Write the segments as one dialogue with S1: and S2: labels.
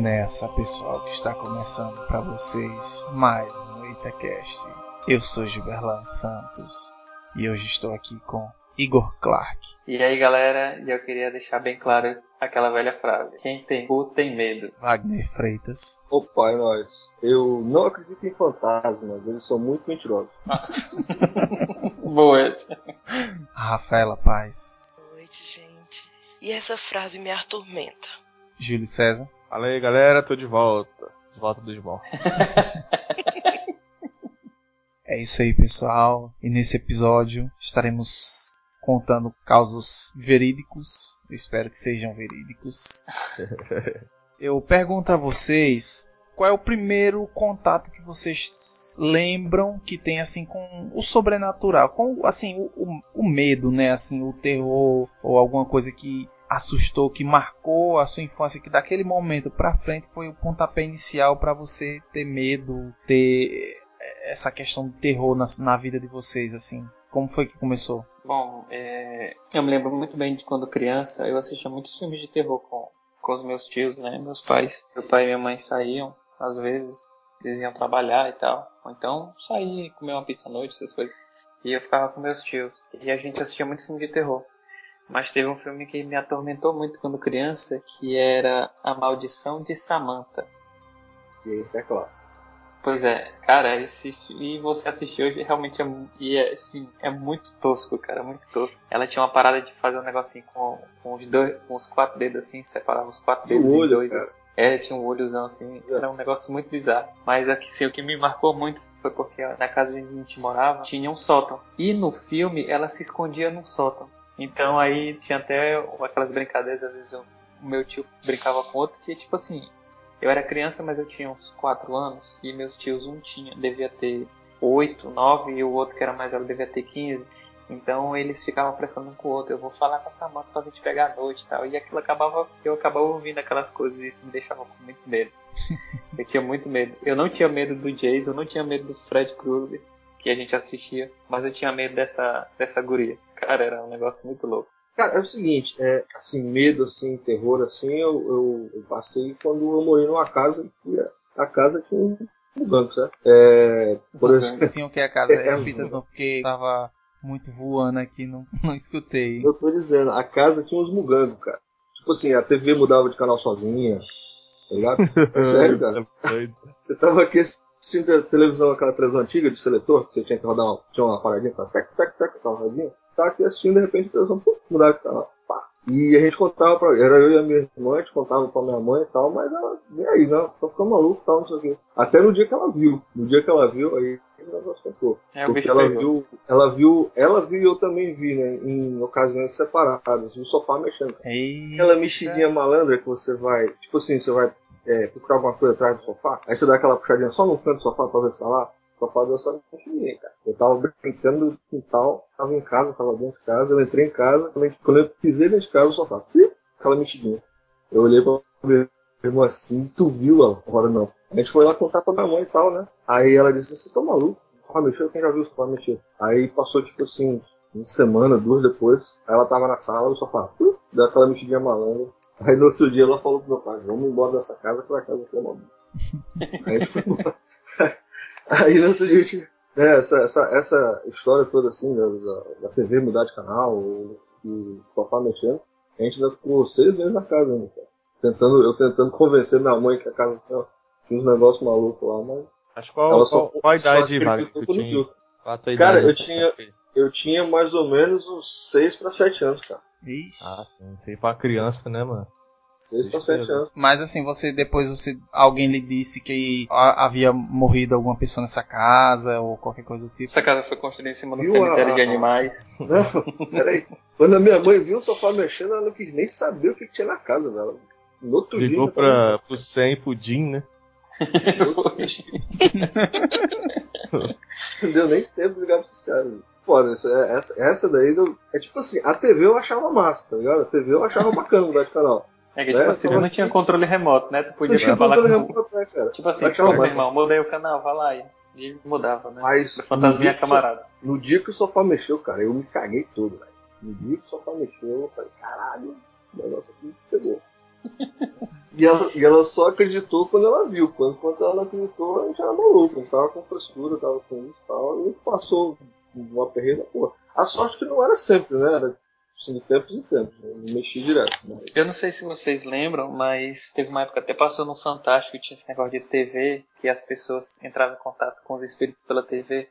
S1: Nessa, pessoal, que está começando para vocês mais um Itacast. Eu sou Gilberlan Santos e hoje estou aqui com Igor Clark.
S2: E aí, galera, eu queria deixar bem claro aquela velha frase: quem tem cu tem medo.
S1: Wagner Freitas.
S3: Opa, é nóis. Eu não acredito em fantasmas, eles são muito mentirosos.
S2: Boa.
S1: Rafaela Paz.
S4: Boa noite, gente. E essa frase me atormenta.
S1: Júlio César.
S5: Fala aí, galera, tô de volta. De volta dos bons.
S1: É isso aí, pessoal. E nesse episódio estaremos contando casos verídicos. Eu espero que sejam verídicos. Eu pergunto a vocês qual é o primeiro contato que vocês lembram que tem assim com o sobrenatural, com assim o, o, o medo, né, assim o terror ou alguma coisa que assustou, que marcou a sua infância, que daquele momento pra frente foi o pontapé inicial para você ter medo, ter essa questão de terror na, na vida de vocês, assim? Como foi que começou?
S2: Bom, é, eu me lembro muito bem de quando criança, eu assistia muitos filmes de terror com, com os meus tios, né, meus pais. Meu pai e minha mãe saíam, às vezes, eles iam trabalhar e tal. Ou então, sair, comer uma pizza à noite, essas coisas. E eu ficava com meus tios. E a gente assistia muito filme de terror. Mas teve um filme que me atormentou muito quando criança, que era A Maldição de Samantha.
S3: E esse é clássico.
S2: Pois é, cara, esse e você assistiu hoje realmente é, e é, assim, é muito tosco, cara, muito tosco. Ela tinha uma parada de fazer um negocinho com, com os dois, com os quatro dedos assim, separava os quatro dedos
S3: olho,
S2: em dois. Assim. É, tinha um olhozão assim, era um negócio muito bizarro. Mas assim, o que me marcou muito foi porque na casa onde a gente morava tinha um sótão. E no filme ela se escondia num sótão. Então aí tinha até aquelas brincadeiras, às vezes eu, o meu tio brincava com outro que tipo assim, eu era criança, mas eu tinha uns 4 anos e meus tios um tinha, devia ter 8, 9 e o outro que era mais velho devia ter 15. Então eles ficavam pressando um com o outro. Eu vou falar com a Samantha pra gente pegar a noite e tal. E aquilo acabava, eu acabava ouvindo aquelas coisas e isso me deixava com muito medo. eu tinha muito medo. Eu não tinha medo do Jason, eu não tinha medo do Fred Krueger que a gente assistia, mas eu tinha medo dessa, dessa guria. Cara, era um negócio muito louco.
S3: Cara, é o seguinte, é, assim, medo, assim, terror, assim, eu, eu, eu passei quando eu morei numa casa que a casa tinha um, um banco, certo? É, por exemplo,
S1: Tinha o que a casa? É, Repita, não, porque tava muito voando aqui, não, não escutei.
S3: eu tô dizendo, a casa tinha uns mugangos, cara. Tipo assim, a TV mudava de canal sozinha, tá ligado? É sério, cara. Você tava aqui assistindo te- televisão, aquela televisão antiga de seletor, que você tinha que rodar uma, tinha uma paradinha, tá, tac, tac, tac, tava rodinha. Você tava aqui assistindo, de repente a televisão pum, mudava de canal. Pá. E a gente contava pra. Era eu e a minha irmã, a gente contava pra minha mãe e tal, mas ela. E aí, não, você tá ficando maluco e tal, não sei o quê. Até no dia que ela viu. No dia que ela viu, aí o negócio contou.
S2: É, o
S3: Porque ela
S2: pegou.
S3: viu, ela viu, ela viu e eu também vi, né? Em ocasiões separadas, no sofá mexendo.
S1: Ei,
S3: Aquela mexidinha malandra que você vai, tipo assim, você vai é, procurar alguma coisa atrás do sofá, aí você dá aquela puxadinha só no canto do sofá pra ver se tá lá. O sofá deu essa mexidinha, cara. Eu tava brincando no quintal, tava em casa, tava dentro de casa, eu entrei em casa, quando eu- pisei dentro de casa, o sofá, aquela mexidinha. Eu olhei pra minha irmã assim, tu viu ela? Agora não. A gente foi lá contar pra minha mãe e tal, né? Aí ela disse, vocês estão malucos? O sofá mexeu, quem já viu o sofá mexer? Aí passou, tipo assim, uma semana, duas depois, ela tava na sala, o sofá, deu aquela mexidinha malandra. Aí no outro dia ela falou pro meu pai, vamos embora dessa casa, que essa casa aqui é uma Aí a foi embora. Aí no outro dia a gente. É, essa, essa, essa história toda assim, da, da, TV mudar de canal, o, sofá mexendo, a gente ainda ficou seis meses na casa ainda, cara. Tentando, eu tentando convencer minha mãe que a casa tinha, tinha uns negócios malucos lá, mas.
S5: Mas qual,
S3: Ela só-
S5: qual, qual a idade, Wagner, a
S3: Cara, eu tinha- Eu tinha mais ou menos uns 6 pra 7 anos, cara.
S1: Ixi.
S5: Ah, sim. Sei pra criança, né, mano?
S3: 6 pra 7 anos.
S1: Mas assim, você depois você alguém lhe disse que a- havia morrido alguma pessoa nessa casa ou qualquer coisa do tipo.
S2: Essa casa foi construída em cima do
S3: Viu
S2: cemitério
S3: a-
S2: de animais.
S3: Não, peraí. Quando a minha mãe viu o sofá mexendo, ela não quis nem saber o que tinha na casa dela. No outro
S5: Ligou
S3: dia.
S5: pra, pro Sam e pro Jim, né?
S3: Não deu nem tempo de ligar pra esses caras. Foda, essa, essa, essa daí é tipo assim, a TV eu achava massa, tá ligado? A TV eu achava bacana mudar de canal.
S2: É que, tipo
S3: É,
S2: assim,
S3: tava
S2: não tinha
S3: aqui.
S2: controle remoto, né? Tu
S3: Não
S2: podia
S3: tinha
S2: falar
S3: controle
S2: com...
S3: remoto atrás, cara.
S2: Tipo assim,
S3: Eu
S2: pô, meu irmão, mudei o canal, vai lá. E e mudava, né?
S3: Mas
S2: Fantasminha camarada.
S3: No dia que o sofá mexeu, cara, eu me caguei todo, velho. No dia que o sofá mexeu, eu falei, caralho, o negócio aqui pegou. E ela, e ela só acreditou quando ela viu. Quando, quando ela não acreditou, a gente era maluco. Não tava com frescura, tava com isso e tal. E passou uma perreira, pô. A sorte que não era sempre, né? Era assim, de tempos em tempos. Né? Não mexia direto. Mas...
S2: Eu não sei se vocês lembram, mas teve uma época até passou no Fantástico que tinha esse negócio de TV, que as pessoas entravam em contato com os espíritos pela TV.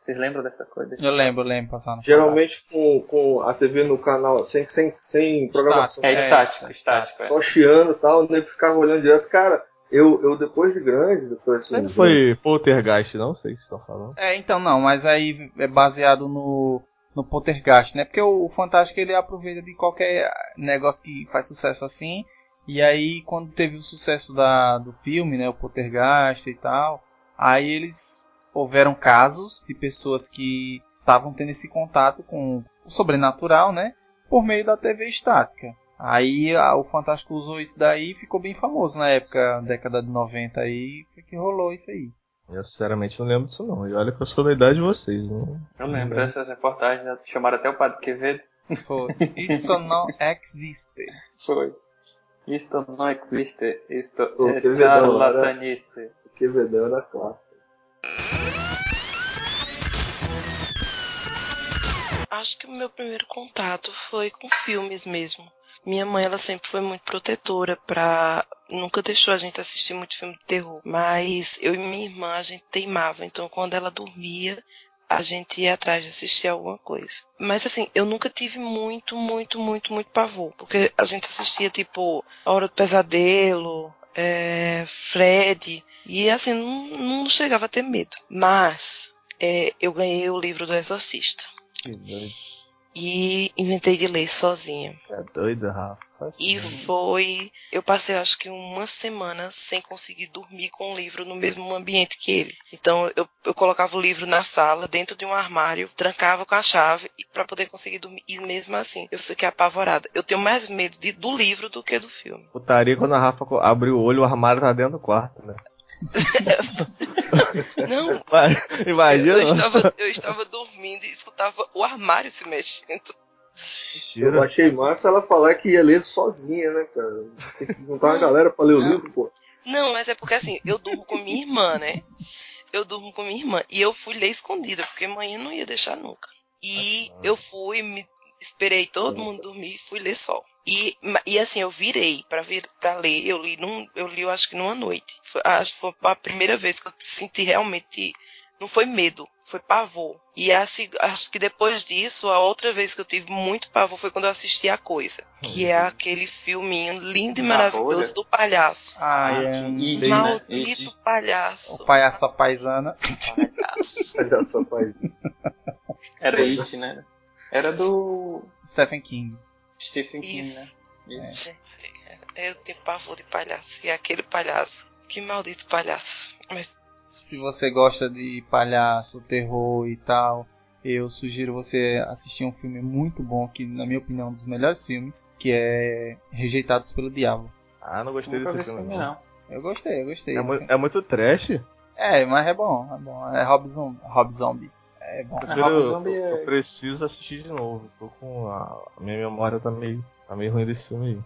S2: Vocês lembram dessa coisa?
S1: Eu lembro, lembro passando.
S3: Geralmente com, com a TV no canal, sem, sem, sem programação.
S2: É
S1: É,
S2: estático,
S1: é
S2: estático. é.
S3: Só chiando e tal, o nego ficava olhando direto. Cara, eu, eu depois de grande, depois assim.
S5: Não
S3: de-
S5: foi poltergeist, não sei se estão falando.
S1: É, então não, mas aí é baseado no, no Poltergeist, né? Porque o, o Fantástico ele aproveita de qualquer negócio que faz sucesso assim. E aí quando teve o sucesso da, do filme, né? O Poltergeist e tal, aí eles houveram casos de pessoas que estavam tendo esse contato com o sobrenatural, né? Por meio da TV estática. Aí a- o Fantástico usou isso daí e ficou bem famoso na época, década de 90 aí, foi que rolou isso aí.
S5: Eu sinceramente não lembro disso não. E olha que eu sou da idade de vocês, né?
S2: Eu lembro dessas reportagens, né? chamaram até o Padre Quevedo.
S1: Foi. Isso não existe.
S2: Foi. Isto não existe, isto
S3: Pô,
S2: é
S3: era-
S2: charlatanice.
S3: Quevedão era clássico.
S4: Acho que o meu primeiro contato foi com filmes mesmo. Minha mãe, ela sempre foi muito protetora pra... Nunca deixou a gente assistir muito filme de terror. Mas eu e minha irmã, a gente teimava. Então, quando ela dormia, a gente ia atrás de assistir alguma coisa. Mas assim, eu nunca tive muito, muito, muito, muito pavor. Porque a gente assistia, tipo, A Hora do Pesadelo, é, Fred. E assim, não, não chegava a ter medo. Mas, é, eu ganhei o livro do Exorcista.
S5: Que.
S4: E inventei de ler sozinha.
S5: É doido, Rafa.
S4: E foi. Eu passei acho que uma semana sem conseguir dormir com o livro no mesmo ambiente que ele. Então eu, eu colocava o livro na sala, dentro de um armário, trancava com a chave para poder conseguir dormir. E mesmo assim, eu fiquei apavorada. Eu tenho mais medo de- do livro do que do filme.
S5: Putaria quando a Rafa abre o olho, o armário tá dentro do quarto, né?
S4: Não, eu,
S5: Imagina.
S4: eu estava, eu estava dormindo e escutava o armário se mexendo.
S3: Eu achei massa ela falar que ia ler sozinha, né, cara? Tem que juntar uma galera pra ler o
S4: Não.
S3: livro, pô.
S4: Não, mas é porque assim, eu durmo com minha irmã, né? Eu durmo com minha irmã. E eu fui ler escondida, porque manhã não ia deixar nunca. E eu fui, me esperei todo mundo dormir e fui ler só. E, e assim, eu virei pra, vir, pra ler. Eu li, num, eu li, eu acho que numa noite. Foi, acho que foi a primeira vez que eu senti realmente. Não foi medo, foi pavor. E assim, acho que depois disso, a outra vez que eu tive muito pavor foi quando eu assisti A Coisa. Que é aquele filminho lindo e maravilhoso do palhaço.
S1: Ah,
S2: Ah,
S1: é. Bem,
S2: né?
S4: Maldito palhaço.
S1: O palhaço paisana.
S4: Palhaço.
S3: Olha só, pai.
S2: Era It, né? Era do
S1: Stephen King.
S2: Stephen King, né?
S4: Isso. Gente, eu tenho pavor de palhaço. E aquele palhaço. Que maldito palhaço. Mas
S1: Se você gosta de palhaço, terror e tal, eu sugiro você assistir um filme muito bom, que na minha opinião é um dos melhores filmes, que é Rejeitados pelo Diabo.
S5: Ah, não gostei
S2: Nunca
S5: desse
S2: esse
S5: filme,
S2: filme,
S5: não.
S2: não.
S1: Eu gostei, eu gostei.
S5: É, mu- é muito trash.
S1: É, mas é bom, é bom. É Rob Zombie. Rob Zombie. É bom.
S2: Ah,
S5: Eu,
S2: Rob Zombie é-
S5: eu preciso assistir de novo. Tô com a, a minha memória tá meio, tá meio ruim desse filme aí.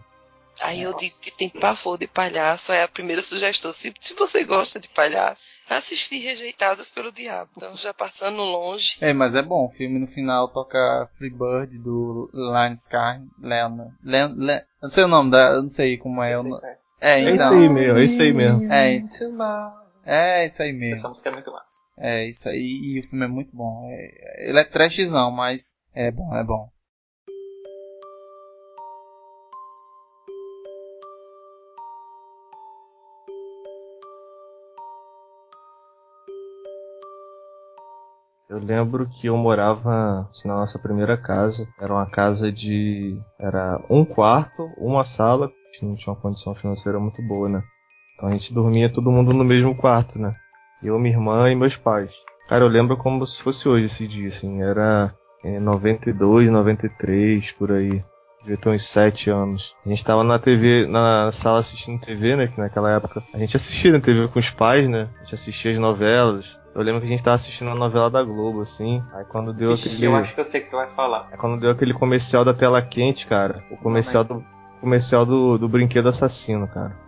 S4: aí eu digo que tem pavor de palhaço. É a primeira sugestão. Se, se você gosta de palhaço, assistir Rejeitados pelo Diabo. Então, já passando longe.
S1: É, mas é bom. O filme no final toca Free Bird do Lance Scar. Leon. Leon, Leon, eu não sei o nome da. Eu não sei como é. o
S2: Esse
S1: no-
S2: aí,
S1: É,
S5: É isso
S1: então.
S5: aí mesmo, é isso aí mesmo.
S1: É. É isso aí mesmo.
S2: Essa música é muito massa.
S1: É isso aí. E o filme é muito bom. É- ele é trashzão, mas é bom, é bom.
S5: Eu lembro que eu morava assim, na nossa primeira casa. Era uma casa de. Era um quarto, uma sala. Gente não tinha uma condição financeira muito boa, né? Então a gente dormia todo mundo no mesmo quarto, né? Eu, minha irmã e meus pais. Cara, eu lembro como se fosse hoje esse dia, assim. Era em 92, 93, por aí. Devia ter uns 7 anos. A gente tava na TV, na sala assistindo TV, né? Que naquela época a gente assistia na TV com os pais, né? A gente assistia as novelas. Eu lembro que a gente tava assistindo a novela da Globo, assim. Aí quando deu
S2: Ixi,
S5: aquele.
S2: eu acho que eu sei que tu vai falar.
S5: Aí quando deu aquele comercial da tela quente, cara. O comercial do. Comercial do, do brinquedo assassino, cara.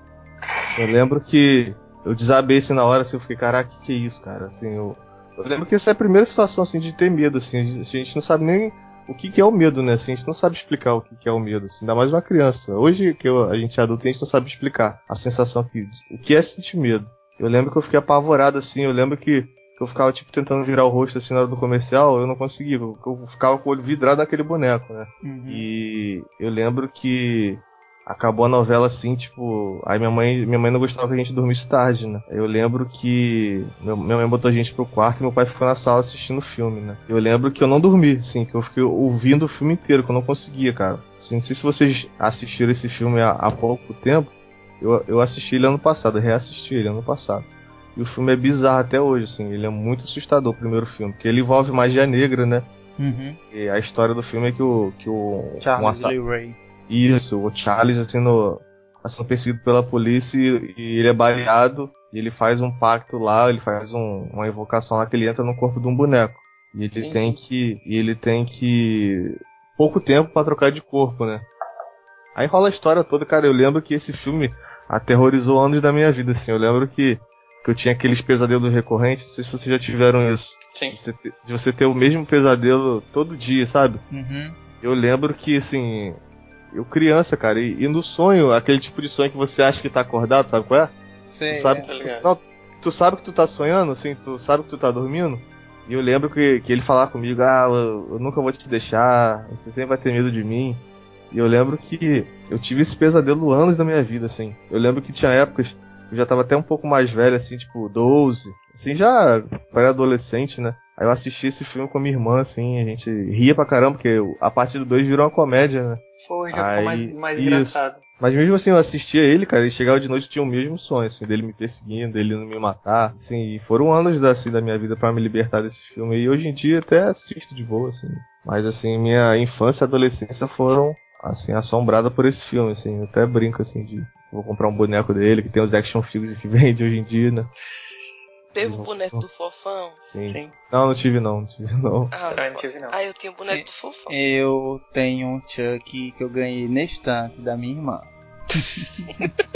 S5: Eu lembro que eu desabei assim na hora, assim, eu fiquei, caraca, que que é isso, cara? Assim, eu, eu lembro que essa é a primeira situação, assim, de ter medo, assim, a gente não sabe nem o que, que é o medo, né? Assim, a gente não sabe explicar o que, que é o medo, assim, ainda mais uma criança. Hoje que eu, a gente é adulto, a gente não sabe explicar a sensação que, o que é sentir medo. Eu lembro que eu fiquei apavorado, assim, eu lembro que, eu ficava, tipo, tentando virar o rosto, assim, na hora do comercial, eu não conseguia, eu, eu ficava com o olho vidrado naquele boneco, né?
S1: Uhum.
S5: E eu lembro que acabou a novela assim, tipo. Aí minha mãe, minha mãe não gostava que a gente dormisse tarde, né? Eu lembro que meu, minha mãe botou a gente pro quarto e meu pai ficou na sala assistindo o filme, né? Eu lembro que eu não dormi, assim, que eu fiquei ouvindo o filme inteiro, que eu não conseguia, cara. Assim, não sei se vocês assistiram esse filme há, há pouco tempo. Eu, eu assisti ele ano passado, reassisti ele ano passado. E o filme é bizarro até hoje, assim, ele é muito assustador, o primeiro filme, porque ele envolve magia negra, né?
S1: Uhum.
S5: E a história do filme é que o. Que o
S1: Charles
S5: um
S1: Lee Ray.
S5: Isso, o Charles assim, no, sendo perseguido pela polícia e, e ele é baleado e ele faz um pacto lá, ele faz um- uma invocação lá que ele entra no corpo de um boneco. E ele
S2: Sim,
S5: tem que. E ele tem que. pouco tempo pra trocar de corpo, né? Aí rola a história toda, cara. Eu lembro que esse filme aterrorizou anos da minha vida, assim. Eu lembro que, que eu tinha aqueles pesadelos recorrentes, não sei se vocês já tiveram isso.
S2: Sim.
S5: De você ter- de você ter o mesmo pesadelo todo dia, sabe?
S1: Uhum.
S5: Eu lembro que, assim, eu criança, cara, e, e no sonho, aquele tipo de sonho que você acha que tá acordado, sabe qual é?
S1: Sei,
S5: Tu sabe,
S1: é.
S2: tá ligado.
S5: não, tu sabe que tu tá sonhando, assim, tu sabe que tu tá dormindo? E eu lembro que, que ele falava comigo, ah, eu, eu nunca vou te deixar, você sempre vai ter medo de mim. E eu lembro que eu tive esse pesadelo anos da minha vida, assim. Eu lembro que tinha épocas, eu já tava até um pouco mais velho, assim, tipo, 12, assim, já pré-adolescente, né? Aí eu assisti esse filme com a minha irmã, assim, a gente ria pra caramba, porque a partir do 2 virou uma comédia, né?
S2: Foi, já ficou
S5: Aí,
S2: mais, mais
S5: isso.
S2: engraçado.
S5: Mas mesmo assim, eu assistia ele, cara, e chegava de noite e tinha o mesmo sonho, assim, dele me perseguindo, dele não me matar, assim, e foram anos assim, da minha vida pra me libertar desse filme, e hoje em dia até assisto de boa, assim. Mas assim, minha infância e adolescência foram, assim, assombradas por esse filme, assim, eu até brinco, assim, de vou comprar um boneco dele, que tem os action figures que vende hoje em dia, né?
S4: Teve o boneco do fofão.
S5: Sim.
S2: Sim.
S5: Não, não tive não, não tive não.
S4: Ah,
S2: Também não tive, não.
S4: ah eu tinha o boneco do fofão.
S1: Eu tenho um Chuck que eu ganhei na estante da minha irmã.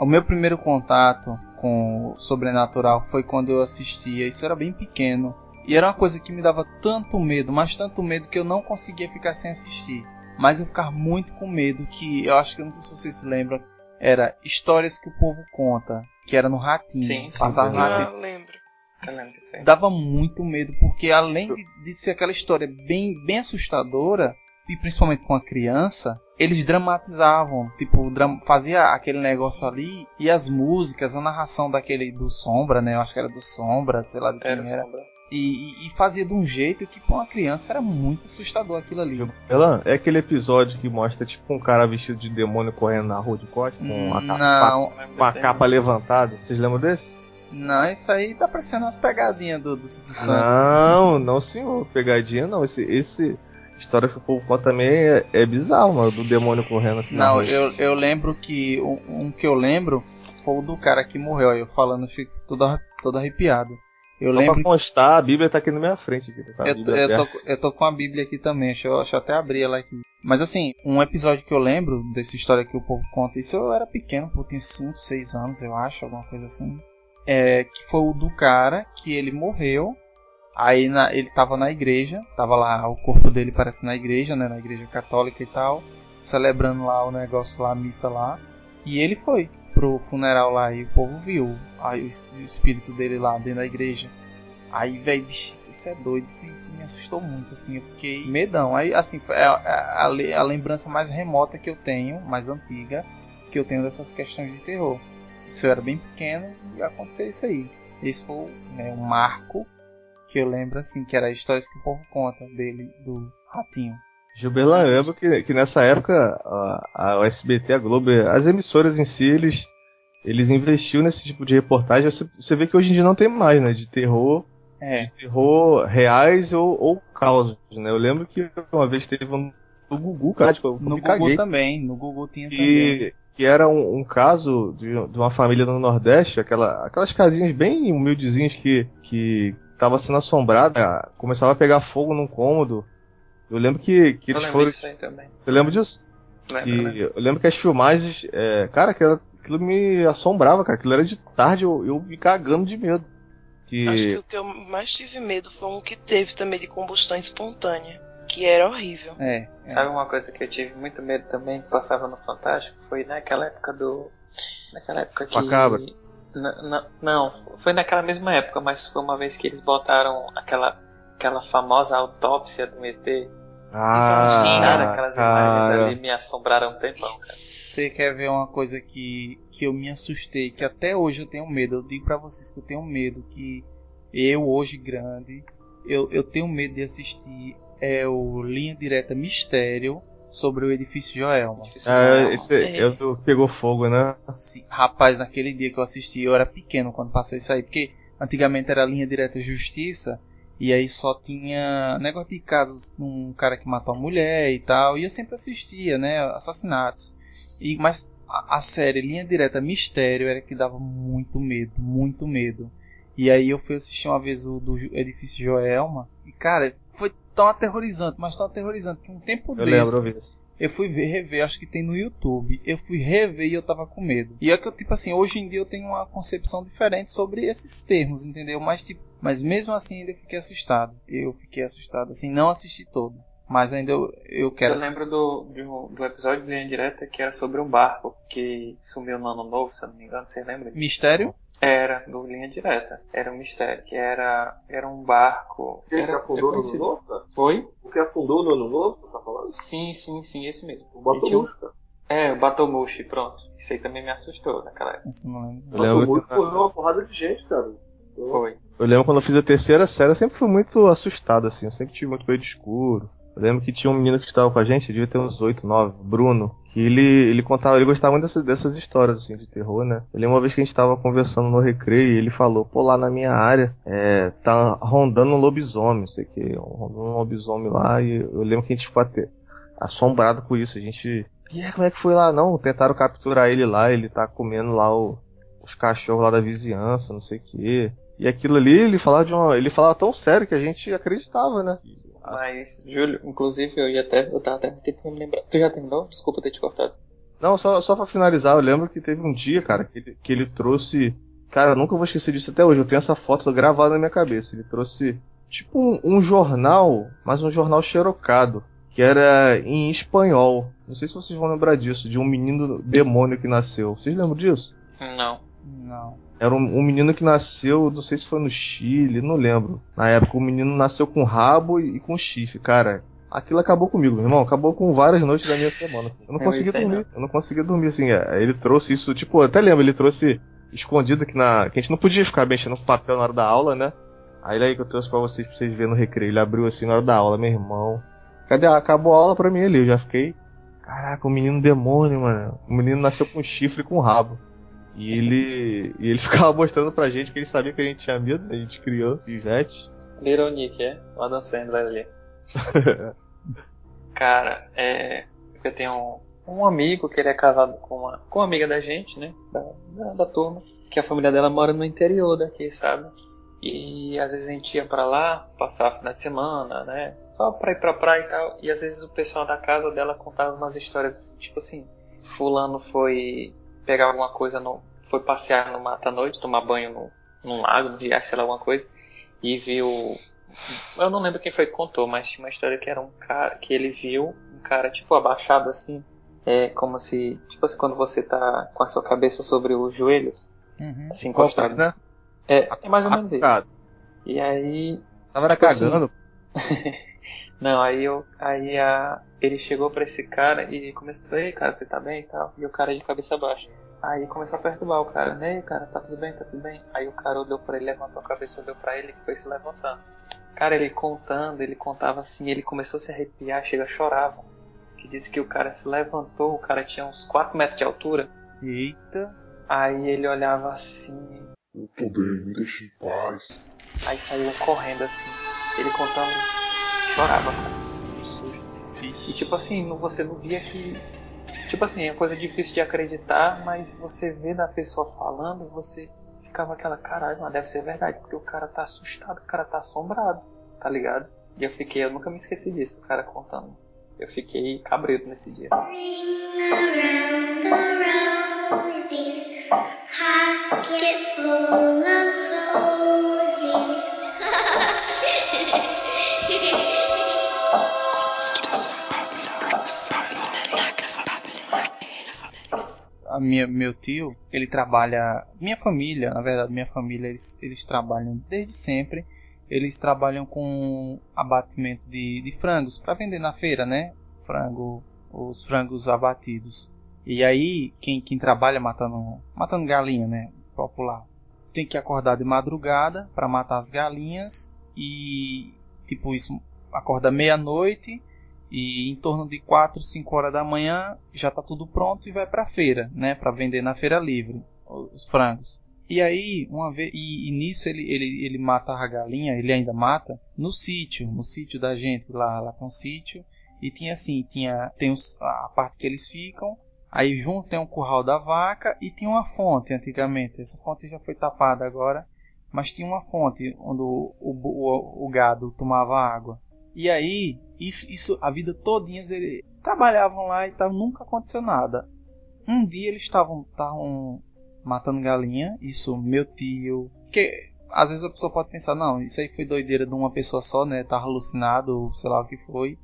S1: O meu primeiro contato com o sobrenatural foi quando eu assistia, isso era bem pequeno. E era uma coisa que me dava tanto medo, mas tanto medo que eu não conseguia ficar sem assistir. Mas eu ficava muito com medo que eu acho que eu não sei se vocês se lembram, era histórias que o povo conta, que era no ratinho,
S2: Sim, sim,
S1: passava no
S2: sim.
S1: ratinho
S4: Ah, lembro.
S2: Eu lembro,
S1: dava muito medo, porque além de, de ser aquela história bem, bem assustadora, e principalmente com a criança, eles dramatizavam, tipo, dram- fazia aquele negócio ali, e as músicas, a narração daquele do Sombra, né? Eu acho que era do Sombra, sei lá de quem
S2: Era
S1: era. E, e- fazia de um jeito que pra uma criança era muito assustador aquilo ali.
S5: Ela é aquele episódio que mostra, tipo, um cara vestido de demônio correndo na rua de costas, com a capa,
S1: Não,
S2: Não lembro
S5: com a
S2: desse
S5: capa levantada. Vocês lembram desse?
S1: não, isso aí tá parecendo umas pegadinhas do, do Silvio Santos.
S5: Não, não senhor, pegadinha não. Esse, esse história que o povo conta também é, é bizarro, mano, do demônio correndo assim. na
S1: Não,
S5: rua.
S1: eu, eu lembro que. Um, um que eu lembro foi o do cara que morreu. Aí eu falando, fico todo, todo arrepiado. Eu
S5: Só
S1: lembro.
S5: pra constar, a Bíblia tá aqui na minha frente. Aqui, tá? A
S1: Eu, eu, tô, eu tô com a Bíblia aqui também, deixa eu, deixa eu até abrir ela aqui. Mas assim, um episódio que eu lembro dessa história que o povo conta, isso eu era pequeno, eu tinha 5, 6 anos, eu acho, alguma coisa assim. É, que foi o do cara que ele morreu. Aí na- ele tava na igreja, tava lá, o corpo dele parece na igreja, né? Na igreja católica e tal, celebrando lá o negócio lá, a missa lá. E ele foi pro funeral lá e o povo viu aí o, es- o espírito dele lá dentro da igreja. Aí, velho, bicho, isso é doido, isso, isso me assustou muito, assim, eu fiquei medão. Aí, assim, é a, a, a lembrança mais remota que eu tenho, mais antiga, que eu tenho dessas questões de terror. Isso eu era bem pequeno aconteceu isso aí. Esse foi né, um marco que eu lembro, assim, que era histórias que o povo conta dele, do ratinho.
S5: Gilberlan, eu lembro que, que nessa época a, a SBT, a Globo, as emissoras em si, eles, eles investiam nesse tipo de reportagem. Você, você vê que hoje em dia não tem mais, né? De terror,
S1: É,
S5: terror reais ou, ou causos, né? Eu lembro que uma vez teve um no Gugu, cara, tipo, eu
S1: no Google
S5: caguei.
S1: também, no Google tinha também.
S5: que, que era um, um caso de, de uma família no Nordeste, aquela, aquelas casinhas bem humildezinhas que que estava sendo assombrada, começava a pegar fogo num cômodo Eu lembro que, que
S2: Eu
S5: eles
S2: lembro
S5: foram.
S2: disso aí também.
S5: Você lembra disso?
S2: Lembro,
S5: Que
S2: né?
S5: eu lembro que as filmagens, é, cara, aquilo, aquilo me assombrava, cara. Aquilo era de tarde, eu, eu me cagando de medo. Que,
S4: Acho que o que eu mais tive medo foi um que teve também de combustão espontânea, que era horrível.
S1: É. é.
S2: Sabe uma coisa que eu tive muito medo também, que passava no Fantástico? Foi naquela época do. Naquela época que.
S5: Macabra.
S2: Não, foi naquela mesma época, mas foi uma vez que eles botaram aquela, aquela famosa autópsia do ET.
S5: Ah,
S2: cara, aquelas imagens
S5: cara.
S2: ali me assombraram um tempão, cara.
S1: Você quer ver uma coisa que, que eu me assustei, que até hoje eu tenho medo. Eu digo pra vocês que eu tenho medo, que eu hoje grande, eu, eu tenho medo de assistir é o Linha Direta Mistério sobre o Edifício Joelma.
S5: Ah, esse
S4: É.
S5: que pegou fogo, né?
S1: Assim, rapaz, naquele dia que eu assisti, eu era pequeno quando passou isso aí, porque antigamente era Linha Direta Justiça, e aí só tinha negócio de casos de um cara que matou a mulher e tal, e eu sempre assistia, né, assassinatos. E, mas a, a série Linha Direta Mistério era que dava muito medo, muito medo. E aí eu fui assistir uma vez o do Edifício Joelma, e cara, foi tão aterrorizante, mas tão aterrorizante que um tempo
S5: Eu
S1: desse...
S5: lembro, eu
S1: fui ver, rever, acho que tem no YouTube. Eu fui rever e eu tava com medo. E é que eu, tipo assim, hoje em dia eu tenho uma concepção diferente sobre esses termos, entendeu? Mas, tipo, mas mesmo assim ainda fiquei assustado. Eu fiquei assustado, assim, não assisti todo. Mas ainda eu, eu quero.
S2: Eu lembro do, do, do episódio de linha direta que era sobre um barco que sumiu no ano novo, se eu não me engano, você lembra?
S1: Mistério?
S2: Era, do linha direta. Era um mistério, que era, era um barco.
S3: Quem que
S2: Era,
S3: afundou
S2: é
S3: no ano novo, cara?
S2: Foi?
S3: O que afundou no ano novo, você tá falando?
S2: Sim, sim, sim, esse mesmo.
S3: O cara.
S2: É, o Batomushi, pronto. Isso aí também me assustou naquela época.
S1: Isso não lembro.
S5: Eu lembro que-
S3: correu uma porrada de gente, cara. Eu-
S2: Foi.
S5: Eu lembro quando eu fiz a terceira série, eu sempre fui muito assustado, assim. Eu sempre tive muito medo escuro. Eu lembro que tinha um menino que estava com a gente, devia ter uns 8, 9, Bruno, que ele, ele contava, ele gostava muito dessas, dessas histórias, assim, de terror, né? Eu lembro uma vez que a gente tava conversando no recreio e ele falou, pô, lá na minha área, é, tá rondando um lobisomem, sei que, rondando um lobisomem lá, e eu lembro que a gente ficou até assombrado com isso, a gente... E como é que foi lá? Não, tentaram capturar ele lá, ele tá comendo lá o, os cachorros lá da vizinhança, não sei o que. E aquilo ali, ele falava de uma. Ele falava tão sério que a gente acreditava, né?
S2: Mas, Júlio, inclusive eu ia até. Eu tava até tentando me lembrar. Tu já terminou? Desculpa ter te cortado.
S5: Não, só, só pra finalizar, eu lembro que teve um dia, cara, que ele, que ele trouxe. Cara, eu nunca vou esquecer disso até hoje. Eu tenho essa foto gravada na minha cabeça. Ele trouxe tipo um, um jornal, mas um jornal xerocado, que era em espanhol. Não sei se vocês vão lembrar disso, de um menino demônio que nasceu. Vocês lembram disso?
S2: Não.
S1: Não.
S5: Era um, um menino que nasceu, não sei se foi no Chile, não lembro. Na época, o menino nasceu com rabo e, e com chifre, cara. Aquilo acabou comigo, meu irmão. Acabou com várias noites da minha semana. Eu não
S2: Eu
S5: conseguia dormir. Eu não conseguia dormir, assim. é, Ele trouxe isso, tipo, eu até lembro, ele trouxe escondido aqui na. Que a gente não podia ficar mexendo com papel na hora da aula, né? Aí daí que eu trouxe pra vocês, pra vocês verem no recreio. Ele abriu assim na hora da aula, meu irmão. Cadê? Acabou a aula pra mim ali. Eu já fiquei. Caraca, o menino demônio, mano. O menino nasceu com chifre e com rabo. E ele. E ele ficava mostrando pra gente que ele sabia que a gente tinha medo, a gente criança, pivete.
S2: Little Nick, é? O Adam Sandler ali. Cara, é. Eu tenho um, um amigo que ele é casado com uma, com uma amiga da gente, né? Da, da, da turma. Que a família dela mora no interior daqui, sabe? E às vezes a gente ia pra lá, passar final de semana, né? Só pra ir pra praia e tal. E às vezes o pessoal da casa dela contava umas histórias assim, tipo assim: Fulano foi pegar alguma coisa, no, foi passear no mata à noite, tomar banho no, num lago, no riacho, sei lá, alguma coisa. E viu eu não lembro quem foi que contou, mas tinha uma história que era um cara que ele viu um cara tipo abaixado assim, é como se, tipo assim, quando você tá com a sua cabeça sobre os joelhos,
S1: Uhum.
S2: assim encostado.
S5: né?
S2: É, é mais ou menos isso. E aí,
S5: Tava
S2: Tipo assim,
S5: cagando.
S2: não, aí eu, aí a, ele chegou pra esse cara e começou, ei cara, você tá bem e tal, e o cara de cabeça baixa. Aí começou a perturbar o cara, né, cara, tá tudo bem, tá tudo bem. Aí o cara olhou pra ele, levantou a cabeça, olhou pra ele e foi se levantando. Cara, ele contando, ele contava assim, ele começou a se arrepiar, chega a chorar. Que disse que o cara se levantou, o cara tinha uns 4 metros de altura.
S1: Eita.
S2: Aí ele olhava assim,
S6: Eu tô bem, me deixa em paz.
S2: aí saiu correndo assim. Ele contando, chorava, cara. de susto. E tipo assim, não- você não via que. Tipo assim, é coisa difícil de acreditar, mas você vê da pessoa falando, você ficava aquela, caralho, mas deve ser verdade, porque o cara tá assustado, o cara tá assombrado, tá ligado? E eu fiquei, eu nunca me esqueci disso, o cara contando. Eu fiquei cabreiro nesse dia.
S1: A minha, meu tio, ele trabalha. Minha família, na verdade, minha família, eles, eles trabalham desde sempre. Eles trabalham com abatimento de, de frangos para vender na feira, né? Frango, os frangos abatidos. E aí, quem, quem trabalha matando, matando galinha, né? Popular. Tem que acordar de madrugada para matar as galinhas e tipo isso acorda meia-noite e em torno de 4, 5 horas da manhã já está tudo pronto e vai para a feira, né, para vender na feira livre os frangos. E aí, uma vez e, e, nisso ele, ele, ele mata a galinha, ele ainda mata no sítio, no sítio da gente lá, lá tem um sítio e tinha assim, tinha tem os, a parte que eles ficam, aí junto tem um curral da vaca e tinha uma fonte antigamente. Essa fonte já foi tapada agora mas tinha uma fonte onde o, o, o, gado tomava água. E aí, isso, isso a vida todinha eles trabalhavam lá e tal, nunca aconteceu nada. Um dia eles estavam matando galinha, isso meu tio, que às vezes a pessoa pode pensar, não, isso aí foi doideira de uma pessoa só, né, tá alucinado, sei lá o que foi.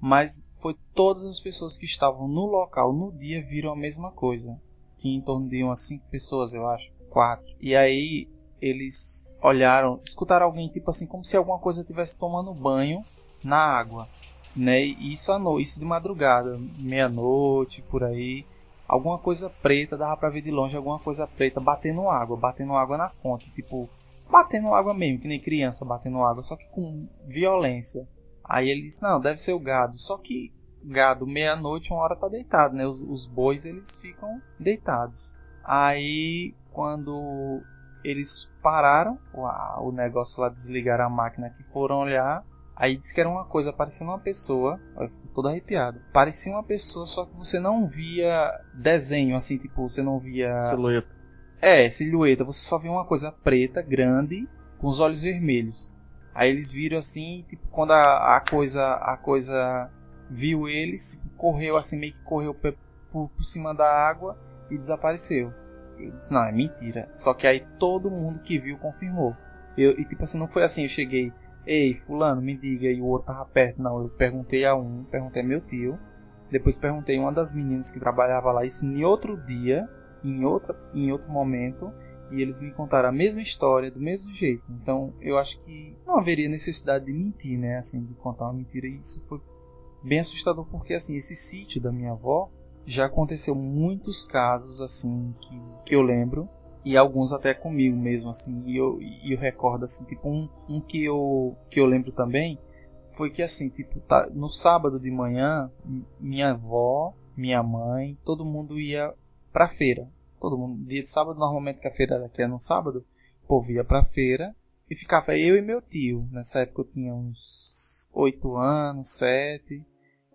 S1: Mas foi todas as pessoas que estavam no local no dia viram a mesma coisa. Tinha em torno de umas 5 pessoas, eu acho, 4. E aí eles olharam, escutaram alguém tipo assim como se alguma coisa estivesse tomando banho na água, né? Isso à noite, isso de madrugada, meia-noite por aí, alguma coisa preta dava para ver de longe alguma coisa preta batendo água, batendo água na fonte, tipo batendo água mesmo, que nem criança batendo água, só que com violência. Aí ele disse, não, deve ser o gado. Só que gado meia-noite, uma hora tá deitado, né? Os, os bois eles ficam deitados. Aí quando eles pararam o negócio lá, desligaram a máquina que foram olhar. Aí disse que era uma coisa, parecia uma pessoa. Eu fico todo arrepiado. Parecia uma pessoa, só que você não via desenho, assim, tipo, você não via.
S5: Silhueta.
S1: É, silhueta. Você só via uma coisa preta, grande, com os olhos vermelhos. Aí eles viram assim, tipo, quando a, a coisa. A coisa viu eles, correu assim, meio que correu por, por cima da água e desapareceu. Eu disse, não, é mentira. Só que aí todo mundo que viu confirmou. Eu, e tipo assim, não foi assim, eu cheguei, ei, fulano, me diga, e o outro tava perto. Não, eu perguntei a um, perguntei a meu tio. Depois perguntei a uma das meninas que trabalhava lá, isso em outro dia, em, outra, em outro momento. E eles me contaram a mesma história, do mesmo jeito. Então eu acho que não haveria necessidade de mentir, né? Assim, de contar uma mentira. E isso foi bem assustador, porque assim, esse sítio da minha avó já aconteceu muitos casos assim que, que eu lembro e alguns até comigo mesmo assim e eu, e eu recordo assim tipo um, um que eu que eu lembro também foi que assim tipo tá, no sábado de manhã minha avó minha mãe todo mundo ia pra feira todo mundo dia de sábado normalmente que a feira daqui é no sábado o povo ia pra feira e ficava eu e meu tio nessa época eu tinha uns oito anos sete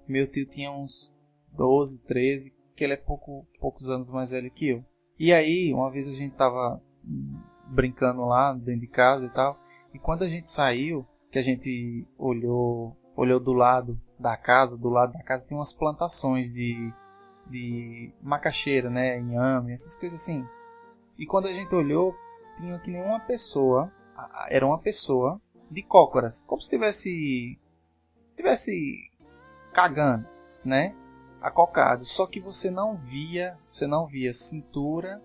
S1: meu tio tinha uns 12, 13, que ele é pouco, poucos anos mais velho que eu. E aí, uma vez a gente tava brincando lá dentro de casa e tal, e quando a gente saiu, que a gente olhou, olhou do lado da casa, do lado da casa tem umas plantações de de macaxeira, né, inhame, essas coisas assim. E quando a gente olhou, tinha que nenhuma pessoa, era uma pessoa de cócoras, como se tivesse tivesse cagando, né? Acocado. Só que você não via, você não via cintura,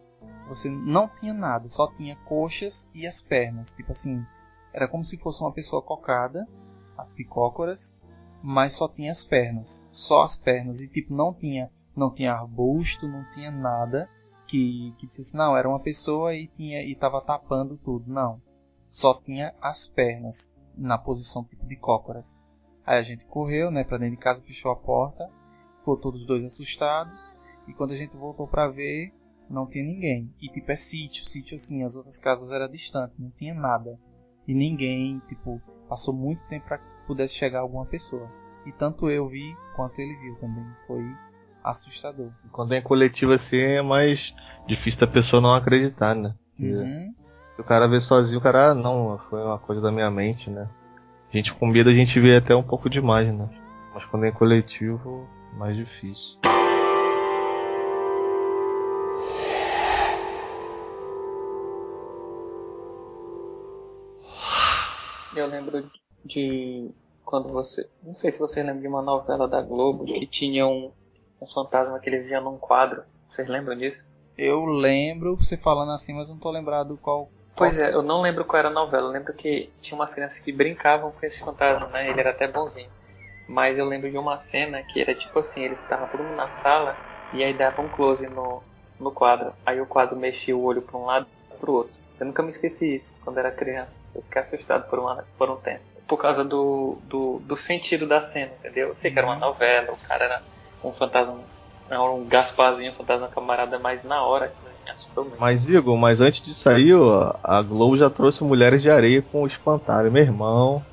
S1: você não tinha nada, só tinha coxas e as pernas. Tipo assim, era como se fosse uma pessoa cocada, de cócoras, mas só tinha as pernas, só as pernas e tipo não tinha, não tinha arbusto, não tinha nada que que dissesse não, era uma pessoa e tinha e tava tapando tudo, não. Só tinha as pernas na posição tipo de cócoras. Aí a gente correu, né, para dentro de casa, fechou a porta ficou todos dois assustados. E quando a gente voltou para ver, não tinha ninguém. E tipo, é sítio, sítio assim, as outras casas eram distantes, não tinha nada. E ninguém, tipo, passou muito tempo para que pudesse chegar alguma pessoa. E tanto eu vi quanto ele viu também. Foi assustador.
S5: Quando é coletivo assim é mais difícil da pessoa não acreditar, né?
S1: Uhum.
S5: Se o cara vê sozinho, o cara, ah, não, foi uma coisa da minha mente, né? A gente com medo a gente vê até um pouco demais, né? Mas quando é coletivo, mais difícil.
S2: Eu lembro de quando você. Não sei se você lembra de uma novela da Globo que tinha um, um fantasma que ele via num quadro. Vocês lembram disso?
S1: Eu lembro você falando assim, mas não tô lembrado qual.
S2: Pois
S1: qual
S2: é, eu não lembro qual era a novela. Eu lembro que tinha umas crianças que brincavam com esse fantasma, né? Ele era até bonzinho. Mas eu lembro de uma cena que era tipo assim: eles estavam todo mundo na sala e aí dava um close no, no quadro. Aí o quadro mexia o olho pra um lado e pro outro. Eu nunca me esqueci isso quando era criança. Eu fiquei assustado por, uma, por um tempo. Por causa do, do, do sentido da cena, entendeu? Eu sei que era uma novela, o cara era um fantasma, era um Gasparzinho, um fantasma camarada, mas na hora me assustou muito.
S5: Mas, Igor, mas antes disso aí, ó, a Globo já trouxe Mulheres de Areia com o espantalho. Meu irmão.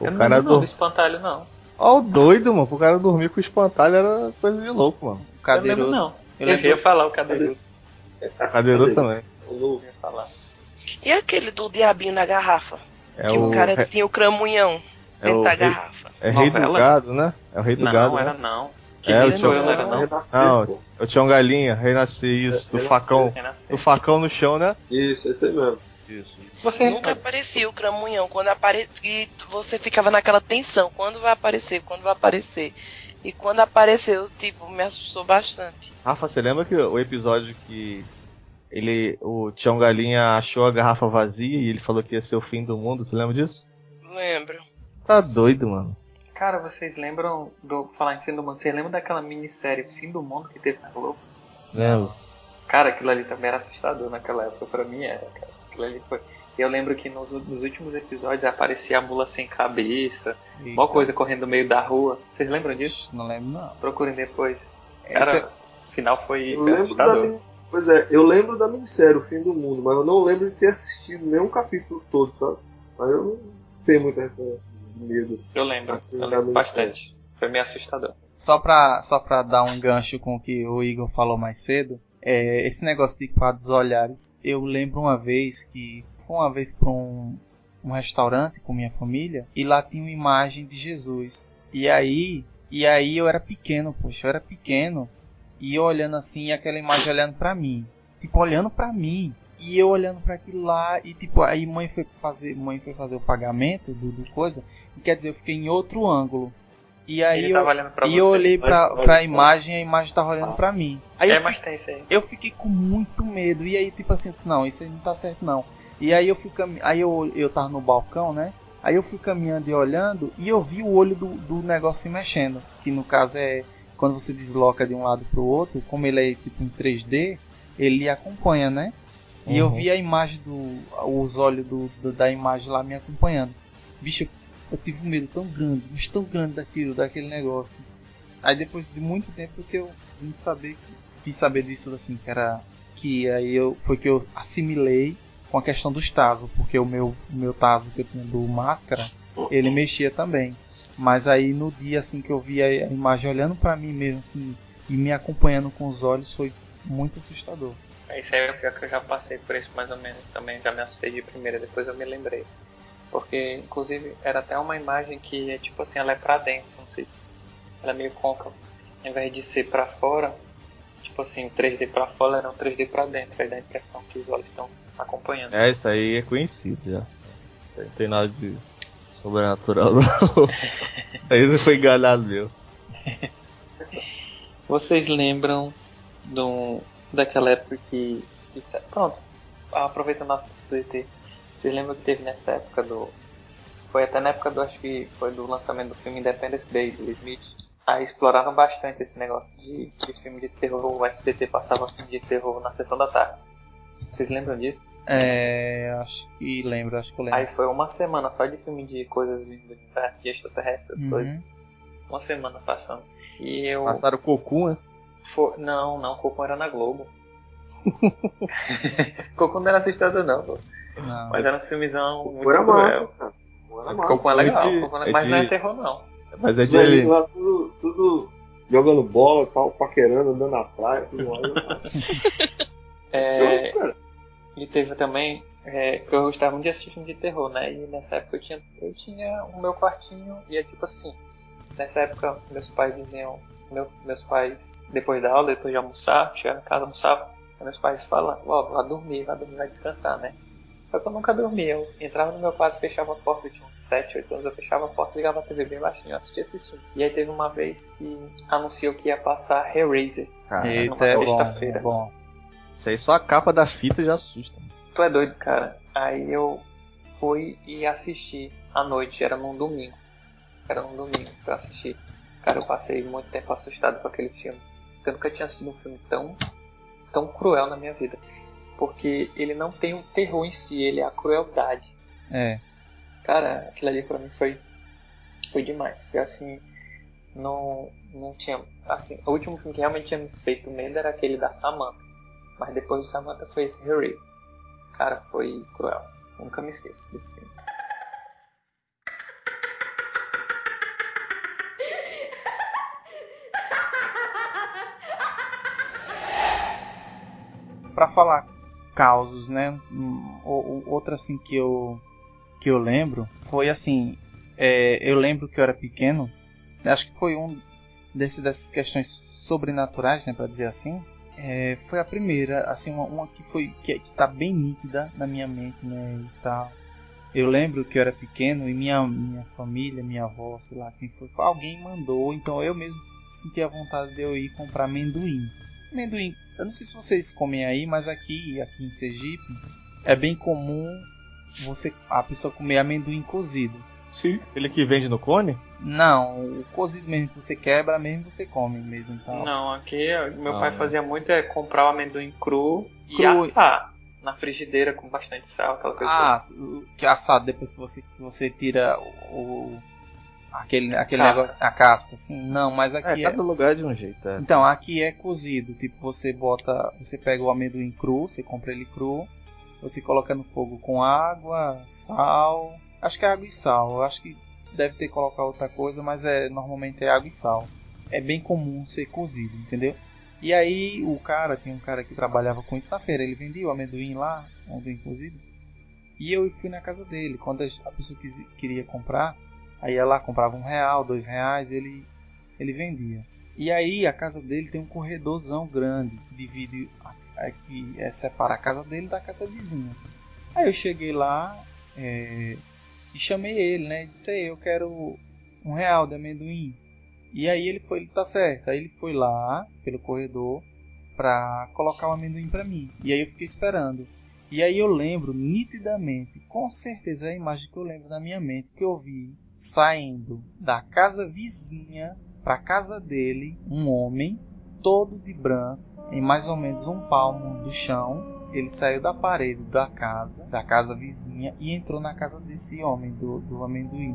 S5: O
S2: eu não
S5: cara
S2: não
S5: do...
S2: do espantalho, não.
S5: Ó, o doido, mano. O cara dormir com o espantalho era coisa de louco, mano.
S1: O cadeirudo.
S2: Eu lembro, não.
S1: Eu
S2: ia falar o cadeirudo.
S5: Cadeirudo também.
S2: Eu ia falar.
S4: E aquele do diabinho na garrafa?
S5: É
S4: que o, cara tinha o cramunhão
S5: é
S4: dentro
S5: o
S4: da
S5: rei-
S4: garrafa.
S5: É rei do
S2: Novela?
S5: gado, né? É o rei do
S2: Não,
S5: gado.
S2: era
S5: né?
S2: não. Que
S5: É, o
S2: não era não.
S3: Renascer,
S5: Não,
S3: pô.
S5: Eu tinha um galinha, renascer isso, do
S3: Renascer.
S5: facão.
S2: Renascer.
S5: Do facão no chão, né?
S3: Isso, esse aí mesmo.
S5: Isso.
S2: Você
S4: Nunca aparecia o cramunhão. Quando aparecia, e você ficava naquela tensão. Quando vai aparecer? Quando vai aparecer? E quando apareceu, tipo, me assustou bastante.
S5: Rafa, você lembra que o episódio que ele, o Tião Galinha achou a garrafa vazia e ele falou que ia ser o fim do mundo? Você lembra disso?
S4: Lembro.
S5: Tá doido, mano.
S2: Cara, vocês lembram do falar em fim do mundo? Vocês lembram daquela minissérie Fim do Mundo que teve na Globo?
S5: Lembro.
S2: Cara, aquilo ali também era assustador naquela época, pra mim era, cara. Aquilo ali foi. Eu lembro que nos, nos últimos episódios aparecia a mula sem cabeça,
S1: Eita,
S2: uma coisa correndo no meio da rua. Vocês lembram disso?
S1: Não lembro, não.
S2: Procurem depois.
S1: Esse
S2: Cara, o final foi,
S3: Eu
S2: foi
S3: lembro da
S2: assustador.
S3: min- Pois é, eu lembro da minissérie, O Fim do Mundo, mas eu não lembro de ter assistido nenhum capítulo todo, sabe? Mas eu não tenho muita referência de medo.
S2: Eu lembro,
S3: Assim,
S2: eu
S3: da
S2: lembro bastante. Foi meio assustador.
S1: Só pra, só pra dar um gancho com o que o Igor falou mais cedo, é, esse negócio de quadro dos olhares, eu lembro uma vez que fui uma vez pra um, um restaurante com minha família e lá tinha uma imagem de Jesus. E aí, e aí eu era pequeno, poxa, eu era pequeno e eu olhando assim, e aquela imagem olhando pra mim, tipo olhando pra mim. E eu olhando pra aquilo lá e tipo aí mãe foi fazer, mãe foi fazer o pagamento do, do coisa, e quer dizer, eu fiquei em outro ângulo. E aí eu, e eu olhei pra,
S3: Mas-
S1: pra imagem e a imagem tava olhando pra mim. Aí
S2: É,
S1: eu,
S2: mas tem isso aí.
S1: eu fiquei com muito medo. E aí, tipo assim, não, isso aí não tá certo não. E aí eu fui cami- aí eu, eu tava no balcão, né? Aí eu fui caminhando e olhando e eu vi o olho do, do negócio se mexendo. Que no caso é quando você desloca de um lado pro outro, como ele é tipo em 3D, ele acompanha, né? E eu
S5: Uhum.
S1: vi a imagem do. os olhos do, do- da imagem lá me acompanhando. Bicho, eu tive um medo tão grande, mas tão grande daquilo, daquele negócio. Aí depois de muito tempo que eu vim saber. Vim saber disso assim, que era. Que aí eu. Foi que eu assimilei com a questão dos Tazo, porque o meu, meu Tazo que eu tinha do máscara, ele mexia também. Mas aí no dia assim que eu vi a, imagem olhando pra mim mesmo assim e me acompanhando com os olhos foi muito assustador.
S2: Isso aí é pior que eu já passei por isso mais ou menos também, já me assustei de primeira, depois eu me lembrei. Porque, inclusive, era até uma imagem que é tipo assim, ela é pra dentro, não sei. Ela é meio côncava. Ao invés de ser pra fora, tipo assim, o 3D pra fora era um 3D pra dentro, aí dá a impressão que os olhos estão acompanhando.
S5: É, isso aí é conhecido já. Não tem nada de sobrenatural, não. aí não foi enganado meu.
S2: Vocês lembram do, daquela época que. Pronto, aproveitando o assunto do ET. Vocês lembram que teve nessa época do. Foi até na época do. Acho que foi do lançamento do filme Independence Day, do Will Smith. Aí exploraram bastante esse negócio de, de filme de terror. O SBT passava filme de terror na sessão da tarde. Vocês lembram disso?
S1: É, acho que lembro, acho que eu lembro.
S2: Aí foi uma semana só de filme de coisas vindo do universo, de extraterrestres, essas
S1: Uhum.
S2: coisas. Uma semana passando. E eu.
S5: Passaram o Cocu, né?
S2: Fo- Não, não, Coco era na Globo. Coco não era assustador não, pô.
S1: Não.
S2: Mas era um filmezão muito
S3: Era massa,
S2: cruel.
S3: massa.
S2: Coco é legal,
S5: de-
S2: Coco não é-
S5: é
S2: mas não é
S5: de-
S2: terror não.
S5: Mas é de.
S3: lá tudo, tudo jogando bola, tal, paquerando, andando na praia, tudo mais.
S2: É,
S3: Então, cara,
S2: e teve também É, que eu gostava muito de assistir filme de terror, né? E nessa época eu tinha, eu tinha o meu quartinho e é tipo assim. Nessa época meus pais diziam, meu, meus pais, depois da aula, depois de almoçar, chegava em casa, almoçava, meus pais falavam, ó, vai dormir, vai dormir, vai descansar, né? Só que eu nunca dormia, eu entrava no meu quarto, fechava a porta, eu tinha uns 7, 8 anos, eu fechava a porta, ligava a TV bem baixinho, eu assistia esses filmes. E aí teve uma vez que anunciou que ia passar Hellraiser
S1: Eita,
S2: numa
S1: é bom,
S2: sexta-feira.
S1: é bom.
S5: Isso aí só a capa da fita já assusta.
S2: Tu é doido, cara. Aí eu fui e assisti à noite, era num domingo. Era num domingo pra assistir. Cara, eu passei muito tempo assustado com aquele filme. Eu nunca tinha assistido um filme tão, tão cruel na minha vida. Porque ele não tem o terror em si, ele é a crueldade.
S1: É.
S2: Cara, aquilo ali pra mim foi, foi demais. E assim, não, não tinha. Assim, o último filme que realmente tinha me feito medo era aquele da Samantha. Mas depois do Samantha foi esse Hellraiser. Cara, foi cruel. Nunca me esqueço desse filme.
S1: Pra falar causos, né? Outra assim que eu que eu lembro foi assim, é, eu lembro que eu era pequeno, acho que foi um desse, dessas questões sobrenaturais, né, para dizer assim. É, foi a primeira, assim, uma, uma que foi que, que tá bem nítida na minha mente, né, e tal. Eu lembro que eu era pequeno e minha minha família, minha avó, sei lá quem foi, alguém mandou, então eu mesmo senti a vontade de eu ir comprar amendoim. Amendoim, eu não sei se vocês comem aí, mas aqui, aqui em Sergipe, é bem comum você a pessoa comer amendoim cozido.
S5: Sim. Ele que vende no cone?
S1: Não, o cozido mesmo que você quebra mesmo você come mesmo, então.
S2: Não, aqui meu
S5: Ah,
S2: pai
S5: é.
S2: fazia muito é comprar o amendoim cru e
S1: Cru.
S2: assar na frigideira com bastante sal, aquela coisa.
S1: Ah, o que é assado depois que você que você tira o, o- aquele aquele
S2: Casca.
S1: negócio, a casca, assim. Não, mas
S5: É,
S1: aqui é,
S5: cada lugar é de um jeito, é.
S1: Então, aqui é cozido, tipo, você bota, você pega o amendoim cru, você compra ele cru, você coloca no fogo com água, sal, acho que é água e sal, acho que deve ter que colocar outra coisa, mas é normalmente é água e sal. É bem comum ser cozido, entendeu? E aí o cara, tem um cara que trabalhava com isso na feira, ele vendia o amendoim lá, amendoim cozido. E eu fui na casa dele, quando a pessoa quis- queria comprar, aí ia lá, comprava um real, dois reais, ele, ele vendia. E aí a casa dele tem um corredorzão grande divide a- que é, separa a casa dele da casa vizinha. Aí eu cheguei lá é, e chamei ele, né? E disse, "Ei, eu quero um real de amendoim. E aí ele foi, ele tá certo. Aí ele foi lá pelo corredor pra colocar o amendoim pra mim. E aí eu fiquei esperando. E aí eu lembro nitidamente, com certeza é a imagem que eu lembro na minha mente, que eu vi saindo da casa vizinha para casa dele um homem todo de branco, em mais ou menos um palmo do chão. Ele saiu da parede da casa, da casa vizinha, e entrou na casa desse homem do, do amendoim.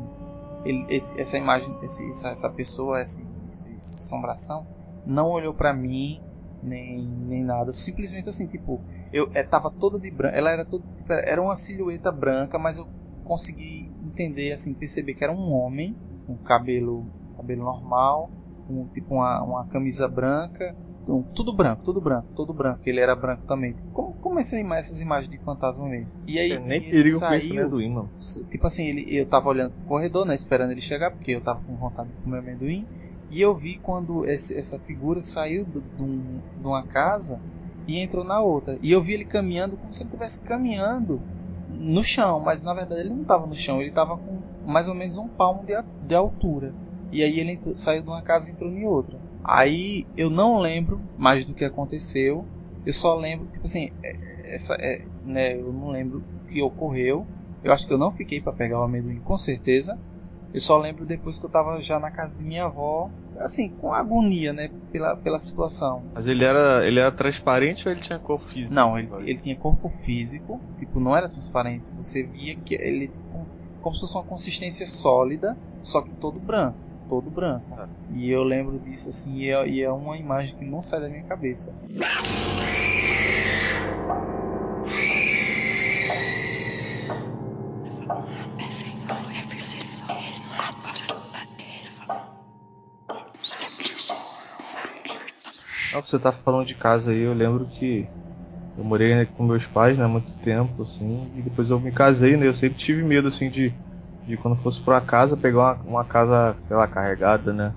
S1: Ele, esse- essa imagem, esse- essa, essa pessoa, esse, essa assombração, não olhou para mim nem, nem nada. Simplesmente assim, tipo, eu é, tava toda de branco. Ela era toda, tipo, era uma silhueta branca, mas eu consegui entender, assim, perceber que era um homem, com cabelo, cabelo normal, com tipo uma, uma camisa branca, um- tudo branco, tudo branco, tudo branco. Ele era branco também. Como, como essas imagens de fantasma mesmo? E aí
S5: É, nem
S1: ele
S5: com
S1: saiu,
S5: esse amendoim, mano.
S1: Tipo assim, ele, eu tava olhando pro corredor, né? Esperando ele chegar, porque eu tava com vontade de comer amendoim. E eu vi quando esse- essa figura saiu do- de um- de uma casa e entrou na outra. E eu vi ele caminhando como se ele estivesse caminhando no chão, mas na verdade ele não estava no chão, ele estava com mais ou menos um palmo de, de altura. E aí ele entrou- saiu de uma casa e entrou em outra. Aí eu não lembro mais do que aconteceu. Eu só lembro, tipo assim, é- essa é, né, eu não lembro o que ocorreu. Eu acho que eu não fiquei para pegar o amendoim com certeza. Eu só lembro depois que eu tava já na casa de minha avó, assim, com agonia, né, pela, pela situação.
S5: Mas ele era, ele era transparente ou ele tinha cor física?
S1: Não, ele, ele tinha corpo físico, tipo, não era transparente. Você via que ele com- como se fosse uma consistência sólida, só que todo branco, todo branco.
S5: Ah.
S1: E eu lembro disso assim, e é, e é uma imagem que não sai da minha cabeça.
S5: Ah, você tá falando de casa aí, eu lembro que Eu morei com meus pais, né, há muito tempo, assim, e depois eu me casei, né? Eu sempre tive medo, assim, de, de quando fosse pra casa, pegar uma, uma casa, sei lá, carregada, né?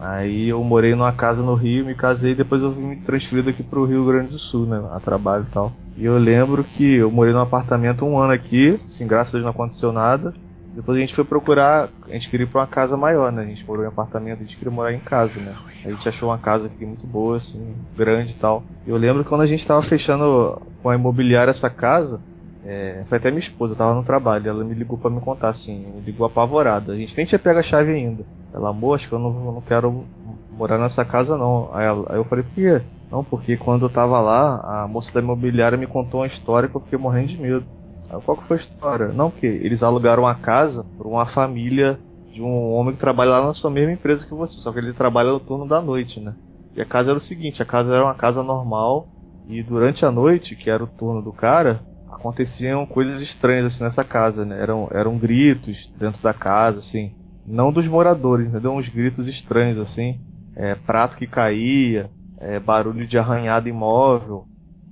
S5: Aí eu morei numa casa no Rio, me casei e depois eu vim me transferido aqui pro Rio Grande do Sul, né? A trabalho e tal. E eu lembro que eu morei num apartamento um ano aqui, assim, graças a Deus não aconteceu nada. Depois a gente foi procurar, a gente queria ir pra uma casa maior, né? A gente morou em apartamento, a gente queria morar em casa, né? A gente achou uma casa aqui muito boa, assim, grande e tal. Eu lembro quando a gente tava fechando com a imobiliária essa casa, é, foi até minha esposa, tava no trabalho, ela me ligou para me contar, assim, me ligou apavorada. A gente nem tinha pego a chave ainda. Ela, amor, acho que eu não, não quero morar nessa casa não. Aí, ela, aí eu falei, por quê? Não, porque quando eu tava lá, a moça da imobiliária me contou uma história que eu fiquei morrendo de medo. Aí, qual que foi a história? Não, porque eles alugaram uma casa para uma família de um homem que trabalha lá na sua mesma empresa que você, só que ele trabalha no turno da noite, né? E a casa era o seguinte, a casa era uma casa normal e durante a noite, que era o turno do cara, aconteciam coisas estranhas assim nessa casa, né? Eram, eram gritos dentro da casa, assim, não dos moradores, entendeu? Uns gritos estranhos assim, é, prato que caía, é, barulho de arranhado imóvel.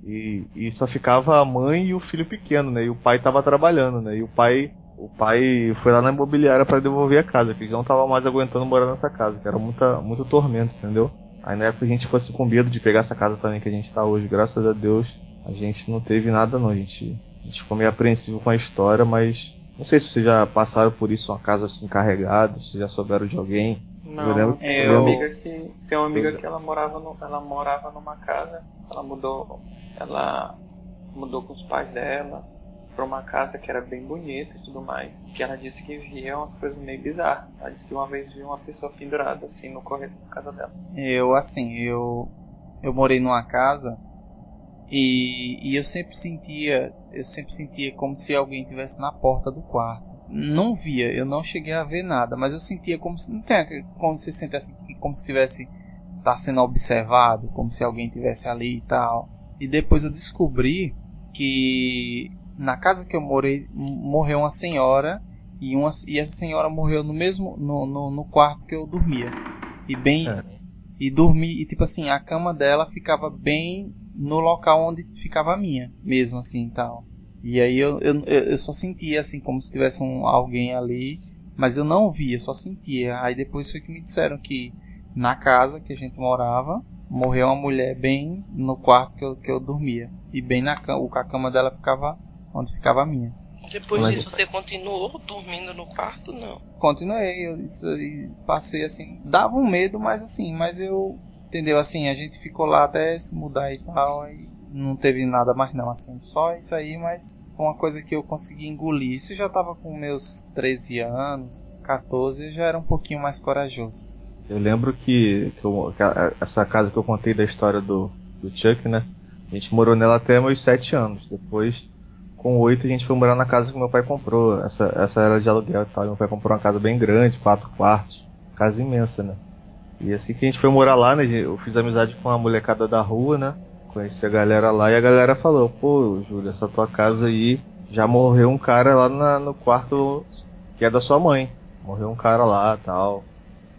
S5: E, e só ficava a mãe e o filho pequeno, né? E o pai estava trabalhando, né? E o pai o pai foi lá na imobiliária para devolver a casa, que não estavam mais aguentando morar nessa casa, que era muita, muito tormento, entendeu? Aí na época a gente fosse com medo de pegar essa casa também que a gente tá hoje, graças a Deus, a gente não teve nada não, a gente, a gente ficou meio apreensivo com a história, mas não sei se vocês já passaram por isso, uma casa assim carregada, se já souberam de alguém.
S2: Não, eu lembro, é, eu... Uma amiga que tem uma amiga que ela morava no, ela morava numa casa, ela mudou, ela mudou com os pais dela, para uma casa que era bem bonita e tudo mais. Que ela disse que via umas coisas meio bizarras. Ela disse que uma vez viu uma pessoa pendurada assim no corredor da casa dela.
S1: Eu, assim, eu. Eu morei numa casa e, e eu sempre sentia. Eu sempre sentia como se alguém estivesse na porta do quarto. Não via, eu não cheguei a ver nada, mas eu sentia como se. Não tem como você sente assim, como se tivesse. Tá sendo observado, como se alguém tivesse ali e tal. E depois eu descobri que na casa que eu morei morreu uma senhora e, uma, e essa senhora morreu no mesmo no, no, no quarto que eu dormia e bem é. E dormi e tipo assim a cama dela ficava bem no local onde ficava a minha mesmo assim tal. E aí eu, eu, eu só sentia assim como se tivesse um, alguém ali mas eu não via só sentia. Aí depois foi que me disseram que na casa que a gente morava morreu uma mulher bem no quarto que eu, que eu dormia. E bem na cama a cama dela ficava onde ficava a minha.
S4: Depois Mas... disso, você continuou dormindo no quarto? Não.
S1: Continuei, eu isso, passei assim. Dava um medo, mas assim, mas eu. Entendeu? Assim, a gente ficou lá até se mudar e tal, aí não teve nada mais não, assim. Só isso aí, mas foi uma coisa que eu consegui engolir. Isso eu já tava com meus 13 anos, 14, eu já era um pouquinho mais corajoso.
S5: Eu lembro que, que, eu, que a, essa casa que eu contei da história do, do Chuck, né? A gente morou nela até meus 7 anos. Depois com oito a gente foi morar na casa que meu pai comprou. Essa, essa era de aluguel e tal. Meu pai comprou uma casa bem grande, quatro quartos. Casa imensa, né? E assim que a gente foi morar lá, né? Eu fiz amizade com a molecada da rua, né? Conheci a galera lá e a galera falou, pô, Júlia, essa tua casa aí já morreu um cara lá na, no quarto que é da sua mãe. Morreu um cara lá tal.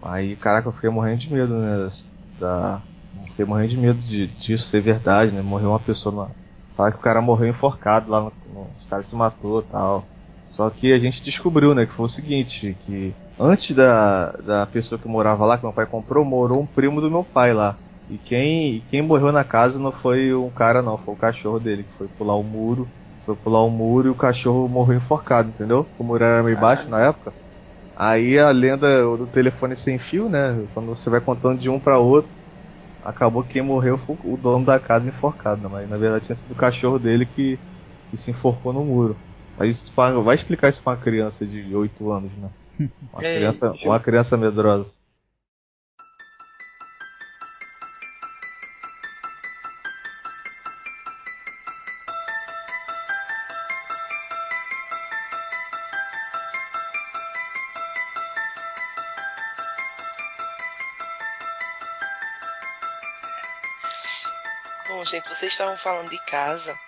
S5: Aí, caraca, eu fiquei morrendo de medo, né? Da, fiquei morrendo de medo de, disso ser verdade, né? Morreu uma pessoa na, Fala que o cara morreu enforcado lá no. Os caras se matou tal. Só que a gente descobriu, né, que foi o seguinte, que antes da, da pessoa que morava lá, que meu pai comprou, morou um primo do meu pai lá. E quem, quem morreu na casa não foi um cara não, foi o cachorro dele, que foi pular o muro. Foi pular o muro e o cachorro morreu enforcado, entendeu? O muro era meio baixo na época. Aí a lenda do telefone sem fio, né? Quando você vai contando de um para outro, acabou que quem morreu foi o dono da casa enforcado, né? mas na verdade tinha sido o cachorro dele que, que se enforcou no muro. Mas vai explicar isso pra uma criança de 8 anos, né? Uma, criança, uma criança medrosa.
S4: gente, vocês estavam falando de casa.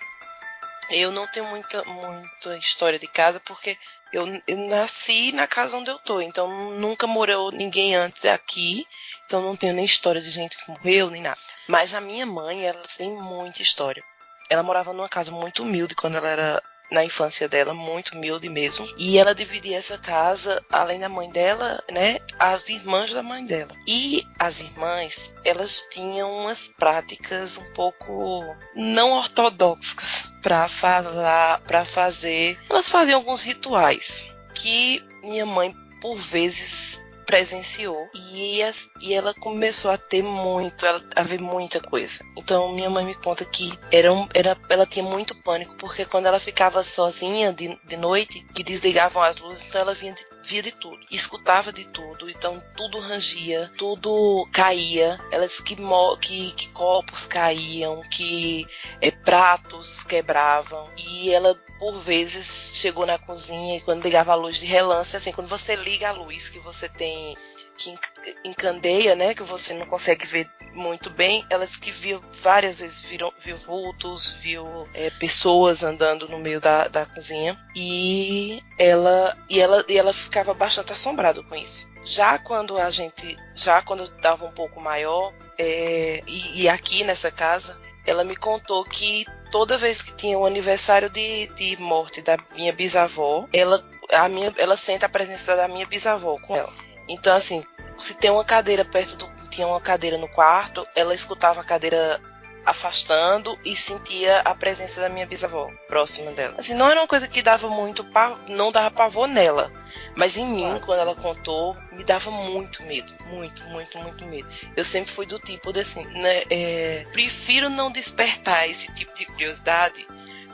S4: Eu não tenho muita, muita história de casa porque eu, eu, nasci na casa onde eu tô, então nunca morou ninguém antes aqui, então não tenho nem história de gente que morreu, nem nada. Mas a minha mãe, ela tem muita história. ela morava numa casa muito humilde quando ela era na infância dela, muito humilde mesmo. E ela dividia essa casa, além da mãe dela, né, as irmãs da mãe dela. E as irmãs, elas tinham umas práticas um pouco não ortodoxas para falar, para fazer. Elas faziam alguns rituais que minha mãe por vezes presenciou e, e ela começou a ter muito, ela, a ver muita coisa. Então minha mãe me conta que era, um, era ela tinha muito pânico porque quando ela ficava sozinha de, de noite, que desligavam as luzes, então ela via de, via de tudo, escutava de tudo, então tudo rangia, tudo caía. Ela disse que, que, que copos caíam, que é, pratos quebravam e ela por vezes chegou na cozinha e quando ligava a luz de relance, assim, quando você liga a luz que você tem que encandeia, né, que você não consegue ver muito bem, elas que viu várias vezes viram, viu vultos, viu é, pessoas andando no meio da, da cozinha e ela e ela e ela ficava bastante assombrada com isso. Já quando a gente, já quando estava um pouco maior, é, e, e aqui nessa casa, ela me contou que toda vez que tinha o aniversário de, de morte da minha bisavó, ela, a minha, ela sente a presença da minha bisavó com ela. Então, assim, se tem uma cadeira perto do. Tinha uma cadeira no quarto, ela escutava a cadeira afastando e sentia a presença da minha bisavó próxima dela. Assim, não era uma coisa que dava muito, não dava pavor nela, mas em mim, quando ela contou, me dava muito medo, muito, muito, muito medo. Eu sempre fui do tipo de assim, né, é, prefiro não despertar esse tipo de curiosidade,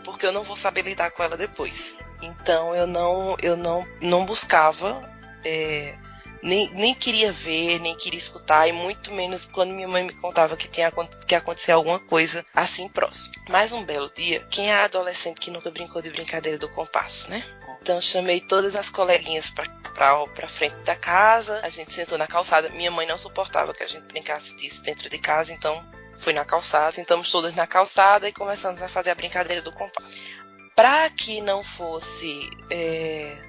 S4: porque eu não vou saber lidar com ela depois. Então eu não, eu não, não buscava é, nem, nem queria ver, nem queria escutar, e muito menos quando minha mãe me contava que tinha que acontecer alguma coisa assim próximo. Mais um belo dia, quem é adolescente que nunca brincou de brincadeira do compasso, né? Então chamei todas as coleguinhas pra, pra, pra frente da casa, a gente sentou na calçada. Minha mãe não suportava que a gente brincasse disso dentro de casa, então fui na calçada, sentamos todas na calçada e começamos a fazer a brincadeira do compasso. Para que não fosse é,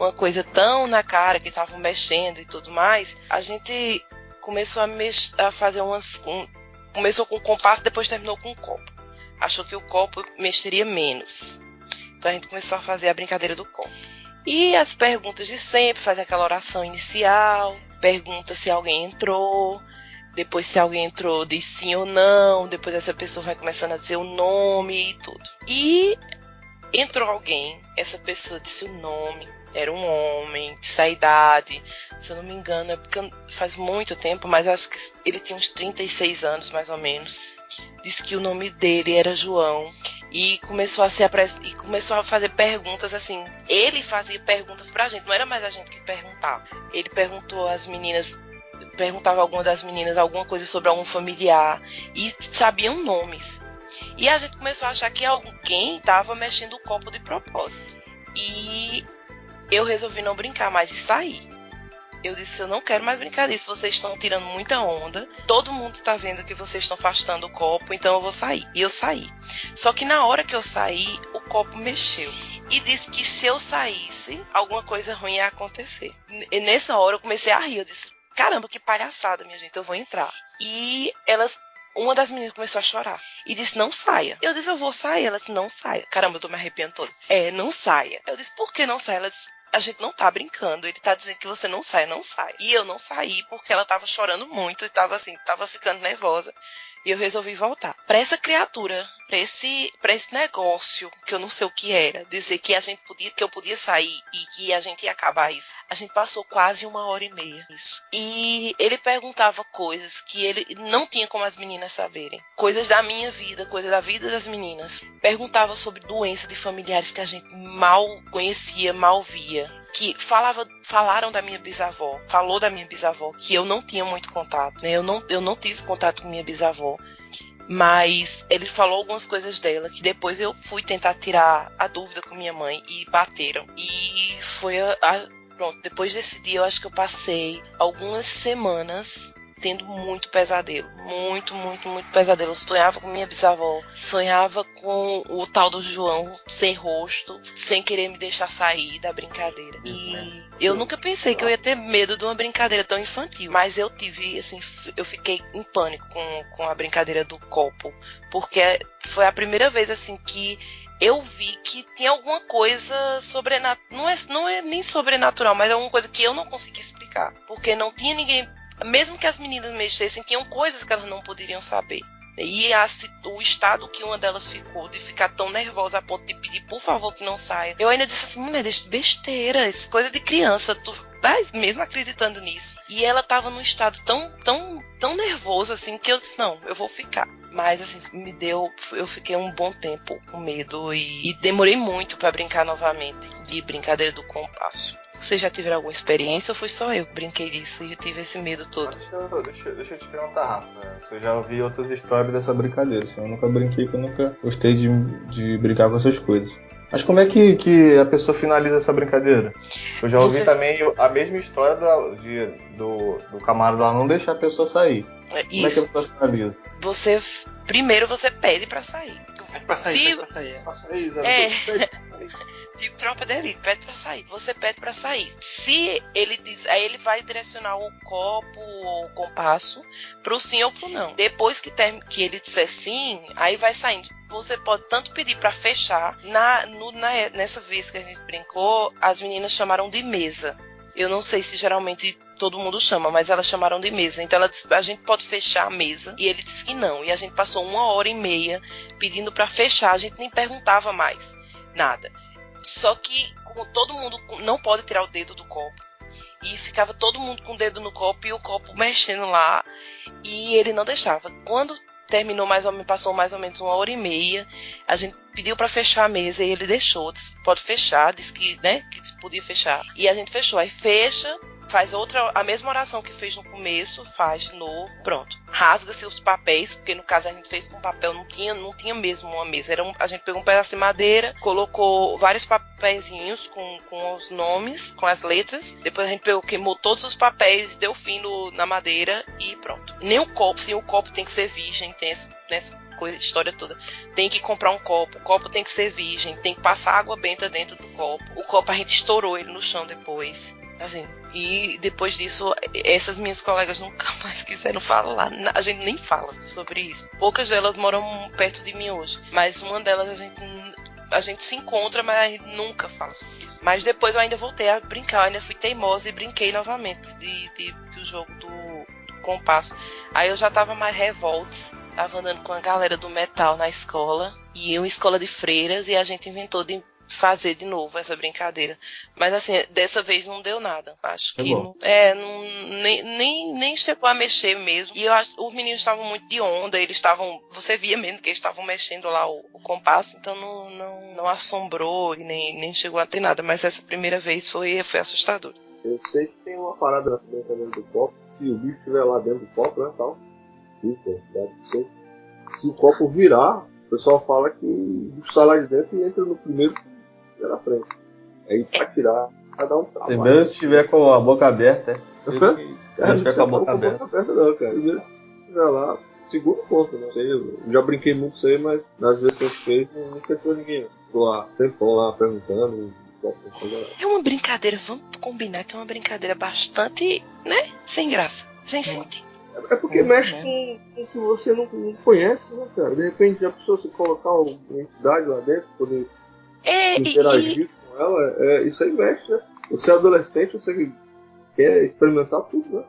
S4: uma coisa tão na cara que estavam mexendo e tudo mais, a gente começou a, mex a fazer umas. Um, começou com o compasso, depois terminou com o copo. Achou que o copo mexeria menos. Então a gente começou a fazer a brincadeira do copo. E as perguntas de sempre, fazer aquela oração inicial, pergunta se alguém entrou, depois se alguém entrou diz sim ou não, depois essa pessoa vai começando a dizer o nome e tudo. E entrou alguém, essa pessoa disse o nome, era um homem dessa idade, se eu não me engano, é porque faz muito tempo, mas acho que ele tinha uns 36 anos mais ou menos. Disse que o nome dele era João e começou a se e começou a fazer perguntas assim. Ele fazia perguntas pra gente, não era mais a gente que perguntava. Ele perguntou às meninas, perguntava a alguma das meninas alguma coisa sobre algum familiar e sabiam nomes. E a gente começou a achar que alguém estava mexendo o copo de propósito. E eu resolvi não brincar mais e sair. Eu disse, eu não quero mais brincar disso, vocês estão tirando muita onda, todo mundo está vendo que vocês estão afastando o copo, então eu vou sair. E eu saí. Só que na hora que eu saí, o copo mexeu. E disse que se eu saísse, alguma coisa ruim ia acontecer. E nessa hora eu comecei a rir, eu disse, caramba, que palhaçada, minha gente, eu vou entrar. E elas uma das meninas começou a chorar e disse: Não saia. Eu disse: Eu vou sair. Ela disse: Não saia. Caramba, eu tô me arrepiando todo. É, não saia. Eu disse: Por que não saia? Ela disse: a gente não tá brincando. Ele tá dizendo que você não sai, não sai. E eu não saí porque ela tava chorando muito e tava assim, tava ficando nervosa. E eu resolvi voltar. Para essa criatura, para esse, para esse negócio que eu não sei o que era, dizer que a gente podia, que eu podia sair e que a gente ia acabar isso. A gente passou quase uma hora e meia isso. E ele perguntava coisas que ele não tinha como as meninas saberem, coisas da minha vida, coisas da vida das meninas. Perguntava sobre doenças de familiares que a gente mal conhecia, mal via que falava, falaram da minha bisavó, falou da minha bisavó, que eu não tinha muito contato, né? Eu não, eu não tive contato com minha bisavó. Mas ele falou algumas coisas dela que depois eu fui tentar tirar a dúvida com minha mãe e bateram. E foi a, a pronto, depois desse dia eu acho que eu passei algumas semanas tendo muito pesadelo. Muito, muito, muito pesadelo. Eu sonhava com minha bisavó. Sonhava com o tal do João sem rosto, sem querer me deixar sair da brincadeira. E eu nunca pensei que eu ia ter medo de uma brincadeira tão infantil. Mas eu tive, assim, eu fiquei em pânico com, com a brincadeira do copo. Porque foi a primeira vez, assim, que eu vi que tinha alguma coisa sobrenatural. Não é, não é nem sobrenatural, mas é alguma coisa que eu não consegui explicar. Porque não tinha ninguém. Mesmo que as meninas mexessem, tinham coisas que elas não poderiam saber. E a o estado que uma delas ficou de ficar tão nervosa a ponto de pedir por favor que não saia. Eu ainda disse assim, mulher, deixa besteira, isso é coisa de criança, tu vai mesmo acreditando nisso. E ela tava num estado tão, tão, tão nervoso assim que eu disse, não, eu vou ficar. Mas assim, me deu. Eu fiquei um bom tempo com medo e, e demorei muito pra brincar novamente de brincadeira do compasso. Vocês já tiveram alguma experiência ou foi só eu que brinquei disso e eu tive esse medo todo?
S5: Deixa eu, deixa, deixa eu te perguntar, Rafa. Se eu já ouvi outras histórias dessa brincadeira. Se eu nunca brinquei, eu nunca gostei de, de brincar com essas coisas. Mas como é que, que a pessoa finaliza essa brincadeira? Eu já ouvi
S4: Você-
S5: também a mesma história do, de, do, do camarada lá não deixar a pessoa sair.
S4: É
S5: Como é que a pessoa finaliza?
S4: Você. Primeiro você pede pra sair.
S2: Pede pra sair,
S4: Se-
S2: pede pra sair.
S3: Passa aí, Zé.
S4: É.
S3: Pede pra sair.
S4: Tipo, tropa de elite, pede pra sair. Você pede pra sair. Se ele diz, aí ele vai direcionar o copo ou o compasso pro sim ou pro não. Depois que, term- que ele disser sim, aí vai saindo. Você pode tanto pedir pra fechar. Na, no- na- nessa vez que a gente brincou, as meninas chamaram de mesa. Eu não sei se geralmente todo mundo chama, mas elas chamaram de mesa. Então ela disse, a gente pode fechar a mesa. E ele disse que não. E a gente passou uma hora e meia pedindo pra fechar. A gente nem perguntava mais nada. Só que como todo mundo não pode tirar o dedo do copo. E ficava todo mundo com o dedo no copo e o copo mexendo lá. E ele não deixava. Quando terminou mais ou menos, passou mais ou menos uma hora e meia, a gente pediu pra fechar a mesa e ele deixou. Disse, pode fechar, disse que, né, que podia fechar. E a gente fechou. Aí fecha, faz outra, a mesma oração que fez no começo, faz de novo, pronto. Rasga-se os papéis, porque no caso a gente fez com papel, não tinha, não tinha mesmo uma mesa. Era um- a gente pegou um pedaço de madeira, colocou vários papeizinhos com, com os nomes, com as letras. Depois a gente pegou, queimou todos os papéis, deu fim no- na madeira e pronto. Nem o copo, sim, o copo tem que ser virgem, tem essa, nessa coisa, história toda. Tem que comprar um copo, o copo tem que ser virgem, tem que passar água benta dentro do copo. O copo a gente estourou ele no chão depois. Assim, e depois disso, essas minhas colegas nunca mais quiseram falar. A gente nem fala sobre isso. Poucas delas moram perto de mim hoje. Mas uma delas a gente, a gente se encontra, mas nunca fala. Mas depois eu ainda voltei a brincar, eu ainda fui teimosa e brinquei novamente de, de- do jogo do, do compasso. Aí eu já tava mais revoltos, tava andando com a galera do metal na escola, e uma escola de freiras, e a gente inventou de fazer de novo essa brincadeira. Mas assim, dessa vez não deu nada. Acho
S5: É
S4: que
S5: bom.
S4: não, é, não, nem, nem, nem chegou a mexer mesmo. E eu acho os meninos estavam muito de onda, eles estavam. Você via mesmo que eles estavam mexendo lá o, o compasso, então não, não, não assombrou e nem, nem chegou a ter nada. Mas essa primeira vez foi, foi assustador.
S3: Eu sei que tem uma parada nessa brincadeira do copo. Se o bicho estiver lá dentro do copo, né, tal. Sei. Se o copo virar, o pessoal fala que o bicho sai lá de dentro e entra no primeiro na frente. Aí pra tirar, vai dar um trabalho.
S5: Primeiro se tiver com a boca aberta, é.
S3: Cara, não
S5: fica
S3: precisa
S5: com a boca
S3: ficar com a boca aberta não, cara. Primeiro, se estiver lá, segundo ponto, né? Sei, eu já brinquei muito isso aí, mas nas vezes que eu fiquei, não- nunca entrou ninguém. Ficou lá, tempão lá, perguntando. não.
S4: É uma brincadeira, vamos combinar que é uma brincadeira bastante, né? Sem graça, sem sentido.
S3: É porque mexe com com o que você não, não conhece, né, cara? De repente a pessoa se colocar uma entidade lá dentro, poder
S4: É, e, e,
S3: interagir com ela, é, isso aí mexe, né? Você é adolescente, você quer experimentar tudo, né?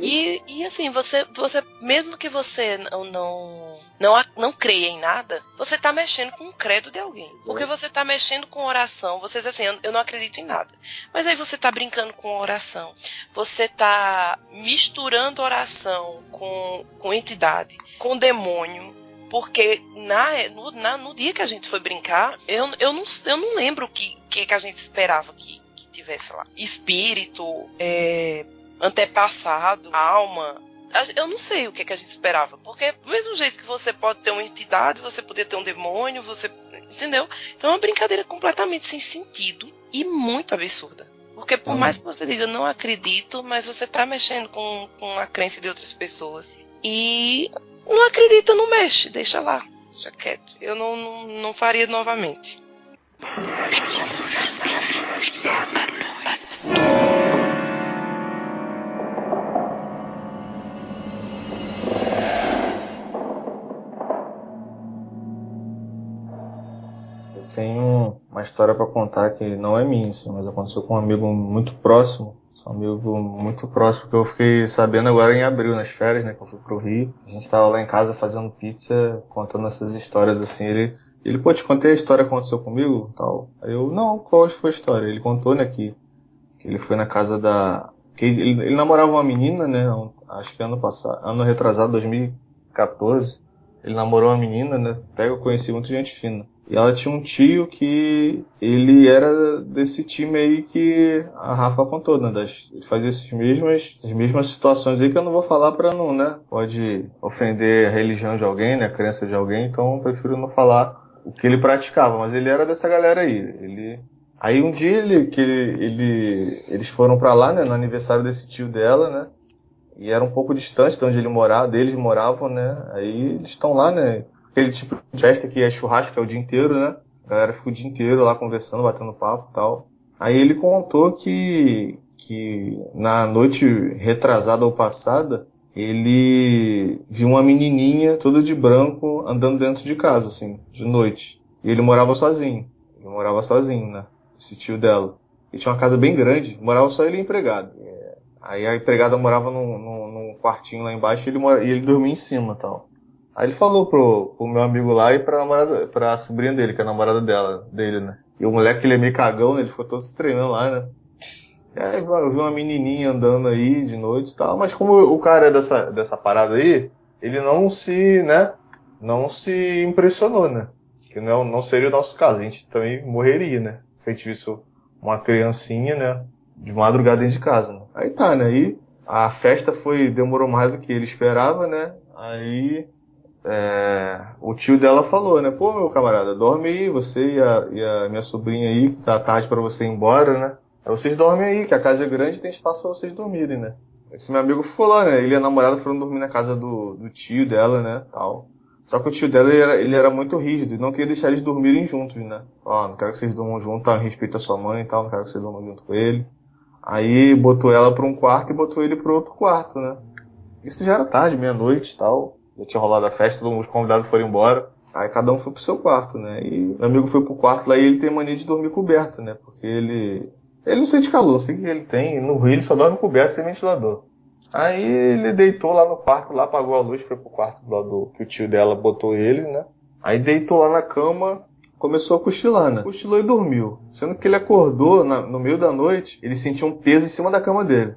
S4: E, e assim, você, você, mesmo que você não, não, não, não creia em nada, você tá mexendo com o credo de alguém. Porque você tá mexendo com oração. Você diz assim, eu, eu não acredito em nada. Mas aí você tá brincando com oração. Você tá misturando oração com, com entidade, com demônio. Porque na, no, na- no dia que a gente foi brincar, eu, eu, não, eu não lembro o que, que, que a gente esperava que, que tivesse lá. Espírito, é, antepassado, alma. Eu não sei o que, que a gente esperava. Porque do mesmo jeito que você pode ter uma entidade, você poderia ter um demônio, você. Entendeu? Então é uma brincadeira completamente sem sentido e muito absurda. Porque por mais que você diga não acredito, mas você tá mexendo com, com a crença de outras pessoas. E não acredita, não mexe, deixa lá, deixa quieto. Eu não, não, não faria novamente.
S5: Eu tenho uma história pra contar que não é minha, mas aconteceu com um amigo muito próximo. Um amigo muito próximo que eu fiquei sabendo agora em abril, nas férias, né? Que eu fui pro Rio. A gente tava lá em casa fazendo pizza, contando essas histórias assim. Ele, ele pô, te contei a história que aconteceu comigo tal. Aí eu, não, qual foi a história? Ele contou, né, que, que ele foi na casa da. que ele, ele namorava uma menina, né? Acho que ano passado, ano retrasado, 2014. Ele namorou uma menina, né? Até eu conheci muita gente fina. E ela tinha um tio que ele era desse time aí que a Rafa contou, né? Das, fazia essas mesmas, essas mesmas situações aí que eu não vou falar pra não, né? Pode ofender a religião de alguém, né? A crença de alguém, então eu prefiro não falar o que ele praticava. Mas ele era dessa galera aí. Ele... Aí um dia ele, que ele, ele- eles foram pra lá, né? No aniversário desse tio dela, né? E era um pouco distante de onde ele morava, deles moravam, né? Aí eles estão lá, né? Aquele tipo de festa que é churrasco, que é o dia inteiro, né? A galera fica o dia inteiro lá conversando, batendo papo e tal. Aí ele contou que, que na noite retrasada ou passada, ele viu uma menininha toda de branco andando dentro de casa, assim, de noite. E ele morava sozinho. Ele morava sozinho, né? Esse tio dela. E tinha uma casa bem grande, morava só ele e empregado. É, Aí a empregada morava num, num, num quartinho lá embaixo e ele, mora, e ele dormia em cima tal. Aí ele falou pro, pro meu amigo lá e pra namorada, pra sobrinha dele, que é a namorada dela, dele, né? E o moleque, ele é meio cagão, né? Ele ficou todo se tremendo lá, né? E aí eu vi uma menininha andando aí de noite e tal, mas como o cara é dessa, dessa parada aí, ele não se, né? Não se impressionou, né? Que não, não seria o nosso caso, a gente também morreria, né? Se a gente visse uma criancinha, né? De madrugada dentro de casa, né? Aí tá, né? Aí a festa foi, demorou mais do que ele esperava, né? Aí é, o tio dela falou, né? Pô, meu camarada, dorme aí, você e a, e a minha sobrinha aí, que tá tarde pra você ir embora, né? Aí vocês dormem aí, que a casa é grande e tem espaço pra vocês dormirem, né? Esse meu amigo ficou lá, né? Ele e a namorada foram dormir na casa do, do tio dela, né? Tal. Só que o tio dela, ele era, ele era muito rígido e não queria deixar eles dormirem juntos, né? Ó, não quero que vocês durmam juntos, tá? respeita a sua mãe e tal, não quero que vocês durmam junto com ele. Aí botou ela pra um quarto e botou ele pro outro quarto, né? Isso já era tarde, meia-noite e tal. Já tinha rolado a festa, todos os convidados foram embora. Aí cada um foi pro seu quarto, né? E meu amigo foi pro quarto lá e ele tem mania de dormir coberto, né? Porque ele. Ele não sente calor, não sei que ele tem. No Rio ele só dorme coberto sem ventilador. Aí ele deitou lá no quarto, lá apagou a luz, foi pro quarto do que o tio dela botou ele, né? Aí deitou lá na cama, começou a cochilar, né? Cochilou e dormiu. Sendo que ele acordou na- no meio da noite, ele sentiu um peso em cima da cama dele.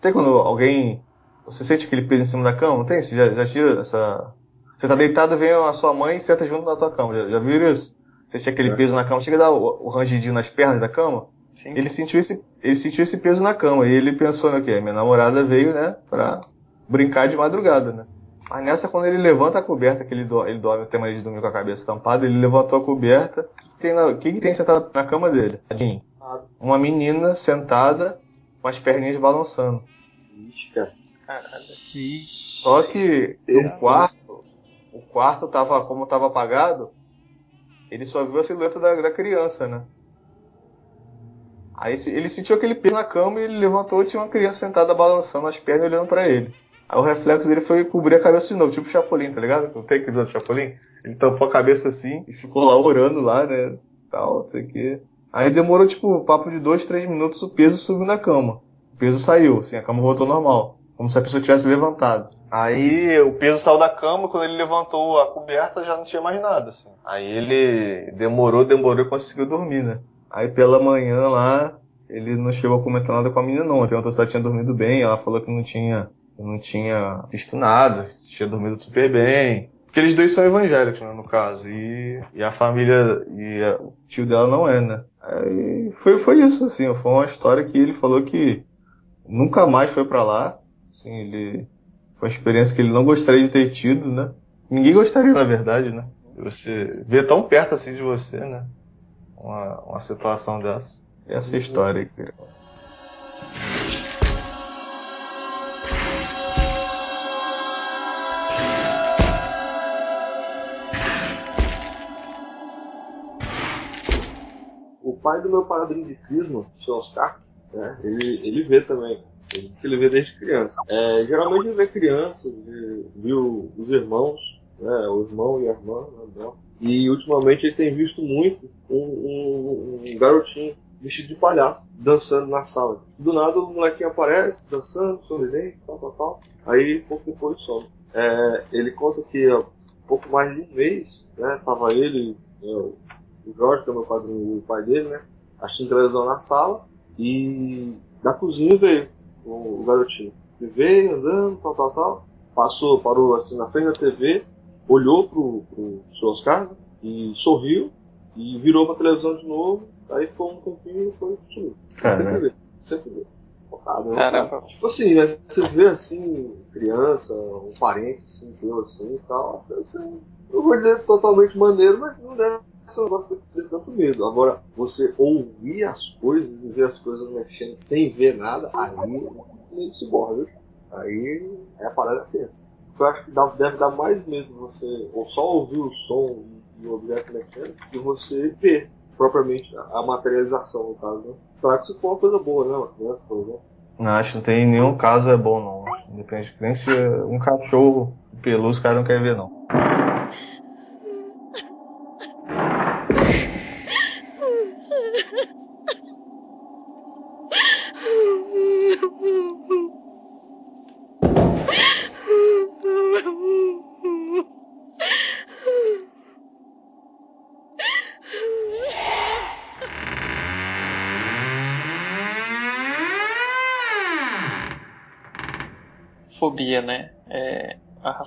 S5: Tem quando alguém. Você sente aquele peso em cima da cama? Não tem? Você já, já tira essa. Você tá deitado, vem a sua mãe e senta junto na tua cama. Já, já viram isso? Você tinha aquele
S3: É.
S5: peso na cama, chega a dar o, o rangidinho nas pernas da cama?
S2: Sim.
S5: Ele sentiu esse, ele sentiu esse peso na cama e ele pensou no quê? Minha namorada veio, né, pra brincar de madrugada, né? Mas nessa, quando ele levanta a coberta, que ele, do, ele dorme, tem mania de dormir com a cabeça tampada, ele levantou a coberta. O que, que tem, na- o que, que tem sentado na cama dele? Tadinho. Uma menina sentada com as perninhas balançando.
S3: Ixi, cara.
S2: Caralho.
S5: Só que o
S3: Isso.
S5: quarto, o quarto tava, como tava apagado, ele só viu a silhueta da, da criança, né? Aí ele sentiu aquele peso na cama e ele levantou e tinha uma criança sentada balançando as pernas e olhando pra ele. Aí o reflexo dele foi cobrir a cabeça de novo, tipo o Chapolin, tá ligado? Não tem aquele do Chapolin? Ele tampou a cabeça assim e ficou lá orando lá, né? Tal, sei o quê. Aí demorou, tipo, papo de dois, três minutos, o peso subiu na cama. O peso saiu, assim, a cama voltou normal. Como se a pessoa tivesse levantado. Aí o peso saiu da cama, quando ele levantou a coberta já não tinha mais nada, assim. Aí ele demorou, demorou e conseguiu dormir, né? Aí pela manhã lá, ele não chegou a comentar nada com a menina não. Ele perguntou se ela tinha dormido bem, ela falou que não tinha, não tinha visto nada, tinha dormido super bem. Porque eles dois são evangélicos, né, no caso. E, e a família, e a- o tio dela não é, né? Aí foi, foi isso, assim, foi uma história que ele falou que nunca mais foi pra lá. Assim, ele foi uma experiência que ele não gostaria de ter tido, né? Ninguém gostaria, na verdade, né? Você ver tão perto assim de você, né? Uma, uma situação dessa. Essa é história cara.
S3: O pai do meu padrinho de crisma, o Oscar, né, ele, ele vê também. Ele, ele vê desde criança. É, geralmente ele vê crianças, ele viu os irmãos, né, o irmão e a irmã, né, e ultimamente ele tem visto muito um, um- um garotinho vestido de palhaço dançando na sala. Do nada o molequinho aparece, dançando, sorridente, tal, tal, tal. Aí pouco depois some. É, ele conta que há pouco mais de um mês, né, tava ele, né, o o Jorge, que é meu padrinho, o pai dele, né? Assistindo televisão na sala e da cozinha veio o, garotinho. Ele veio andando, tal, tal, tal. Passou, parou assim na frente da TV, olhou pro, pro seu Oscar né, e sorriu e virou pra televisão de novo. Aí foi um tempinho e foi sumiu.
S5: Cara,
S3: sempre
S5: né?
S3: vê, sempre vê. Focado, né?
S2: Caramba.
S3: Tipo assim, né? Você vê assim, criança, um parente assim, teu assim e tal. Assim, não vou dizer totalmente maneiro, mas não deve ser um negócio de tanto medo. Agora, você ouvir as coisas e ver as coisas mexendo sem ver nada, aí meio se borra? Aí é a parada tensa. Eu acho que dá- deve dar mais medo você ou só ouvir o som e o objeto mexendo que você ver propriamente a materialização, no caso, né? Claro que se for uma coisa boa, né? Uma criança, por exemplo.
S5: Não, acho que não tem nenhum caso é bom, não. Independente nem se um cachorro peludo, os caras não querem ver, não.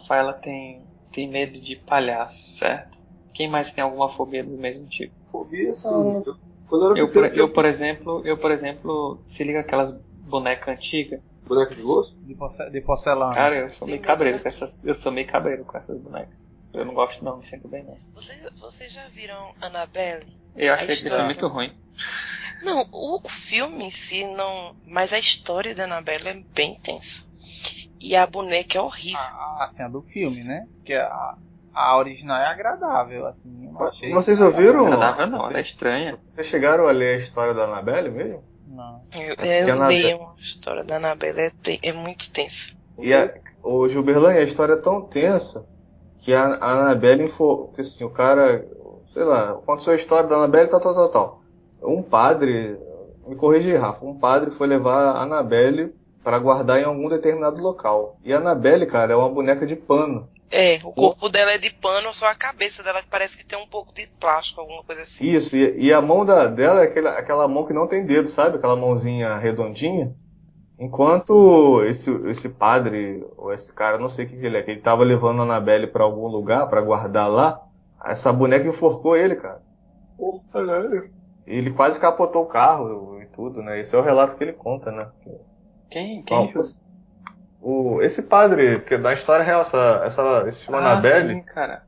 S2: Rafaela tem, tem medo de palhaço, certo? Quem mais tem alguma fobia do mesmo tipo?
S3: Fobia, sim. Eu- Quando eu era
S2: Eu, por, eu, por exemplo, eu, por exemplo, se liga aquelas bonecas antigas.
S3: boneco de gosto,
S1: De, porce- de porcelana.
S2: Cara, eu sou meio cabreiro
S4: de-
S2: com essas. Eu sou meio cabreiro com essas bonecas. Eu não gosto não, me sinto bem não.
S4: Vocês, vocês já viram Annabelle?
S2: Eu achei aquilo
S4: história.
S2: muito ruim.
S4: Não, o, o filme em si não. Mas a história da Annabelle é bem tensa. E a boneca é horrível.
S1: Ah, assim, a do filme, né? Porque a, a original é agradável, assim. Eu achei.
S5: Vocês ouviram?
S2: Agradável não, ela é
S5: Vocês,
S2: estranha.
S5: vocês chegaram a ler a história da Annabelle mesmo?
S1: Não.
S4: Eu,
S5: É
S4: eu
S5: a
S4: leio
S5: Annabelle-
S4: a história da Annabelle, é, te- é muito tensa.
S5: E a, o Gilberlan, a história é tão tensa que a, a Annabelle info, que assim, o cara, sei lá, aconteceu a história da Annabelle, tal, tal, tal, tal. Um padre, me corrija aí, Rafa, um padre foi levar a Annabelle para guardar em algum determinado local. E a Annabelle, cara, é uma boneca de pano.
S4: É, o corpo dela é de pano, só a cabeça dela que parece que tem um pouco de plástico, alguma coisa assim.
S5: Isso, e, e a mão da, dela é aquela, aquela mão que não tem dedo, sabe? Aquela mãozinha redondinha. Enquanto esse, esse padre, ou esse cara, não sei o que, que ele é, que ele tava levando a Annabelle pra algum lugar pra guardar lá, essa boneca enforcou ele, cara.
S3: Pô, caralho.
S5: Ele quase capotou o carro e tudo, né? Esse é o relato que ele conta, né?
S2: Quem, quem jura?
S5: o, esse padre, porque da história real, essa, essa, esse filme
S2: Ah, sim, cara.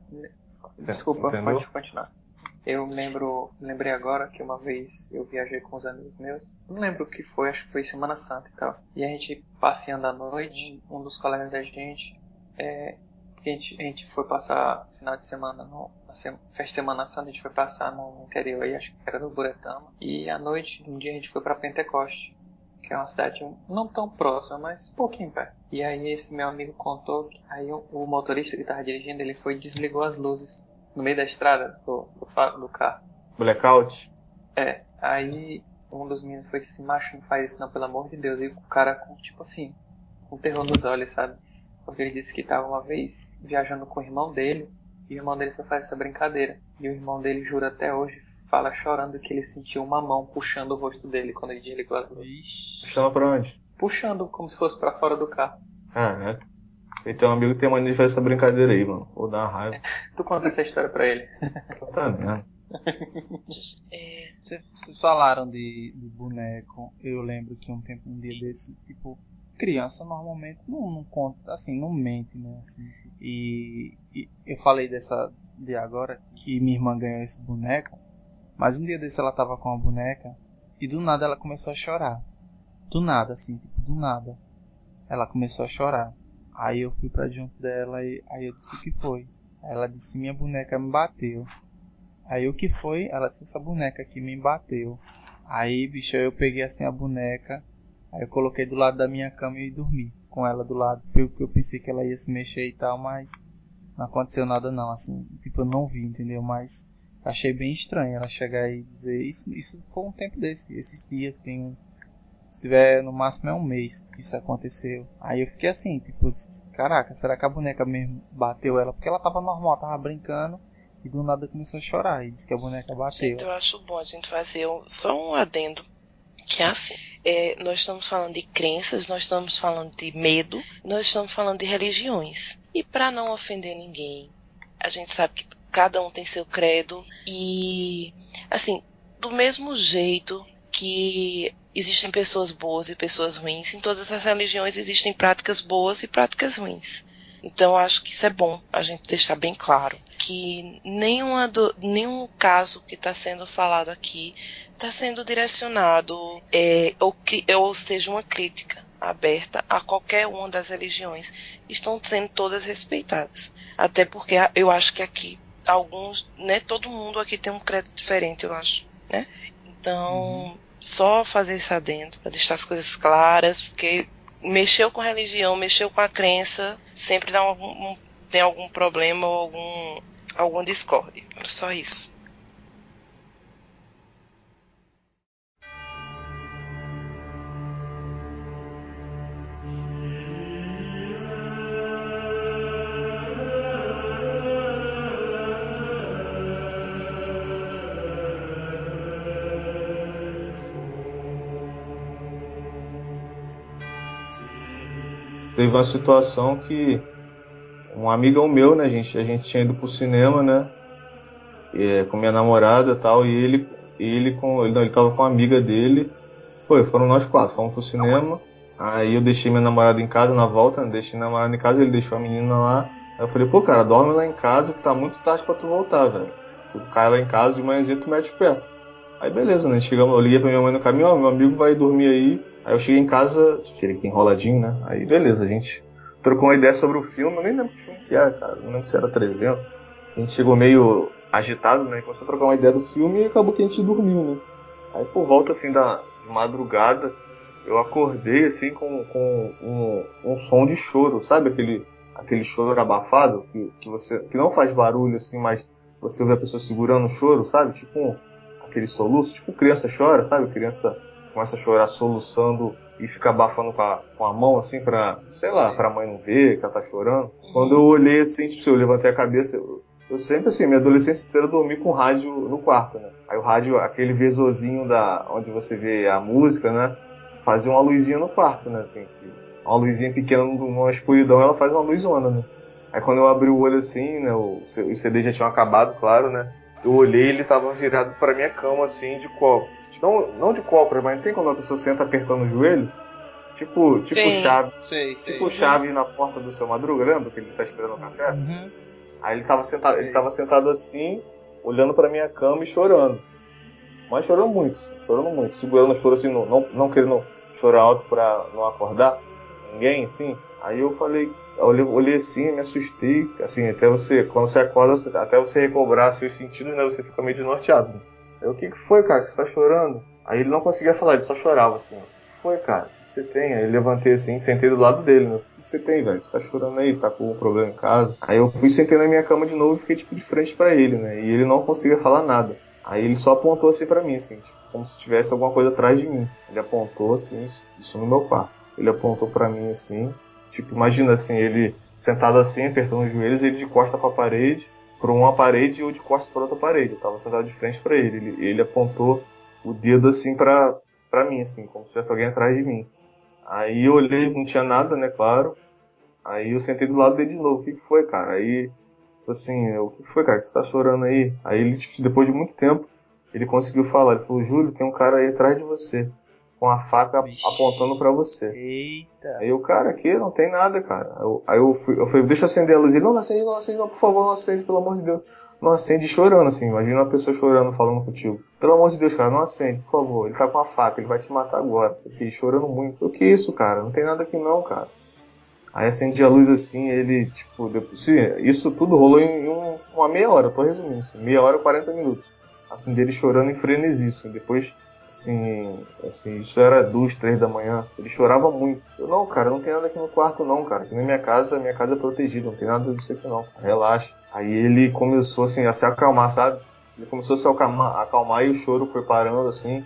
S2: Desculpa,
S5: Entendeu?
S2: pode continuar. Eu lembro, lembrei agora que uma vez eu viajei com os amigos meus. Não lembro o que foi, acho que foi Semana Santa e tal. E a gente passeando à noite, um dos colegas da gente, é, a gente, a gente foi passar final de semana no na festa de Semana Santa, a gente foi passar no interior aí, acho que era do Buretama. E à noite, um dia a gente foi pra Pentecoste que é uma cidade não tão próxima, mas um pouquinho perto. E aí esse meu amigo contou que aí o, motorista que estava dirigindo, ele foi e desligou as luzes no meio da estrada do, do, do carro.
S5: blackout.
S2: É, aí um dos meninos foi assim, macho, não faz isso não, pelo amor de Deus. E o cara com, tipo assim, com terror nos olhos, sabe? Porque ele disse que estava uma vez viajando com o irmão dele, e o irmão dele foi fazer essa brincadeira. E o irmão dele jura até hoje, fala chorando que ele sentiu uma mão puxando o rosto dele quando ele desligou as luzes.
S1: Ixi.
S5: Chama pra onde?
S2: Puxando como se fosse pra fora do carro.
S5: Caraca. Ele tem um amigo que tem mania de fazer essa brincadeira aí, mano. Vou dar uma raiva.
S2: Tu conta essa história pra ele.
S5: Tá vendo?
S4: É,
S1: Cê- Vocês falaram de, de boneco. Eu lembro que um tempo, um dia desse, tipo, criança normalmente não, não conta, assim, não mente, né? Assim. E, e eu falei dessa de agora que minha irmã ganhou esse boneco, mas um dia desse ela tava com a boneca e do nada ela começou a chorar. Do nada, assim, tipo, do nada. Ela começou a chorar. Aí eu fui pra junto dela e aí eu disse o que foi. Aí ela disse minha boneca me bateu. Aí o que foi? Ela disse essa boneca aqui me bateu. Aí, bicho, eu peguei assim a boneca, aí eu coloquei do lado da minha cama e dormi com ela do lado, porque eu pensei que ela ia se mexer e tal, mas não aconteceu nada não, assim, tipo, eu não vi, entendeu? Mas achei bem estranho ela chegar e dizer, isso, isso foi um tempo desse, esses dias, tem um, se tiver no máximo é um mês que isso aconteceu. Aí eu fiquei assim, tipo, caraca, será que a boneca mesmo bateu ela? Porque ela tava normal, tava brincando, e do nada começou a chorar e disse que a boneca bateu.
S4: Gente, eu acho bom a gente fazer só um adendo. Que é assim, é, nós estamos falando de crenças, nós estamos falando de medo, nós estamos falando de religiões. E para não ofender ninguém, a gente sabe que cada um tem seu credo e, assim, do mesmo jeito que existem pessoas boas e pessoas ruins, em todas as religiões existem práticas boas e práticas ruins. Então acho que isso é bom a gente deixar bem claro que nenhuma do, nenhum caso que está sendo falado aqui está sendo direcionado é, ou, ou seja uma crítica aberta a qualquer uma das religiões. Estão sendo todas respeitadas. Até porque eu acho que aqui alguns, né, todo mundo aqui tem um credo diferente, eu acho, né? Então, só fazer esse adendo para deixar as coisas claras, porque mexeu com religião, mexeu com a crença, sempre dá algum, um- tem algum problema ou algum, alguma discórdia. Era só isso.
S5: Teve uma situação que um amigão meu, né, a gente, a gente tinha ido pro cinema, né, e, com minha namorada e tal, e ele, ele com, ele, não, ele tava com uma amiga dele, foi, foram nós quatro, fomos pro cinema, aí eu deixei minha namorada em casa na volta, né, deixei minha namorada em casa, ele deixou a menina lá, aí eu falei, pô, cara, dorme lá em casa que tá muito tarde pra tu voltar, velho, tu cai lá em casa de manhãzinha tu mete o pé. Aí beleza, né? Chegamos, eu liguei pra minha mãe no caminho, ó, meu amigo vai dormir aí. Aí eu cheguei em casa, tirei aqui enroladinho, né? Aí beleza, a gente trocou uma ideia sobre o filme, eu nem lembro que filme que era, cara, não lembro se era 300. A gente chegou meio agitado, né? Começou a trocar uma ideia do filme e acabou que a gente dormiu, né? Aí por volta assim da de madrugada, eu acordei assim com, com um, um som de choro, sabe aquele aquele choro abafado que, que você que não faz barulho assim, mas você vê a pessoa segurando o choro, sabe? Tipo um, aquele soluço, tipo criança chora, sabe? Criança começa a chorar soluçando e fica abafando com a, com a mão assim pra, sei lá, pra mãe não ver que ela tá chorando. Quando eu olhei assim, tipo, eu levantei a cabeça, eu, eu sempre assim, minha adolescência inteira dormi com rádio no quarto, né? Aí o rádio, aquele visorzinho da onde você vê a música, né? Fazia uma luzinha no quarto, né? Assim, uma luzinha pequena numa escuridão, ela faz uma luzona, né? Aí quando eu abri o olho assim, né? O, os CDs já tinham acabado, claro, né? Eu olhei ele tava virado pra minha cama, assim, de copo. Não, não de copo, mas não tem quando a pessoa senta apertando o joelho? Tipo, tipo
S4: Tem.
S5: chave,
S1: Sei, sei.
S5: tipo chave na porta do seu madruga, lembra que ele tá esperando o café?
S1: Uhum.
S5: Aí ele tava sentado, ele tava sentado assim, olhando pra minha cama e chorando. Mas chorando muito, chorando muito, segurando o choro assim, não, não, não querendo chorar alto pra não acordar ninguém, assim. Aí eu falei, olhei, olhei assim, me assustei, assim, até você, quando você acorda, até você recobrar seus sentidos, né, você fica meio desnorteado. Aí, o que que foi, cara, você tá chorando? Aí ele não conseguia falar, ele só chorava, assim. O que foi, cara? O que você tem? Aí eu levantei assim, sentei do lado dele, né? O que você tem, velho? Você tá chorando aí? Tá com algum problema em casa? Aí eu fui, sentei na minha cama de novo e fiquei, tipo, de frente pra ele, né? E ele não conseguia falar nada. Aí ele só apontou assim pra mim, assim, tipo, como se tivesse alguma coisa atrás de mim. Ele apontou assim, isso no meu quarto. Ele apontou pra mim assim, tipo, imagina assim, ele sentado assim, apertando os joelhos, ele de costa pra parede, pra uma parede e eu de costa pra outra parede. Eu tava sentado de frente pra ele. Ele, ele apontou o dedo assim pra, pra mim, assim, como se tivesse alguém atrás de mim. Aí eu olhei, não tinha nada, né, claro. Aí eu sentei do lado dele de novo. O que, que foi, cara? Aí, assim, eu, o que foi, cara? Você tá chorando aí? Aí ele, tipo, depois de muito tempo, ele conseguiu falar. Ele falou, Júlio, tem um cara aí atrás de você. Com a faca
S1: Vixe.
S5: apontando pra você.
S1: Eita.
S5: Aí o cara aqui não tem nada, cara. Eu- aí eu fui, eu falei, deixa eu acender a luz. Ele, não, não acende, não acende, não, por favor, não acende, pelo amor de Deus. Não acende chorando, assim. Imagina uma pessoa chorando, falando contigo. Pelo amor de Deus, cara, não acende, por favor. Ele tá com a faca, ele vai te matar agora. Isso aqui, chorando muito. O que é isso, cara? Não tem nada aqui não, cara. Aí acendi a luz assim, ele, tipo, depois, sim, isso tudo rolou em, em um- uma meia hora, eu tô resumindo, assim, meia hora e 40 minutos. Assim, dele chorando em frenesi, assim, depois, assim, assim, isso era duas, três da manhã, ele chorava muito. Eu, não, cara, não tem nada aqui no quarto não, cara, aqui na minha casa, minha casa é protegida, não tem nada disso aqui não, relaxa. Aí ele começou, assim, a se acalmar, sabe? Ele começou a se acalmar, acalmar e o choro foi parando, assim,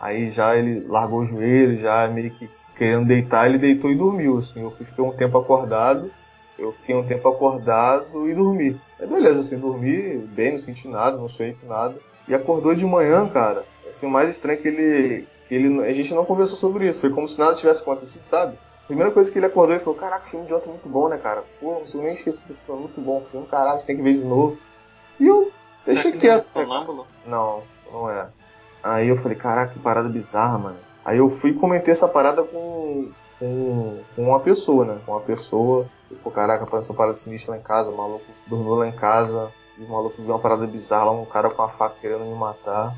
S5: aí já ele largou o joelho, já meio que querendo deitar, ele deitou e dormiu, assim. Eu fiquei um tempo acordado, eu fiquei um tempo acordado e dormi. Aí beleza, assim, dormi bem, não senti nada, não sonhei com nada. E acordou de manhã, cara, assim, o mais estranho é que ele, que ele, a gente não conversou sobre isso, foi como se nada tivesse acontecido, sabe? Primeira coisa que ele acordou, ele falou, caraca, o filme de ontem é muito bom, né, cara? Pô, não nem esqueci desse filme, é muito bom o filme, caraca, a gente tem que ver de novo. E eu deixei
S2: que não é
S5: quieto, cara?
S2: sonâmbulo?
S5: Não, não é. Aí eu falei, caraca, que parada bizarra, mano. Aí eu fui e comentei essa parada com, com, com uma pessoa, né? Com uma pessoa. Tipo, caraca, uma parada sinistra lá em casa, o maluco dormiu lá em casa. E o maluco viu uma parada bizarra lá, um cara com a faca querendo me matar.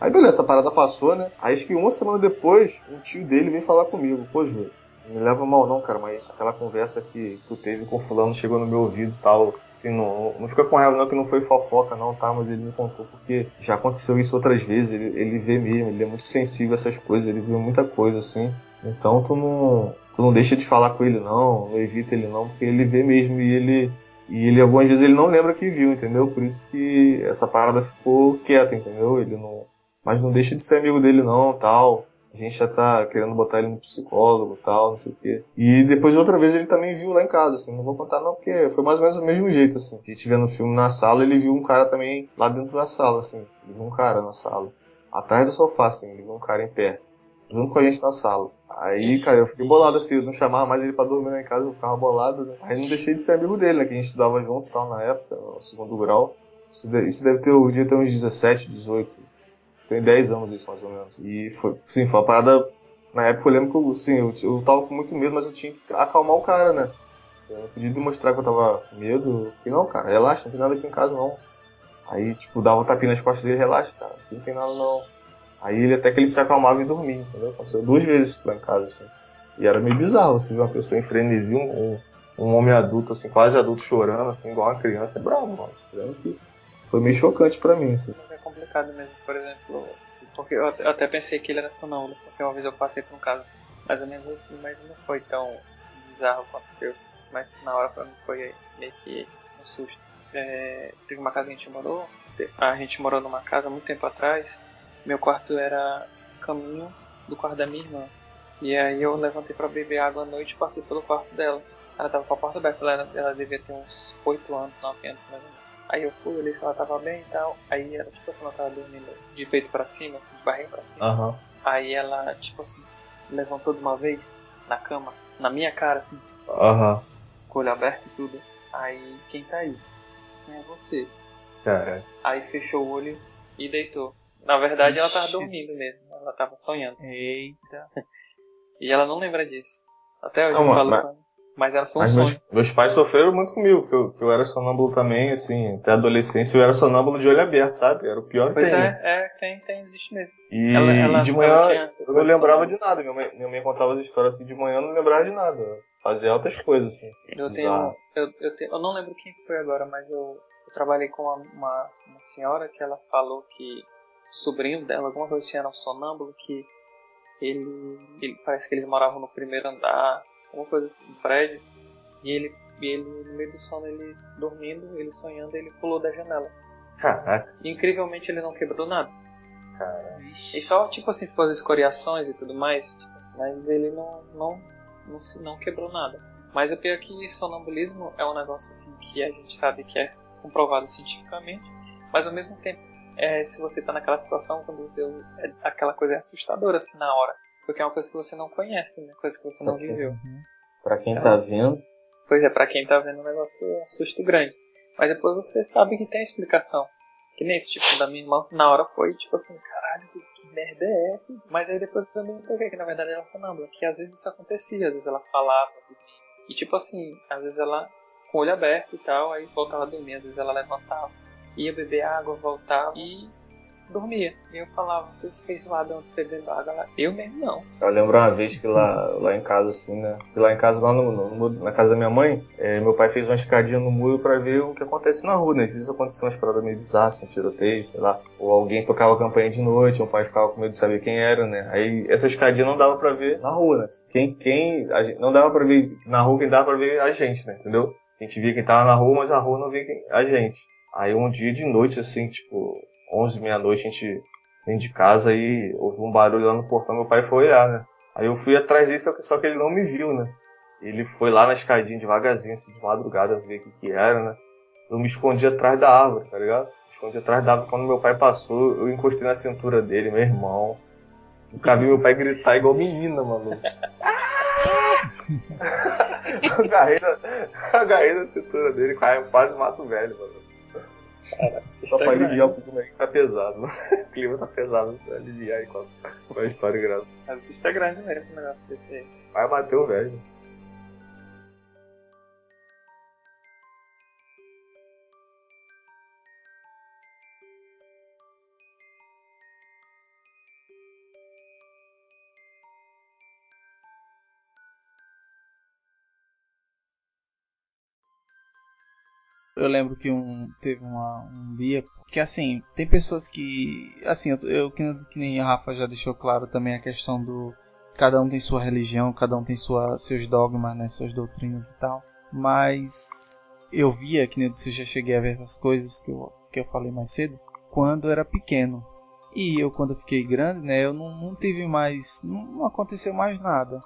S5: Aí beleza, essa parada passou, né? Aí acho que uma semana depois, um tio dele veio falar comigo, pô, Júlio, não me leva mal não, cara, mas aquela conversa que tu teve com o fulano chegou no meu ouvido e tal. Assim, não, não fica com raiva não que não foi fofoca não, tá? Mas ele me contou porque já aconteceu isso outras vezes, ele, ele vê mesmo, ele é muito sensível a essas coisas, ele vê muita coisa assim. Então tu não, tu não deixa de falar com ele não, não evita ele não, porque ele vê mesmo e ele e ele algumas vezes ele não lembra que viu, entendeu? Por isso que essa parada ficou quieta, entendeu? Ele não, mas não deixa de ser amigo dele não, tal. A gente já tá querendo botar ele no psicólogo tal, não sei o quê. E depois outra vez ele também viu lá em casa, assim. Não vou contar não, porque foi mais ou menos do mesmo jeito, assim. A gente vendo o filme na sala, ele viu um cara também lá dentro da sala, assim. Ele viu um cara na sala. Atrás do sofá, assim. Ele viu um cara em pé. Junto com a gente na sala. Aí, cara, eu fiquei bolado, assim. Eu não chamava mais ele pra dormir lá em casa, eu ficava bolado, né? Aí não deixei de ser amigo dele, né? Que a gente estudava junto tal na época, no segundo grau. Isso deve, ter, hoje ter uns 17, 18. Tem 10 anos isso, mais ou menos. E foi, sim, foi uma parada. Na época eu lembro que eu, sim, eu, eu tava com muito medo, mas eu tinha que acalmar o cara, né? Eu podia demonstrar que eu tava com medo. Eu fiquei, não, cara, relaxa, não tem nada aqui em casa não. Aí, tipo, dava um tapinha nas costas dele, relaxa, cara, aqui não tem nada não. Aí ele até que ele se acalmava e dormia, entendeu? Aconteceu duas vezes lá em casa, assim. E era meio bizarro, você ver uma pessoa em frenesi, um, um, homem adulto, assim, quase adulto chorando, assim, igual uma criança, é bravo, mano. Foi meio chocante pra mim, assim.
S2: Complicado mesmo, por exemplo, porque eu até, eu pensei que ele era sonâmbulo, porque uma vez eu passei por um caso mais ou menos assim, mas não foi tão bizarro quanto o seu. Mas na hora foi meio que um susto. É, teve uma casa que a gente morou, a gente morou numa casa muito tempo atrás, meu quarto era caminho do quarto da minha irmã. E aí eu levantei pra beber água à noite e passei pelo quarto dela. Ela tava com a porta aberta, ela, ela devia ter uns 8 anos, 9 anos mais ou menos. Aí eu fui, olhei se ela tava bem e tal. Aí ela, tipo assim, ela tava dormindo de peito pra cima, assim, de barriga pra cima.
S5: Aham.
S2: Aí ela, tipo assim, levantou de uma vez na cama, na minha cara, assim,
S5: Aham.
S2: com o olho aberto e tudo. Aí, quem tá aí? Quem é você?
S5: Cara.
S2: Aí fechou o olho e deitou. Na verdade, ela tava
S1: Ixi.
S2: dormindo mesmo. Ela tava sonhando.
S1: Eita.
S2: E ela não lembra disso. Até hoje
S5: Não,
S2: eu falo
S5: mas-.
S2: Mas ela foi um
S5: Mas
S2: sonho.
S5: meus, meus pais sofreram muito comigo, porque eu, que eu era sonâmbulo também, assim, até a adolescência eu era sonâmbulo de olho aberto, sabe? Era o pior que
S2: Pois
S5: tem.
S2: é, é, tem, tem, existe mesmo.
S5: E
S2: Ela- ela-
S5: de manhã
S2: tinha-
S5: eu não lembrava de nada. Minha mãe, minha mãe contava as histórias assim de manhã, eu não lembrava de nada. Fazia outras coisas, assim.
S2: Eu tenho, eu, eu tenho, eu não lembro quem foi agora, mas eu, eu trabalhei com uma, uma, uma senhora que ela falou que o sobrinho dela, alguma coisa tinha era um sonâmbulo, que ele, ele parece que eles moravam no primeiro andar, alguma coisa assim, prédio, e ele, e ele no meio do sono, ele dormindo, ele sonhando, ele pulou da janela.
S5: Caraca,
S2: E, incrivelmente ele não quebrou nada.
S5: cara.
S2: E só, tipo assim, ficou as escoriações e tudo mais, mas ele não, não, não, se- não quebrou nada. Mas o pior é que sonambulismo é um negócio assim que a gente sabe que é comprovado cientificamente, mas ao mesmo tempo, é, se você tá naquela situação, quando você, é, aquela coisa é assustadora assim na hora, porque é uma coisa que você não conhece, né? coisa que você não viveu.
S5: Pra quem tá vendo,
S2: Pois é, pra quem tá vendo o negócio é um susto grande. Mas depois você sabe que tem explicação. Que nem esse tipo da minha irmã, na hora foi tipo assim, caralho, que merda é essa? Mas aí depois eu me toquei que na verdade ela é sonâmbula. Que às vezes isso acontecia, às vezes ela falava. E tipo assim, às vezes ela com o olho aberto e tal, aí voltava a dormir, às vezes ela levantava, ia beber água, voltava e dormia. E eu falava, tu fez zoado bebendo água lá. Eu mesmo não.
S5: Eu lembro uma vez que lá, lá em casa, assim, né? que Lá em casa, lá no, no- no- na casa da minha mãe, eh, meu pai fez uma escadinha no muro pra ver o que acontece na rua, né? Às vezes aconteciam umas paradas meio bizarras, assim, tiroteio, sei lá. Ou alguém tocava a campainha de noite, meu pai ficava com medo de saber quem era, né? Aí essa escadinha não dava pra ver na rua, né? Quem, quem, gente- não dava pra ver na rua, quem dava pra ver a gente, né? Entendeu? A gente via quem tava na rua, mas a rua não via quem, a gente. Aí um dia de noite, assim, tipo, 11, meia-noite, a gente dentro de casa e houve um barulho lá no portão, meu pai foi olhar, né? Aí eu fui atrás dele, só que, ele não me viu, né? Ele foi lá na escadinha devagarzinho, assim, de madrugada, ver o que que era, né? Eu me escondi atrás da árvore, tá ligado? Me escondi atrás da árvore. Quando meu pai passou, eu encostei na cintura dele, meu irmão. Nunca vi meu pai gritar igual menina, maluco. eu agarrei na, agarrei na cintura dele, quase mato velho, mano. Só pra aliviar um pouco? Tá pesado. O clima tá pesado pra aliviar com a história grave.
S2: Às vezes tá grande mesmo o negócio desse aí.
S5: Vai bater o velho.
S1: Eu lembro que um teve uma, um dia que assim tem pessoas que assim eu, eu que, que nem a Rafa já deixou claro também a questão do cada um tem sua religião, cada um tem sua, seus dogmas, né, suas doutrinas e tal. Mas eu via que nem eu disse, já cheguei a ver essas coisas que eu que eu falei mais cedo quando eu era pequeno. E eu quando eu fiquei grande, né, eu não, não tive mais, não, não aconteceu mais nada.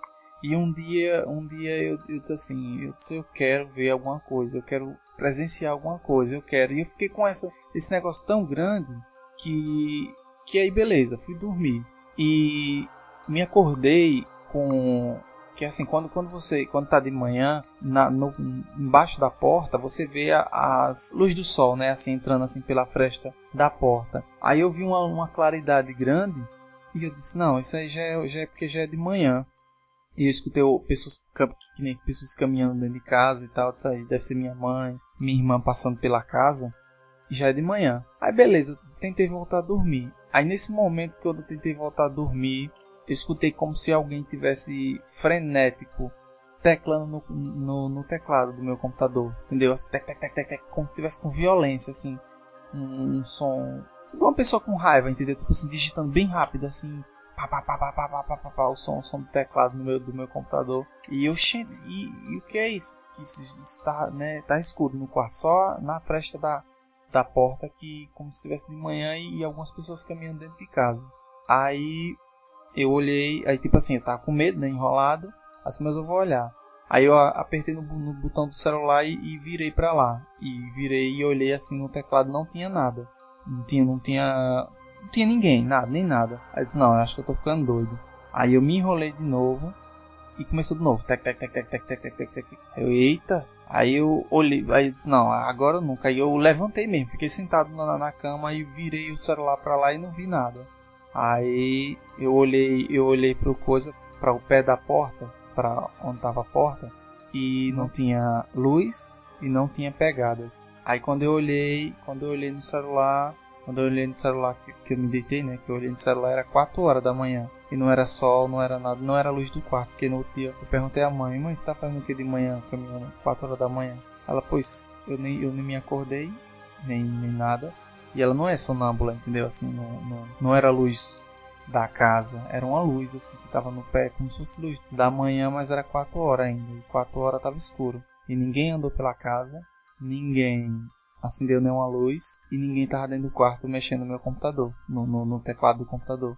S1: E um dia, um dia eu, eu disse assim, eu disse, eu quero ver alguma coisa, eu quero presenciar alguma coisa, eu quero. E eu fiquei com essa, esse negócio tão grande que, que aí beleza, fui dormir. E me acordei com que assim, quando, quando você quando tá de manhã, na, no, embaixo da porta, você vê a, as luzes do sol, né, assim entrando assim pela fresta da porta. Aí eu vi uma, uma claridade grande e eu disse, não, isso aí já é, já é porque já é de manhã. E eu escutei pessoas, que nem pessoas caminhando dentro de casa e tal. Aí deve ser minha mãe, minha irmã passando pela casa. E já é de manhã. Aí beleza, eu tentei voltar a dormir. Aí nesse momento que eu tentei voltar a dormir, eu escutei como se alguém tivesse frenético teclando no, no, no teclado do meu computador. Entendeu? Assim, tec, tec, tec, tec, como se tivesse com violência, assim. Um, um som. Igual uma pessoa com raiva, entendeu? Tipo assim, digitando bem rápido, assim pá, pá, pá, pá, pá, pá, pá, pá, pá, o som, o som do teclado no meu, do meu computador. E eu e, e o que é isso? Que está, né, tá escuro no quarto, só na fresta da, da porta que como se estivesse de manhã e, e algumas pessoas caminhando dentro de casa. Aí eu olhei, aí tipo assim, eu tava com medo, né, enrolado, assim, mas eu vou olhar. Aí eu apertei no, no botão do celular e, e virei pra lá. E virei e olhei assim no teclado, não tinha nada. Não tinha, não tinha não tinha ninguém, nada, nem nada. Aí eu disse, não, acho que eu tô ficando doido. Aí eu me enrolei de novo e começou de novo. Tec, tec, tec, tec, tec, tec, tec, tec, tec. Eu, eita. Aí eu olhei, aí eu disse, não, agora nunca. Aí eu levantei mesmo, fiquei sentado na, na cama e virei o celular pra lá e não vi nada. Aí eu olhei, eu olhei pro coisa, para o pé da porta, para onde tava a porta, e não tinha luz e não tinha pegadas. Aí quando eu olhei, quando eu olhei no celular, quando eu olhei no celular que, que eu me deitei, né? Que eu olhei no celular era 4 horas da manhã. E não era sol, não era nada, não era luz do quarto. Porque no outro dia eu perguntei à mãe, mãe, você tá fazendo o que de manhã, caminhando 4 horas da manhã? Ela, pois, eu nem, eu nem me acordei, nem, nem nada. E ela não é sonâmbula, entendeu? Assim, não, não, não era luz da casa, era uma luz assim que tava no pé, como se fosse luz da manhã, mas era 4 horas ainda. E 4 horas tava escuro. E ninguém andou pela casa, ninguém acendeu nenhuma luz e ninguém tava dentro do quarto mexendo no meu computador, no, no, no teclado do computador.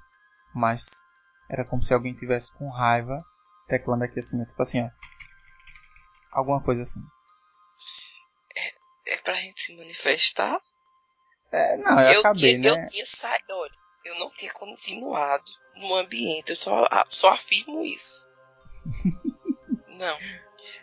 S1: Mas era como se alguém tivesse com raiva teclando aqui assim, tipo assim, ó. Alguma coisa assim.
S4: É pra gente se manifestar?
S1: É, não, eu, acabei,
S4: tinha,
S1: né?
S4: eu tinha saído, olha, eu não tinha continuado no ambiente, eu só, só afirmo isso. não.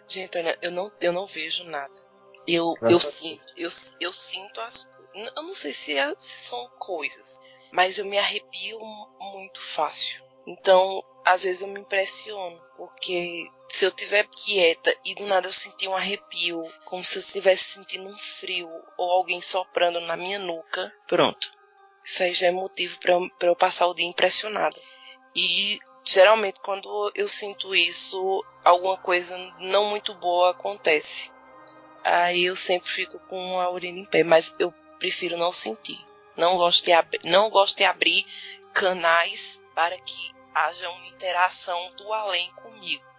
S4: Gente, olha, eu não, eu não vejo nada. Eu, eu sinto, eu, eu sinto as. Eu não sei se, é- se são coisas. mas eu me arrepio muito fácil. Então, às vezes eu me impressiono, porque se eu tiver quieta e do nada eu sentir um arrepio, como se eu estivesse sentindo um frio ou alguém soprando na minha nuca, pronto. Isso aí já é motivo para eu, pra eu passar o dia impressionada. E geralmente quando eu sinto isso, alguma coisa não muito boa acontece. Aí eu sempre fico com a urina em pé, mas eu prefiro não sentir. Não gosto de, ab não gosto de abrir canais para que haja uma interação do além comigo.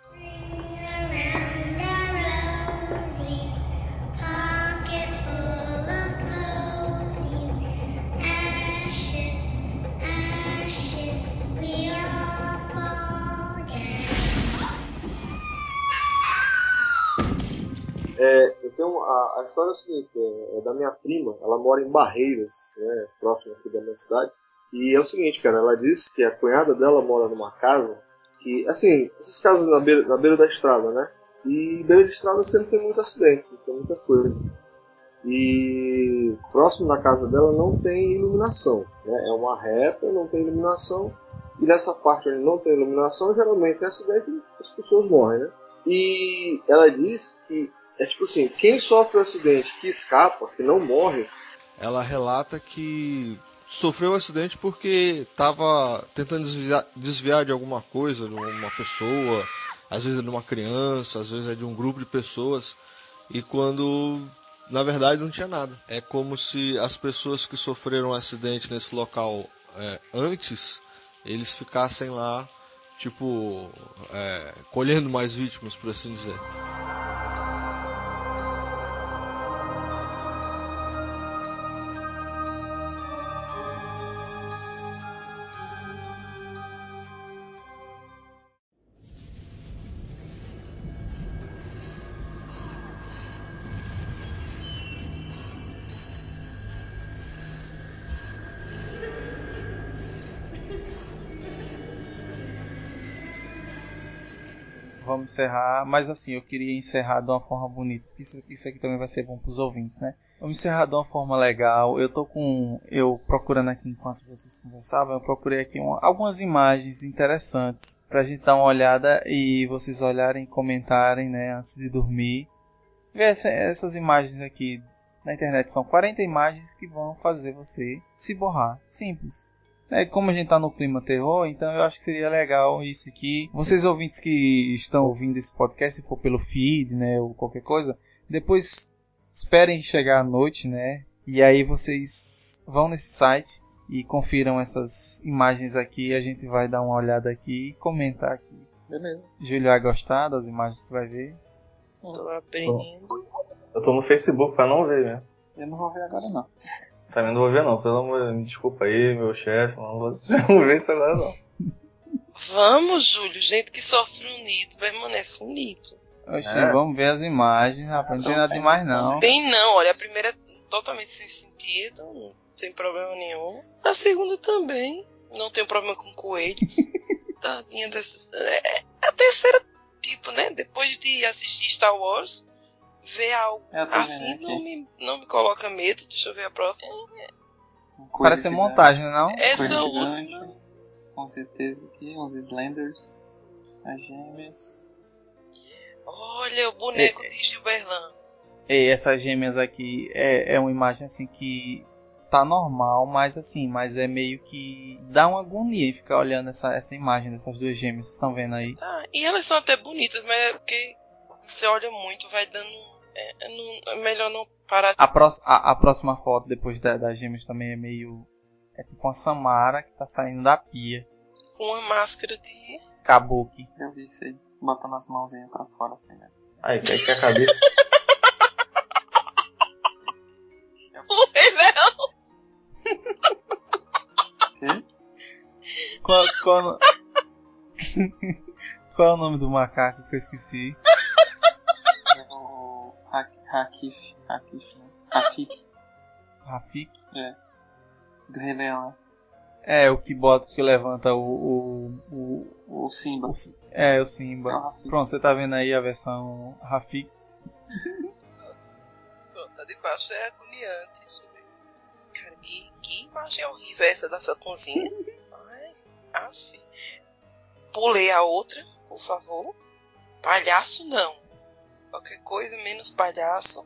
S3: É, eu tenho a, a história é a seguinte, é, é da minha prima, ela mora em Barreiras, né, próximo aqui da minha cidade. E é o seguinte, cara, ela disse que a cunhada dela mora numa casa que, assim, essas casas na beira, na beira da estrada, né? E beira de estrada sempre tem muito acidente, sempre tem muita coisa. E próximo da casa dela não tem iluminação, né? É uma reta, não tem iluminação. E nessa parte onde não tem iluminação, geralmente tem acidente as pessoas morrem, né? E ela diz que é tipo assim, quem sofre um acidente que escapa, que não morre,
S7: Ela relata que sofreu o acidente porque estava tentando desviar, desviar de alguma coisa, de uma pessoa, às vezes é de uma criança, às vezes é de um grupo de pessoas, e quando na verdade não tinha nada. É como se as pessoas que sofreram um acidente nesse local é, antes, eles ficassem lá, tipo, é, colhendo mais vítimas, por assim dizer.
S1: Vamos encerrar, mas assim, eu queria encerrar de uma forma bonita. Isso, isso aqui também vai ser bom pros ouvintes, né? Vamos encerrar de uma forma legal. Eu tô com. Eu procurando aqui enquanto vocês conversavam, eu procurei aqui uma- algumas imagens interessantes pra gente dar uma olhada e vocês olharem e comentarem, né, antes de dormir. Ver essa- essas imagens aqui na internet. São 40 imagens que vão fazer você se borrar. Simples. É, como a gente tá no clima terror, então eu acho que seria legal isso aqui. Vocês ouvintes que estão ouvindo esse podcast, se for pelo feed, né, ou qualquer coisa, depois esperem chegar à noite, né, e aí vocês vão nesse site e confiram essas imagens aqui. A gente vai dar uma olhada aqui e comentar aqui.
S2: Beleza.
S1: Júlio vai gostar das imagens que vai ver.
S4: Tô abrindo.
S5: Eu tô no Facebook pra não ver, né?
S2: Eu não vou ver agora não.
S5: Também não vou ver não, pelo amor de Deus. Me desculpa aí, meu chefe, não vou não ver isso agora não.
S4: Vamos, Júlio. Gente que sofre unido permanece unido.
S1: Oxi,
S5: É.
S1: vamos ver as imagens, rapaz. Não tem nada demais não.
S4: Tem não, olha, a primeira é totalmente sem sentido, não tem problema nenhum. A segunda também, não tem problema com coelhos. Tadinha dessas. É, a terceira, tipo, né? Depois de assistir Star Wars, ver algo
S2: É,
S4: assim
S2: aqui.
S4: não me, não me coloca medo. Deixa eu ver a próxima.
S2: Coelho
S1: Parece montagem, não?
S4: Essa última.
S2: gigante, Com certeza aqui, uns Slenders, as gêmeas.
S4: Olha o boneco de Gilberlan.
S1: E essas gêmeas aqui é, é uma imagem assim que tá normal, mas assim, mas é meio que dá uma agonia em ficar olhando essa, essa imagem dessas duas gêmeas. Vocês estão vendo aí?
S4: Tá, e elas são até bonitas, mas é porque você olha muito, vai dando. É, é não- é melhor não parar de
S1: A, a, a próxima foto depois da, das gêmeas também é meio. É tipo uma Samara que tá saindo da pia.
S4: com uma máscara de.
S1: Kabuki.
S2: Eu vi isso aí, botando as mãozinhas pra fora assim, né?
S5: Ai, que que a cabeça.
S4: O Rei Leão!
S1: Qual, qual, qual é o nome do macaco que eu esqueci?
S2: É Hak- Hakif, Hakif, né? Rafik,
S1: Rafik?
S2: do Rei Leão, né?
S1: É, o que bota, que levanta o. o, o,
S2: O Simba.
S1: o é, o
S2: É o
S1: Simba.
S2: Rafik.
S1: Pronto, você tá vendo aí a versão Rafik.
S4: Pronto, tá de baixo é agoniante. Cara, que, que imagem horrível é essa dessa cozinha? Ai, af. Pulei a outra, por favor. Palhaço não. Qualquer coisa menos palhaço.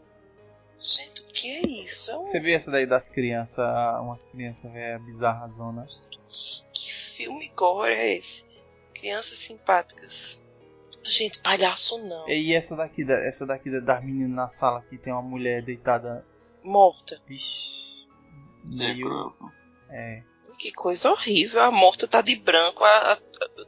S4: Gente, o que é isso? É um...
S1: Você viu essa daí das crianças, umas crianças velhas bizarras, né?
S4: Que, que filme gore é esse? Crianças simpáticas. Gente, palhaço não.
S1: E essa daqui, da- essa daqui da- das meninas na sala que tem uma mulher deitada.
S4: Morta.
S1: Vixe.
S2: É,
S1: Meio. É.
S4: Que coisa horrível. A morta tá de branco. A, a- a-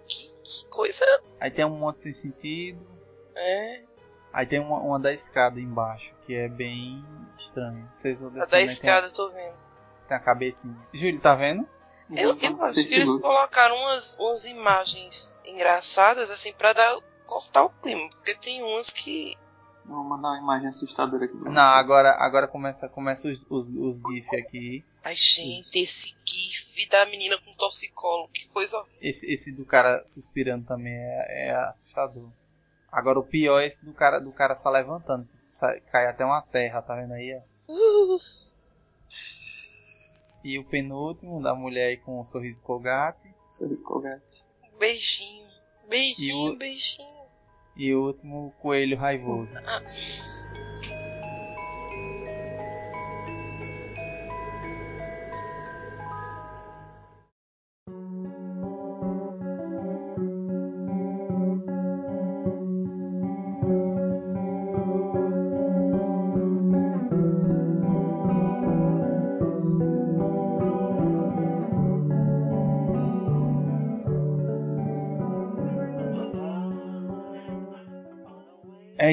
S4: que, que coisa.
S1: Aí tem um monte sem sentido.
S4: É.
S1: Aí tem uma, uma da escada embaixo, que é bem estranha. Vocês vão
S4: A da
S1: tem
S4: escada, eu tô vendo.
S1: a- Tem a cabecinha. Júlio, tá vendo?
S4: Eu, eu acho que eles colocaram umas, umas imagens engraçadas, assim, pra dar, cortar o clima. Porque tem umas que.
S2: Vou mandar uma imagem assustadora aqui. pra
S1: Não, agora, agora começa, começa os, os, os GIF aqui.
S4: Ai, gente, esse gif da menina com torcicolo. Que coisa.
S1: Esse, esse do cara suspirando também é, é assustador. Agora o pior é esse do cara, do cara só levantando. Sai- cai até uma terra, tá vendo aí? ó? E o penúltimo, da mulher aí com um sorriso colgate.
S2: Sorriso colgate.
S4: beijinho. Beijinho,
S1: E o-
S4: beijinho.
S1: E o último, o coelho raivoso. É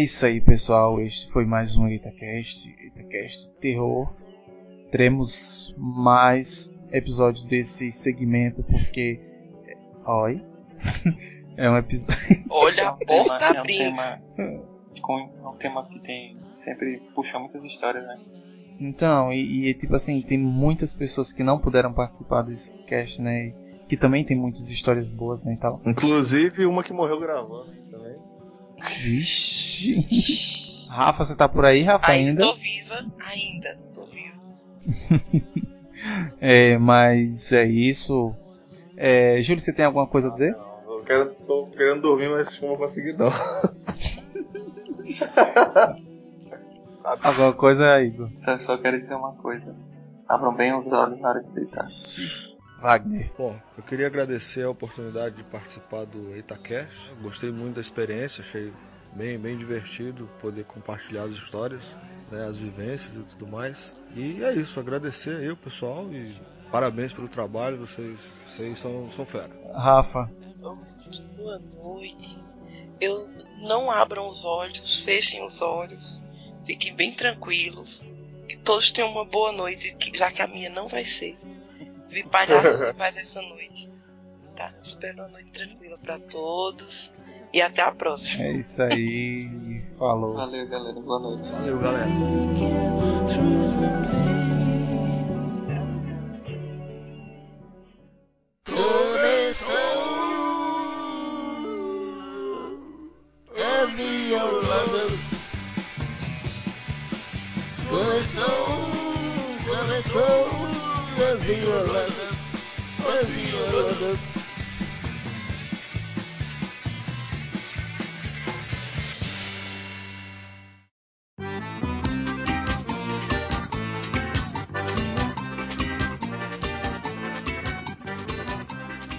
S1: isso aí, pessoal. Este foi mais um EitaCast, EitaCast Terror. Teremos mais episódios desse segmento, porque. Oi? É um episódio.
S4: Olha,
S2: É
S4: a
S2: tema-
S4: porta
S2: é um
S4: abrindo.
S2: tema, com, é um tema que tem sempre puxa muitas histórias, né?
S1: Então, e, e, tipo assim, tem muitas pessoas que não puderam participar desse cast, né? Que também tem muitas histórias boas, né? E tal.
S7: Inclusive uma que morreu gravando também.
S1: Vixe! Rafa, você tá por aí, Rafa,
S4: Ainda
S1: ainda?
S4: tô viva, ainda tô viva.
S1: É, mas é isso. É, Júlio, você tem alguma coisa a dizer?
S7: Não, eu quero, tô querendo dormir, mas acho que não vou conseguir não.
S1: Alguma coisa, Igor?
S2: Só, só quero dizer uma coisa. Abram bem os olhos na hora de deitar.
S1: Wagner.
S7: Bom, eu queria agradecer a oportunidade de participar do EitaCast. Gostei muito da experiência, achei bem, bem divertido poder compartilhar as histórias, né, as vivências e tudo mais. E é isso, agradecer aí o pessoal e parabéns pelo trabalho, vocês, vocês são, são fera.
S1: Rafa.
S4: Boa noite. Eu não abram os olhos, fechem os olhos, fiquem bem tranquilos. Que todos tenham uma boa noite, que- já que a minha não vai ser. Vi palhaços mais essa noite. Tá? Espero uma noite tranquila pra todos. E até a próxima.
S1: É isso aí. Falou.
S2: Valeu, galera. Boa noite.
S7: Valeu, galera.
S8: Começou, começou As violadas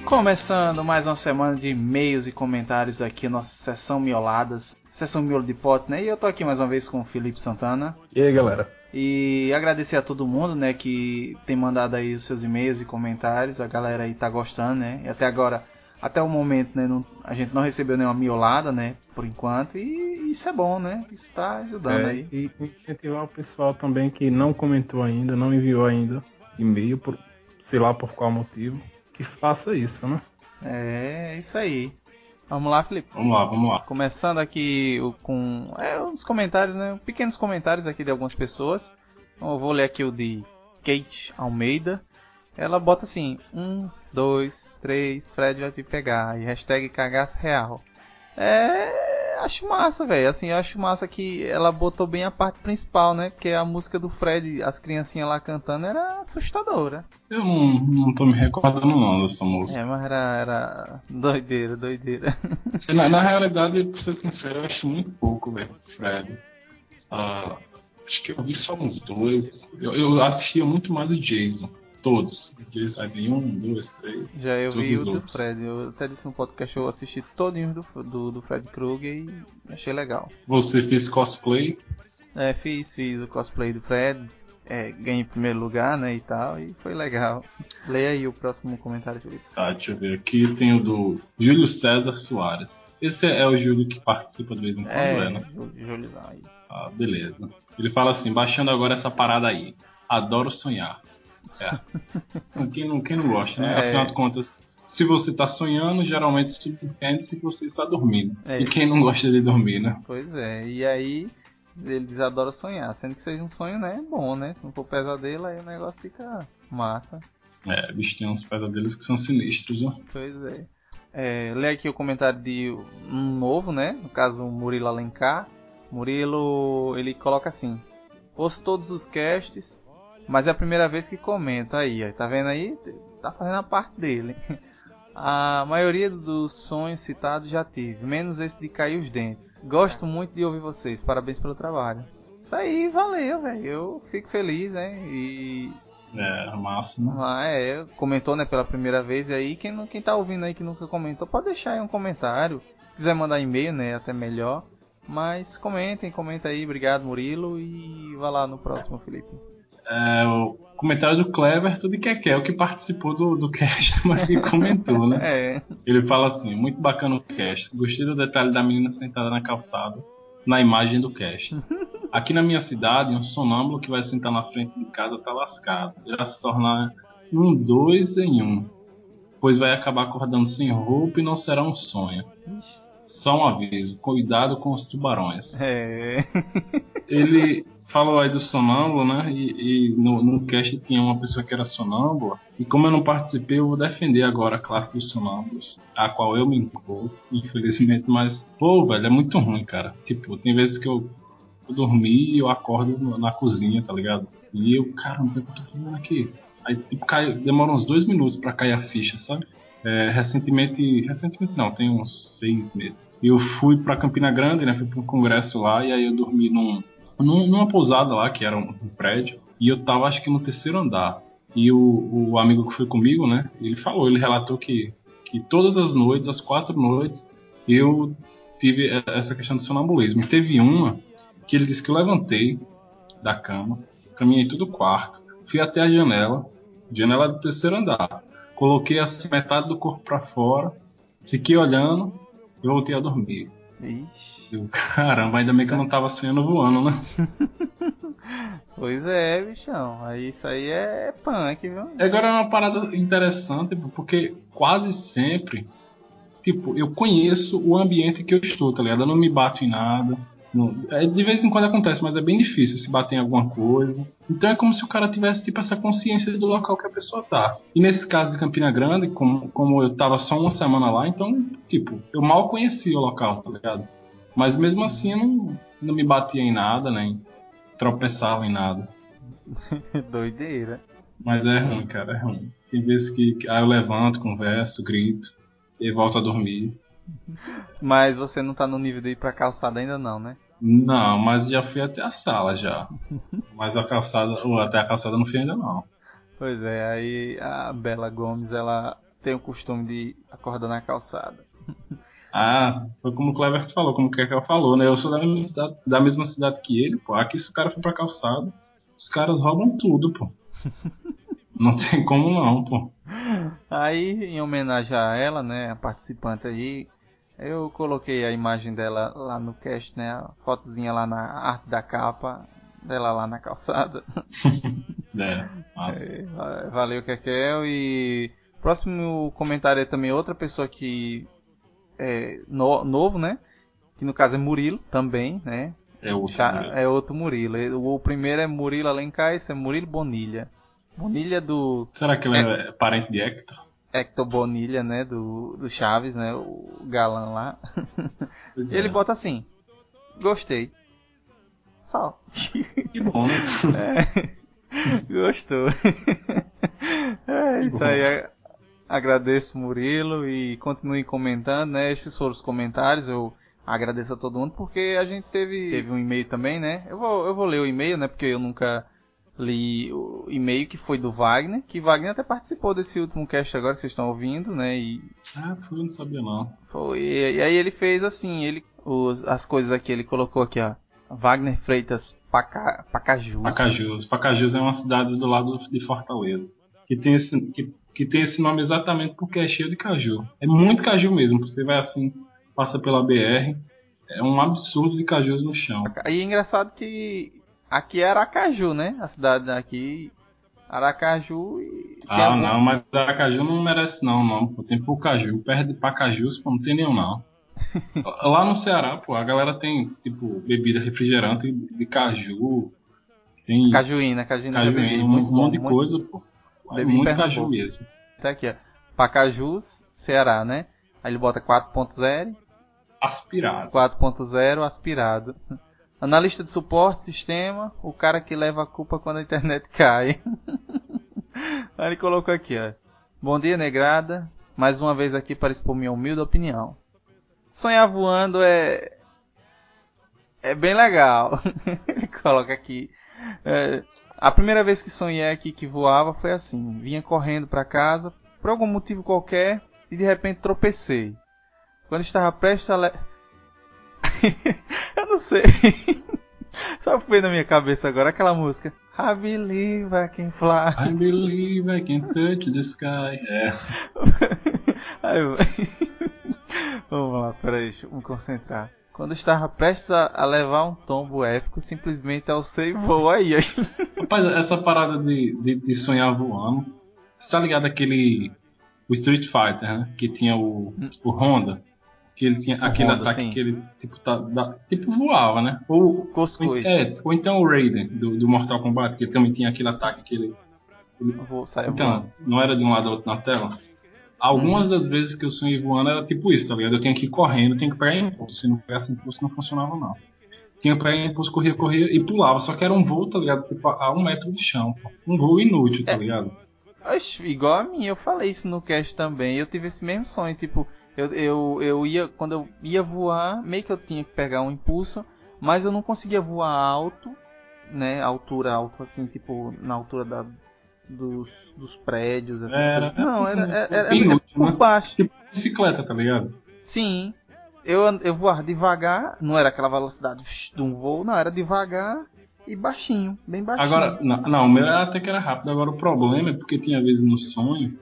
S1: Começando mais uma semana de e-mails e comentários aqui, nossa sessão mioladas, sessão miolo de pote, né? E eu tô aqui mais uma vez com o Felipe Santana.
S5: E aí, galera?
S1: E agradecer a todo mundo, né, que tem mandado aí os seus e-mails e comentários. A galera aí tá gostando, né? E até agora, até o momento, né, não- a gente não recebeu nenhuma miolada, né, por enquanto. E isso é bom, né? Isso tá ajudando
S9: É,
S1: aí.
S9: e incentivar o pessoal também que não comentou ainda, não enviou ainda e-mail, por, sei lá por qual motivo, que faça isso, né?
S1: É, é isso aí. Vamos lá, Felipe.
S9: Vamos lá, vamos lá.
S1: Começando aqui com é, uns comentários, né? Pequenos comentários aqui de algumas pessoas. Então, eu vou ler aqui o de Kate Almeida. Ela bota assim: um, dois, três, Fred vai te pegar. E hashtag cagaço real. É. acho massa, velho. Assim, eu acho massa que ela botou bem a parte principal, né? Porque a música do Fred, as criancinhas lá cantando, era assustadora.
S10: Eu não, não tô me recordando não dessa música.
S1: É, mas era, era doideira, doideira.
S10: Na, na realidade, pra ser sincero, eu acho muito pouco, velho, Fred. Ah, acho que eu vi só uns dois. Eu, eu assistia muito mais o Jason. Todos. Jason havia um, dois, três.
S1: Já eu vi o do
S10: outros.
S1: Fred. Eu até disse no podcast, eu assisti todinho do, do, do Fred Krueger e achei legal.
S10: Você fez cosplay.
S1: É, fiz, fiz o cosplay do Fred. É, ganhei em primeiro lugar, né, e tal, e foi legal. Leia aí o próximo comentário, Felipe.
S10: Tá, deixa eu ver aqui. Tem o do Júlio César Soares. Esse é o Júlio que participa de vez em quando, é,
S1: É,
S10: né?
S1: Jú- Júlio aí.
S10: Ah, beleza. Ele fala assim, baixando agora essa parada aí. Adoro sonhar. É. quem, não, quem não gosta, né?
S1: É.
S10: Afinal de contas, se você tá sonhando, geralmente surpreende-se que você está dormindo.
S1: É.
S10: E quem não gosta de dormir, né?
S1: Pois é, e aí eles adoram sonhar, sendo que seja um sonho, né, é bom, né? Se não for pesadelo, aí o negócio fica massa.
S10: É, bicho, tem uns pesadelos que são sinistros, ó.
S1: Pois é. é lê aqui o comentário de um novo, né? No caso, o Murilo Alencar. Murilo, ele coloca assim: Ouço todos os casts, mas é a primeira vez que comento. Aí, tá vendo aí? Tá fazendo a parte dele. A maioria dos sonhos citados já tive, menos esse de cair os dentes. Gosto muito de ouvir vocês, parabéns pelo trabalho. Isso aí, valeu, velho. Eu fico feliz, né? E
S10: É, massa, né?
S1: ah, é, comentou, né, pela primeira vez, e aí quem, não- quem tá ouvindo aí que nunca comentou, pode deixar aí um comentário. Se quiser mandar e-mail, né, até melhor. Mas comentem, comenta aí, obrigado Murilo, e vá lá no próximo, Felipe.
S10: É, o comentário do Clever, tudo que é o que participou do, do cast, mas que comentou, né?
S1: É,
S10: Ele fala assim, muito bacana o cast. Gostei do detalhe da menina sentada na calçada, na imagem do cast. Aqui na minha cidade, um sonâmbulo que vai sentar na frente de casa tá lascado. Irá se tornar um dois em um. Pois vai acabar acordando sem roupa e não será um sonho. Só um aviso, cuidado com os tubarões.
S1: é,
S10: Ele falou aí do sonâmbulo, né? E, e no, no cast tinha uma pessoa que era sonâmbula. E como eu não participei, eu vou defender agora a classe dos sonâmbulos, a qual eu me incluo, infelizmente. Mas, pô, velho, é muito ruim, cara. Tipo, tem vezes que eu, dormi e eu acordo na cozinha, tá ligado? E eu, caramba, o que eu tô fazendo aqui? Aí, tipo, cai, demora uns dois minutos pra cair a ficha, sabe? É, recentemente, recentemente não, tem uns seis meses. Eu fui pra Campina Grande, né? Fui pra um congresso lá e aí eu dormi num- numa pousada lá, que era um, um prédio, e eu tava acho que no terceiro andar. E o, o amigo que foi comigo, né? Ele falou, ele relatou que, que todas as noites, as quatro noites, eu tive essa questão do sonambulismo. E teve uma que ele disse que eu levantei da cama, caminhei todo o quarto, fui até a janela, janela do terceiro andar. Coloquei assim metade do corpo pra fora, fiquei olhando e voltei a dormir.
S1: Ixi,
S10: caramba, ainda bem que eu não tava sonhando voando, né?
S1: pois é, bichão, aí isso aí é punk, viu?
S10: Agora é uma parada interessante, pô, porque quase sempre, tipo, eu conheço o ambiente que eu estou, tá ligado? Eu não me bato em nada. Não- é, de vez em quando acontece, mas é bem difícil se bater em alguma coisa. Então é como se o cara tivesse, tipo, essa consciência do local que a pessoa tá. E nesse caso de Campina Grande, como, como eu tava só uma semana lá, então, tipo, eu mal conhecia o local, tá ligado? Mas mesmo assim não, não me batia em nada, nem tropeçava em nada.
S1: Doideira.
S10: Mas é ruim, cara, é ruim. Tem vezes que, que aí eu levanto, converso, grito e volto a dormir.
S1: Mas você não tá no nível de ir pra calçada ainda não, né?
S10: Não, mas já fui até a sala já. Mas a calçada, ou até a calçada não fui ainda não.
S1: Pois é, aí a Bela Gomes, ela tem o costume de acordar na calçada.
S10: Ah, foi como o Clever falou, como o Kekel falou, né? Eu sou da mesma cidade, da mesma cidade que ele, pô. Aqui se o cara for pra calçada, os caras roubam tudo, pô. Não tem como não, pô.
S1: Aí, em homenagem a ela, né, a participante aí, eu coloquei a imagem dela lá no cast, né, a fotozinha lá na arte da capa, dela lá na calçada.
S10: É, massa.
S1: É, va- valeu, Kekel. E próximo comentário é também outra pessoa que é no- novo, né, que no caso é Murilo também, né,
S10: É o
S1: Cha- é outro Murilo. O o primeiro é Murilo Alencar, esse é Murilo Bonilha. Bonilha do
S10: Será que ele é, parente de Hector?
S1: Hector Bonilha, né, do, do Chaves, né, o galã lá. Ele
S10: é.
S1: bota assim, gostei. Só.
S10: Que bom, né?
S1: É. Gostou. É isso aí. é- Agradeço Murilo e continue comentando, né? Esses foram os comentários. Eu agradeço a todo mundo porque a gente teve, teve um e-mail também, né? Eu vou, eu vou ler o e-mail, né? Porque eu nunca li o e-mail que foi do Wagner, que Wagner até participou desse último cast agora que vocês estão ouvindo, né? E
S10: Ah, foi, eu não sabia não.
S1: foi, e, e aí ele fez assim, ele os, as coisas aqui, ele colocou aqui, ó. Wagner Freitas Paca, Pacajus.
S10: Pacajus. Pacajus é uma cidade do lado de Fortaleza. Que tem esse, que, que tem esse nome exatamente porque é cheio de caju. É muito caju mesmo. Você vai assim, passa pela BR, é um absurdo de cajus no chão.
S1: E é engraçado que aqui é Aracaju, né? A cidade daqui. Aracaju e. tem
S10: Ah,
S1: algum-
S10: não, mas Aracaju não merece não, não. Pô, tem pouco caju. Perto de Pacajus, pô, não tem nenhum não. Lá no Ceará, pô, a galera tem, tipo, bebida refrigerante de caju. Tem
S1: Cajuína, Cajuína. bebi,
S10: cajuína, um
S1: muito bom,
S10: monte de
S1: muito-
S10: coisa, pô. É muito
S1: Pernambuco.
S10: caju mesmo.
S1: Tá aqui, ó. Pacajus, Ceará, né? Aí ele bota 4.0,
S10: Aspirado.
S1: 4.0 aspirado. Analista de suporte, sistema, o cara que leva a culpa quando a internet cai. Aí ele colocou aqui, ó. Bom dia, negrada. Mais uma vez aqui para expor minha humilde opinião. Sonhar voando é. É bem legal. ele coloca aqui. É, a primeira vez que sonhei aqui que voava foi assim. Vinha correndo para casa, por algum motivo qualquer, e de repente tropecei. Quando estava prestes a. Le... Eu não sei. Só veio na minha cabeça agora aquela música. I believe I can fly.
S10: I believe I can touch the sky. É.
S1: Aí eu- Vamos lá, peraí, deixa eu me concentrar. Quando estava prestes a, a levar um tombo épico, simplesmente alcei e voo aí. aí.
S10: Rapaz, essa parada de, de, de sonhar voando. Você tá ligado aquele. O Street Fighter, né? Que tinha o, o Honda. Que ele tinha aquele
S1: Honda,
S10: ataque
S1: sim.
S10: que ele tipo, tá, da- tipo voava, né? Ou,
S1: Cuscuz.
S10: é, ou então o Raiden do, do Mortal Kombat, que ele também tinha aquele ataque que ele.
S1: Eu vou
S10: Então,
S1: voando.
S10: não era de um lado ao outro na tela? Algumas das vezes que eu sonhei voando era tipo isso, tá ligado? Eu tinha que ir correndo, eu tinha que pegar impulso. Se não pegasse impulso, não funcionava não. Tinha que pegar impulso, corria, corria e pulava. Só que era um voo, tá ligado? Tipo, a um metro do chão. Um voo inútil, tá ligado?
S1: Oxe, igual a mim, eu falei isso no cast também. Eu tive esse mesmo sonho, tipo, eu, eu, eu ia, quando eu ia voar, meio que eu tinha que pegar um impulso, mas eu não conseguia voar alto, né? Altura alto, assim, tipo, na altura da, dos, dos prédios, essas
S10: Era-
S1: coisas. Não, era, era, era-
S10: inútil,
S1: por
S10: né?
S1: baixo.
S10: Tipo bicicleta, tá ligado?
S1: Sim. Eu, eu voava devagar, não era aquela velocidade de um voo, não, era devagar e baixinho, bem baixinho.
S10: Agora, não, não, o meu até que era rápido. Agora o problema é porque tinha vezes no sonho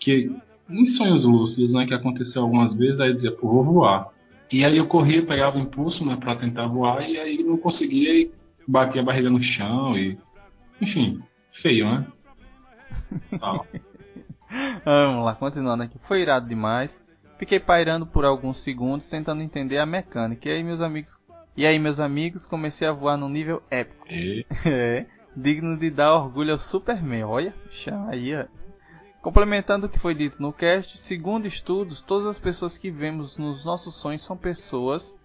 S10: que, em sonhos lúcidos, né, que aconteceu algumas vezes, aí dizia, pô, vou voar. E aí eu corria, pegava o impulso, né, pra tentar voar, e aí não conseguia e batia a barriga no chão e. Enfim, feio, né? Tal.
S1: Vamos lá, continuando aqui. Foi irado demais. Fiquei pairando por alguns segundos tentando entender a mecânica. E aí, meus amigos, e aí, meus amigos, comecei a voar num nível épico.
S10: E
S1: É, digno de dar orgulho ao Superman. Olha, chama aí, ó. Complementando o que foi dito no cast, segundo estudos, todas as pessoas que vemos nos nossos sonhos são pessoas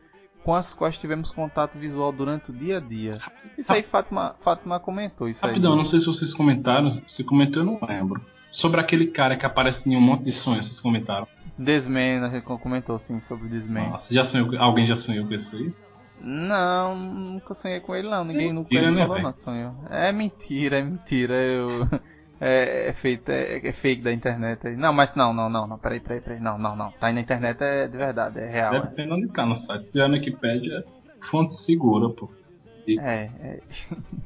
S1: com as quais tivemos contato visual durante o dia a dia. Isso aí, Fátima, Fátima comentou isso
S10: Rapidão,
S1: aí.
S10: não sei se vocês comentaram, se comentou, eu não lembro. Sobre aquele cara que aparece em um monte de sonhos, vocês comentaram.
S1: Desman, a gente comentou sim sobre Desman.
S10: Nossa, já sonhou, alguém já sonhou com isso aí?
S1: Não, nunca sonhei com ele não. Ninguém nunca
S10: né,
S1: falou
S10: velho?
S1: não que sonhou. É mentira, é mentira. Eu... É, é feito, é, é fake da internet aí. Não, mas não, não, não, não, peraí, peraí, peraí. Não, não, não. Tá aí na internet é de verdade, é real.
S10: Deve ter onde cá no site. Se tiver na Wikipedia, é fonte segura, pô.
S1: É, é.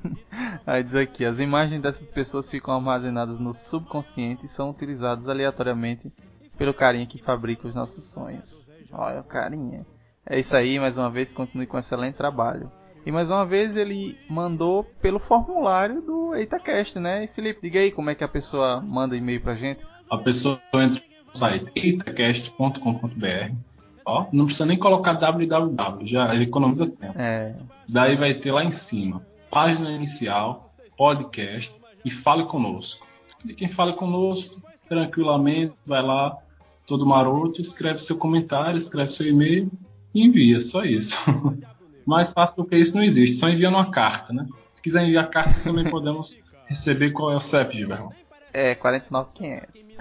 S1: Aí diz aqui, as imagens dessas pessoas ficam armazenadas no subconsciente e são utilizadas aleatoriamente pelo carinha que fabrica os nossos sonhos. Olha o carinha. É isso aí, mais uma vez, continue com excelente trabalho. E mais uma vez ele mandou pelo formulário do EitaCast, né? E Felipe, diga aí como é que a pessoa manda e-mail pra gente.
S10: A pessoa entra no site itacast.com.br. Ó, não precisa nem colocar www, já economiza tempo.
S1: É,
S10: Daí vai ter lá em cima, página inicial, podcast e fale conosco. Clique em fale conosco, tranquilamente, vai lá, todo maroto, escreve seu comentário, escreve seu e-mail e envia, só isso. Mais fácil do que isso não existe, só enviando uma carta, né? Se quiser enviar carta, também podemos receber qual é o CEP de Berlão.
S1: É, 49500.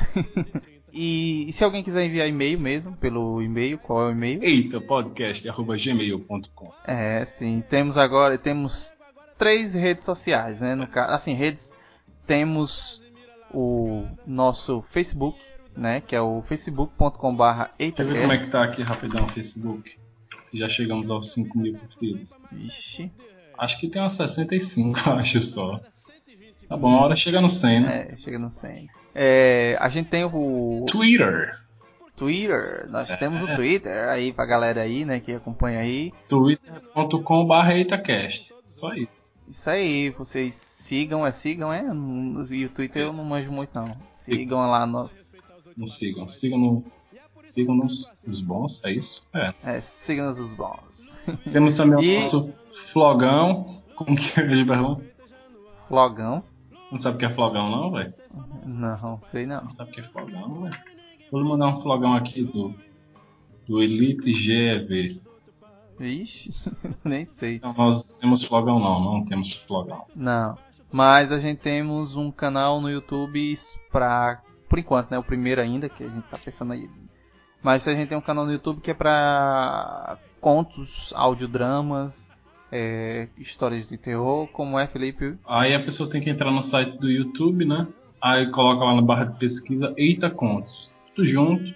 S1: e, e se alguém quiser enviar e-mail mesmo, pelo e-mail, qual é o e-mail?
S10: Eita, podcast.gmail.com.
S1: É, sim. Temos agora, temos três redes sociais, né? No caso, assim, redes temos o nosso Facebook, né, que é o facebook.com/barra
S10: Quer ver como é que tá aqui rapidão o Facebook? Se já chegamos aos 5 mil curtidas.
S1: Ixi.
S10: Acho que tem umas 65, eu acho só. Tá bom, a hora chega no 100, né?
S1: É, chega no 100. É, a gente tem o
S10: Twitter.
S1: Twitter, nós
S10: É.
S1: temos o Twitter aí pra galera aí, né, que acompanha aí.
S10: twitter.com.br Itacast. Só isso.
S1: Isso aí, vocês sigam, é sigam, é? E o Twitter eu não manjo muito não. Sigam lá nós.
S10: Não sigam. Sigam no. Sigam nos, nos bons, é isso? É.
S1: É, sigam-nos os bons.
S10: Temos também
S1: E-
S10: o nosso flogão. Como que é, Gilberto?
S1: Flogão?
S10: Não sabe o que é flogão, não, velho?
S1: Não, sei não.
S10: Não sabe o que é flogão, velho? Vou mandar um flogão aqui do. Do Elite GEV.
S1: Vixe, nem sei.
S10: Então nós temos flogão, não. Não temos flogão.
S1: Não. Mas a gente temos um canal no YouTube pra. Por enquanto, né? O primeiro ainda, que a gente tá pensando aí. Mas a gente tem um canal no YouTube que é pra contos, audiodramas, é, histórias de terror, como é, Felipe?
S10: Aí a pessoa tem que entrar no site do YouTube, né? Aí coloca lá na barra de pesquisa Eita Contos. Tudo junto.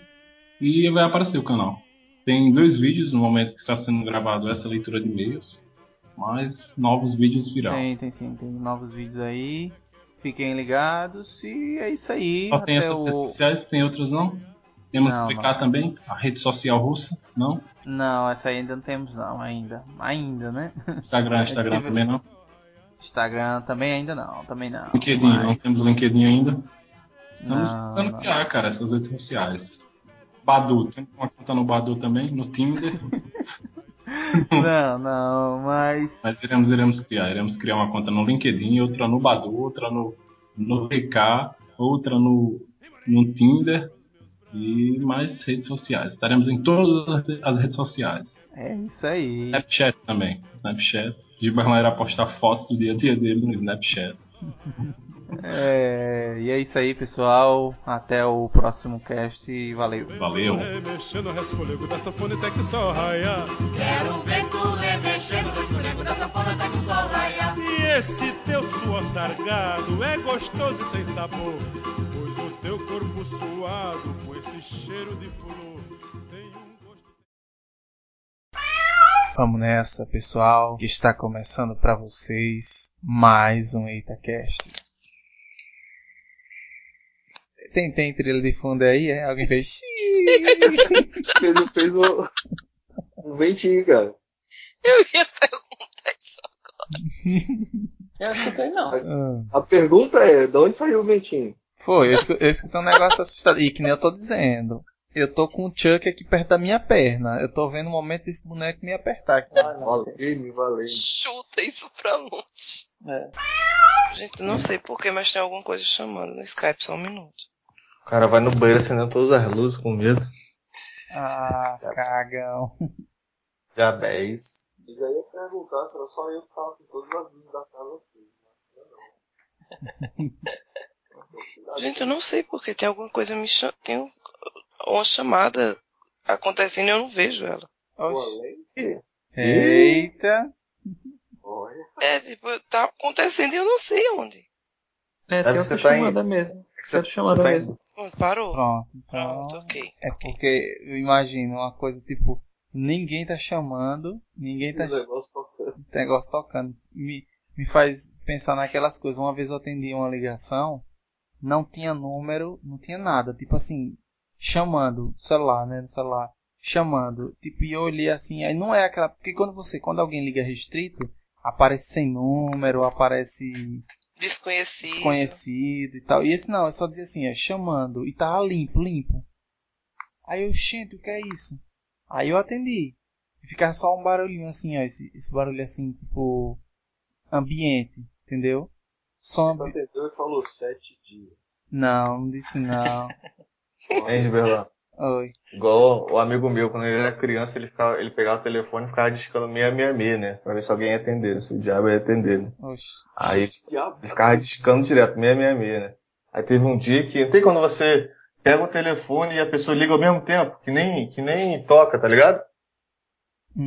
S10: E vai aparecer o canal. Tem dois vídeos no momento que está sendo gravado essa leitura de e-mails. Mas novos vídeos virão.
S1: Tem, tem sim, tem novos vídeos aí. Fiquem ligados e é isso aí.
S10: Só tem
S1: Até
S10: essas
S1: o-
S10: redes sociais, tem outras não? Temos
S1: Não,
S10: que explicar
S1: não.
S10: também a rede social russa, não?
S1: Não, essa ainda não temos não, ainda. Ainda, né?
S10: Instagram, Instagram
S1: Esse-
S10: também não?
S1: Instagram também ainda não, também não.
S10: LinkedIn, não
S1: Mas-
S10: temos LinkedIn ainda. Estamos
S1: Não,
S10: tentando
S1: não.
S10: criar, cara, essas redes sociais. Badu, tem uma conta no Badu também, no Tinder.
S1: Não, não, mas.
S10: Mas iremos, iremos criar. Iremos criar uma conta no LinkedIn, outra no Badu, outra no, no VK, outra no, no Tinder e mais redes sociais. Estaremos em todas as- redes sociais.
S1: É isso aí.
S10: Snapchat também. Snapchat. Gilberto irá postar fotos do dia a dia dele no Snapchat.
S1: É, e é isso aí, pessoal. Até o próximo cast e valeu.
S10: Valeu.
S11: Quero ver tu remexendo no escorrego da sanfona até que o sol raia.
S12: Esse teu suor sargado é gostoso e tem sabor. Pois o teu corpo suado com esse cheiro de flor tem um gosto.
S1: Vamos nessa, pessoal. Que está começando pra vocês mais um EitaCast. Tem, tem trilha de fundo aí, é? Alguém fez.
S3: fez, fez um, um ventinho, cara.
S4: Eu ia perguntar
S2: Eu escutei não.
S1: Ah,
S3: A pergunta é, de onde saiu o ventinho?
S1: Foi, eu escu- eu escutei um negócio assustador. E que nem eu tô dizendo. Eu tô com o Chuck aqui perto da minha perna. Eu tô vendo o momento desse boneco me apertar aqui.
S3: Valeu, valeu.
S4: Chuta isso pra longe.
S2: É.
S4: Gente, não sei porquê, mas tem alguma coisa chamando no Skype, só um minuto.
S5: O cara vai no banheiro acendendo todas as luzes com medo.
S1: Ah, cagão.
S5: Diabéis.
S3: Eu já ia perguntar se era só eu que tava com todas as luzes da casa assim.
S4: Gente, eu não sei porquê, tem alguma coisa me chamando. Tem um- uma chamada acontecendo e eu não vejo ela.
S3: Oxi.
S1: Eita.
S3: Olha.
S4: É, tipo, tá acontecendo e eu não sei onde.
S2: É, tem
S5: ser
S2: outra
S5: tá em-
S2: chamada mesmo.
S5: É que
S2: Tem outra chamada
S5: tá em-
S2: mesmo.
S4: Pronto, parou.
S1: Pronto.
S4: Pronto,
S1: Então,
S4: ok.
S1: é porque eu imagino uma coisa tipo, ninguém tá chamando, ninguém tá
S3: O negócio tocando.
S1: o negócio tocando. Me, me faz pensar naquelas coisas. Uma vez eu atendi uma ligação, não tinha número, não tinha nada. Tipo assim, chamando, celular, né? No celular, chamando. Tipo, e eu olhei assim, aí não é aquela. Porque quando você, quando alguém liga restrito, aparece sem número, aparece
S4: Desconhecido.
S1: desconhecido e tal. E esse não, é só dizer assim, é chamando. E tava limpo, limpo. Aí eu, gente, o que é isso? Aí eu atendi. E ficava só um barulhinho assim, ó. Esse, esse barulho assim, tipo. Ambiente, entendeu? Som
S3: Só
S1: ambi
S3: atendeu e falou sete dias.
S1: Não, não disse não.
S5: Hein, Giberlan?
S1: Oi.
S5: Igual o amigo meu, quando ele era criança, ele, ficava, ele pegava o telefone e ficava discando 666, né? Pra ver se alguém ia atender, se o diabo ia atender, né?
S1: Oxe.
S5: Aí ele ficava discando direto, 666, né? Aí teve um dia que, não tem quando você pega o telefone e a pessoa liga ao mesmo tempo, que nem, que nem toca, tá ligado?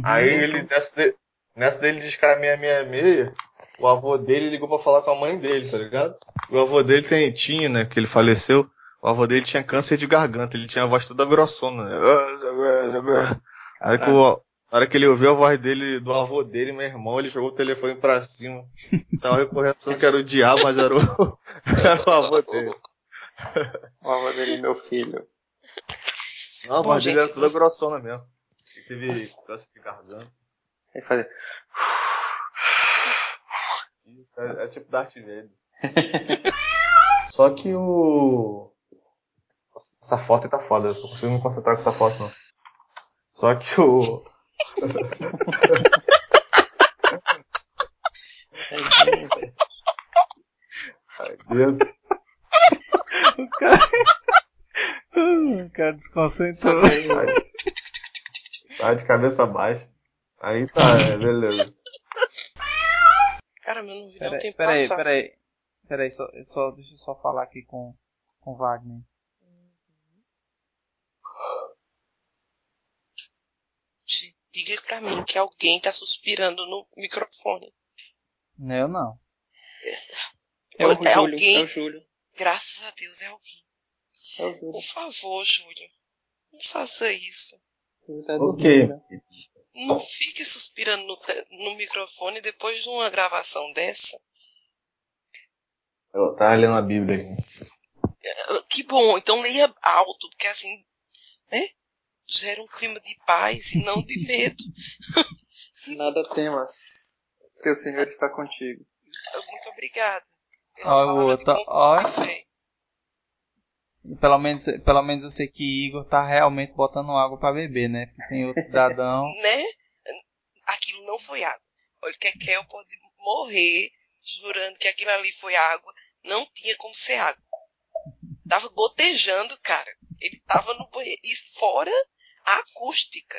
S5: Aí ele, nessa, de, nessa dele discar 666, o avô dele ligou pra falar com a mãe dele, tá ligado? O avô dele tem, tinha, né, que ele faleceu, o avô dele tinha câncer de garganta, ele tinha a voz toda grossona, né? A hora que, o- a hora que ele ouviu a voz dele, do avô dele, meu irmão, ele jogou o telefone pra cima. Tava correndo pensando que era o diabo, mas era o, era o avô dele.
S2: O avô dele, meu filho.
S5: Não, a dele era toda
S2: você-
S5: grossona mesmo. Ele teve câncer de garganta.
S2: Ele fazia.
S5: Isso, é, é tipo Darth Vader. Só que o. Nossa, Essa foto aí tá foda, eu tô conseguindo me concentrar com essa foto não. Só que o. Ai, Deus.
S1: O cara. o cara desconcentrou.
S5: Tá de cabeça baixa. Aí tá, é, beleza.
S4: Caramba, eu não vi nem o
S1: Peraí,
S4: tempo
S1: peraí,
S4: passar.
S1: peraí. Peraí, só, só, deixa eu só falar aqui com, com o Wagner.
S4: Diga pra mim que alguém tá suspirando no microfone.
S1: Eu não.
S2: É o
S4: Olha,
S2: Júlio,
S4: alguém.
S2: é o Júlio.
S4: Graças a Deus é alguém.
S2: É o Júlio.
S4: Por favor, Júlio. Não faça isso.
S2: Tá
S5: Ok.
S2: dormindo, né?
S4: Não fique suspirando no, no microfone depois de uma gravação dessa.
S5: Eu tava lendo a Bíblia aqui.
S4: Ah, Que bom, então leia alto, porque assim, né? Gera um clima de paz e não de medo.
S2: Nada temas. Teu Senhor está contigo.
S4: Muito obrigada.
S1: Ó, o outro, ó. Pelo menos, pelo menos eu sei que Igor tá realmente botando água pra beber, né? Porque tem outro cidadão.
S4: Né? Aquilo não foi água. Olha, Kekel pode morrer jurando que aquilo ali foi água. Não tinha como ser água. Tava gotejando, cara. Ele tava no banheiro. E fora a acústica.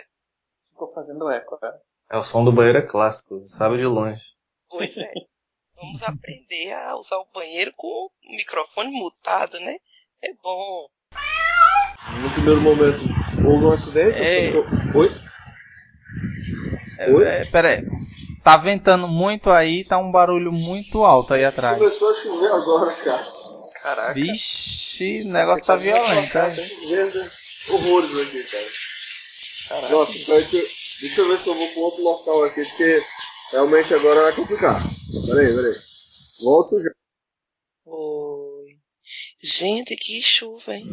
S2: Ficou fazendo eco, né?
S5: É o som do banheiro é clássico, você sabe de longe.
S4: Pois é. Vamos aprender a usar o banheiro com o microfone mutado, né? É bom.
S3: No primeiro momento, houve um acidente.
S1: Ei.
S3: Oi? Oi?
S1: É, pera aí. Tá ventando muito aí, tá um barulho muito alto aí atrás.
S3: Começou a chover agora, cara.
S2: Caraca.
S1: Vixe, o negócio tá violento,
S3: Tá
S1: hein?
S3: chovendo horrores aqui, cara.
S2: Caraca.
S3: Nossa, deixa, deixa eu ver se eu vou para outro local aqui, porque realmente agora vai complicar. Peraí, peraí. Volto já.
S4: Oi. Gente, que chuva, hein?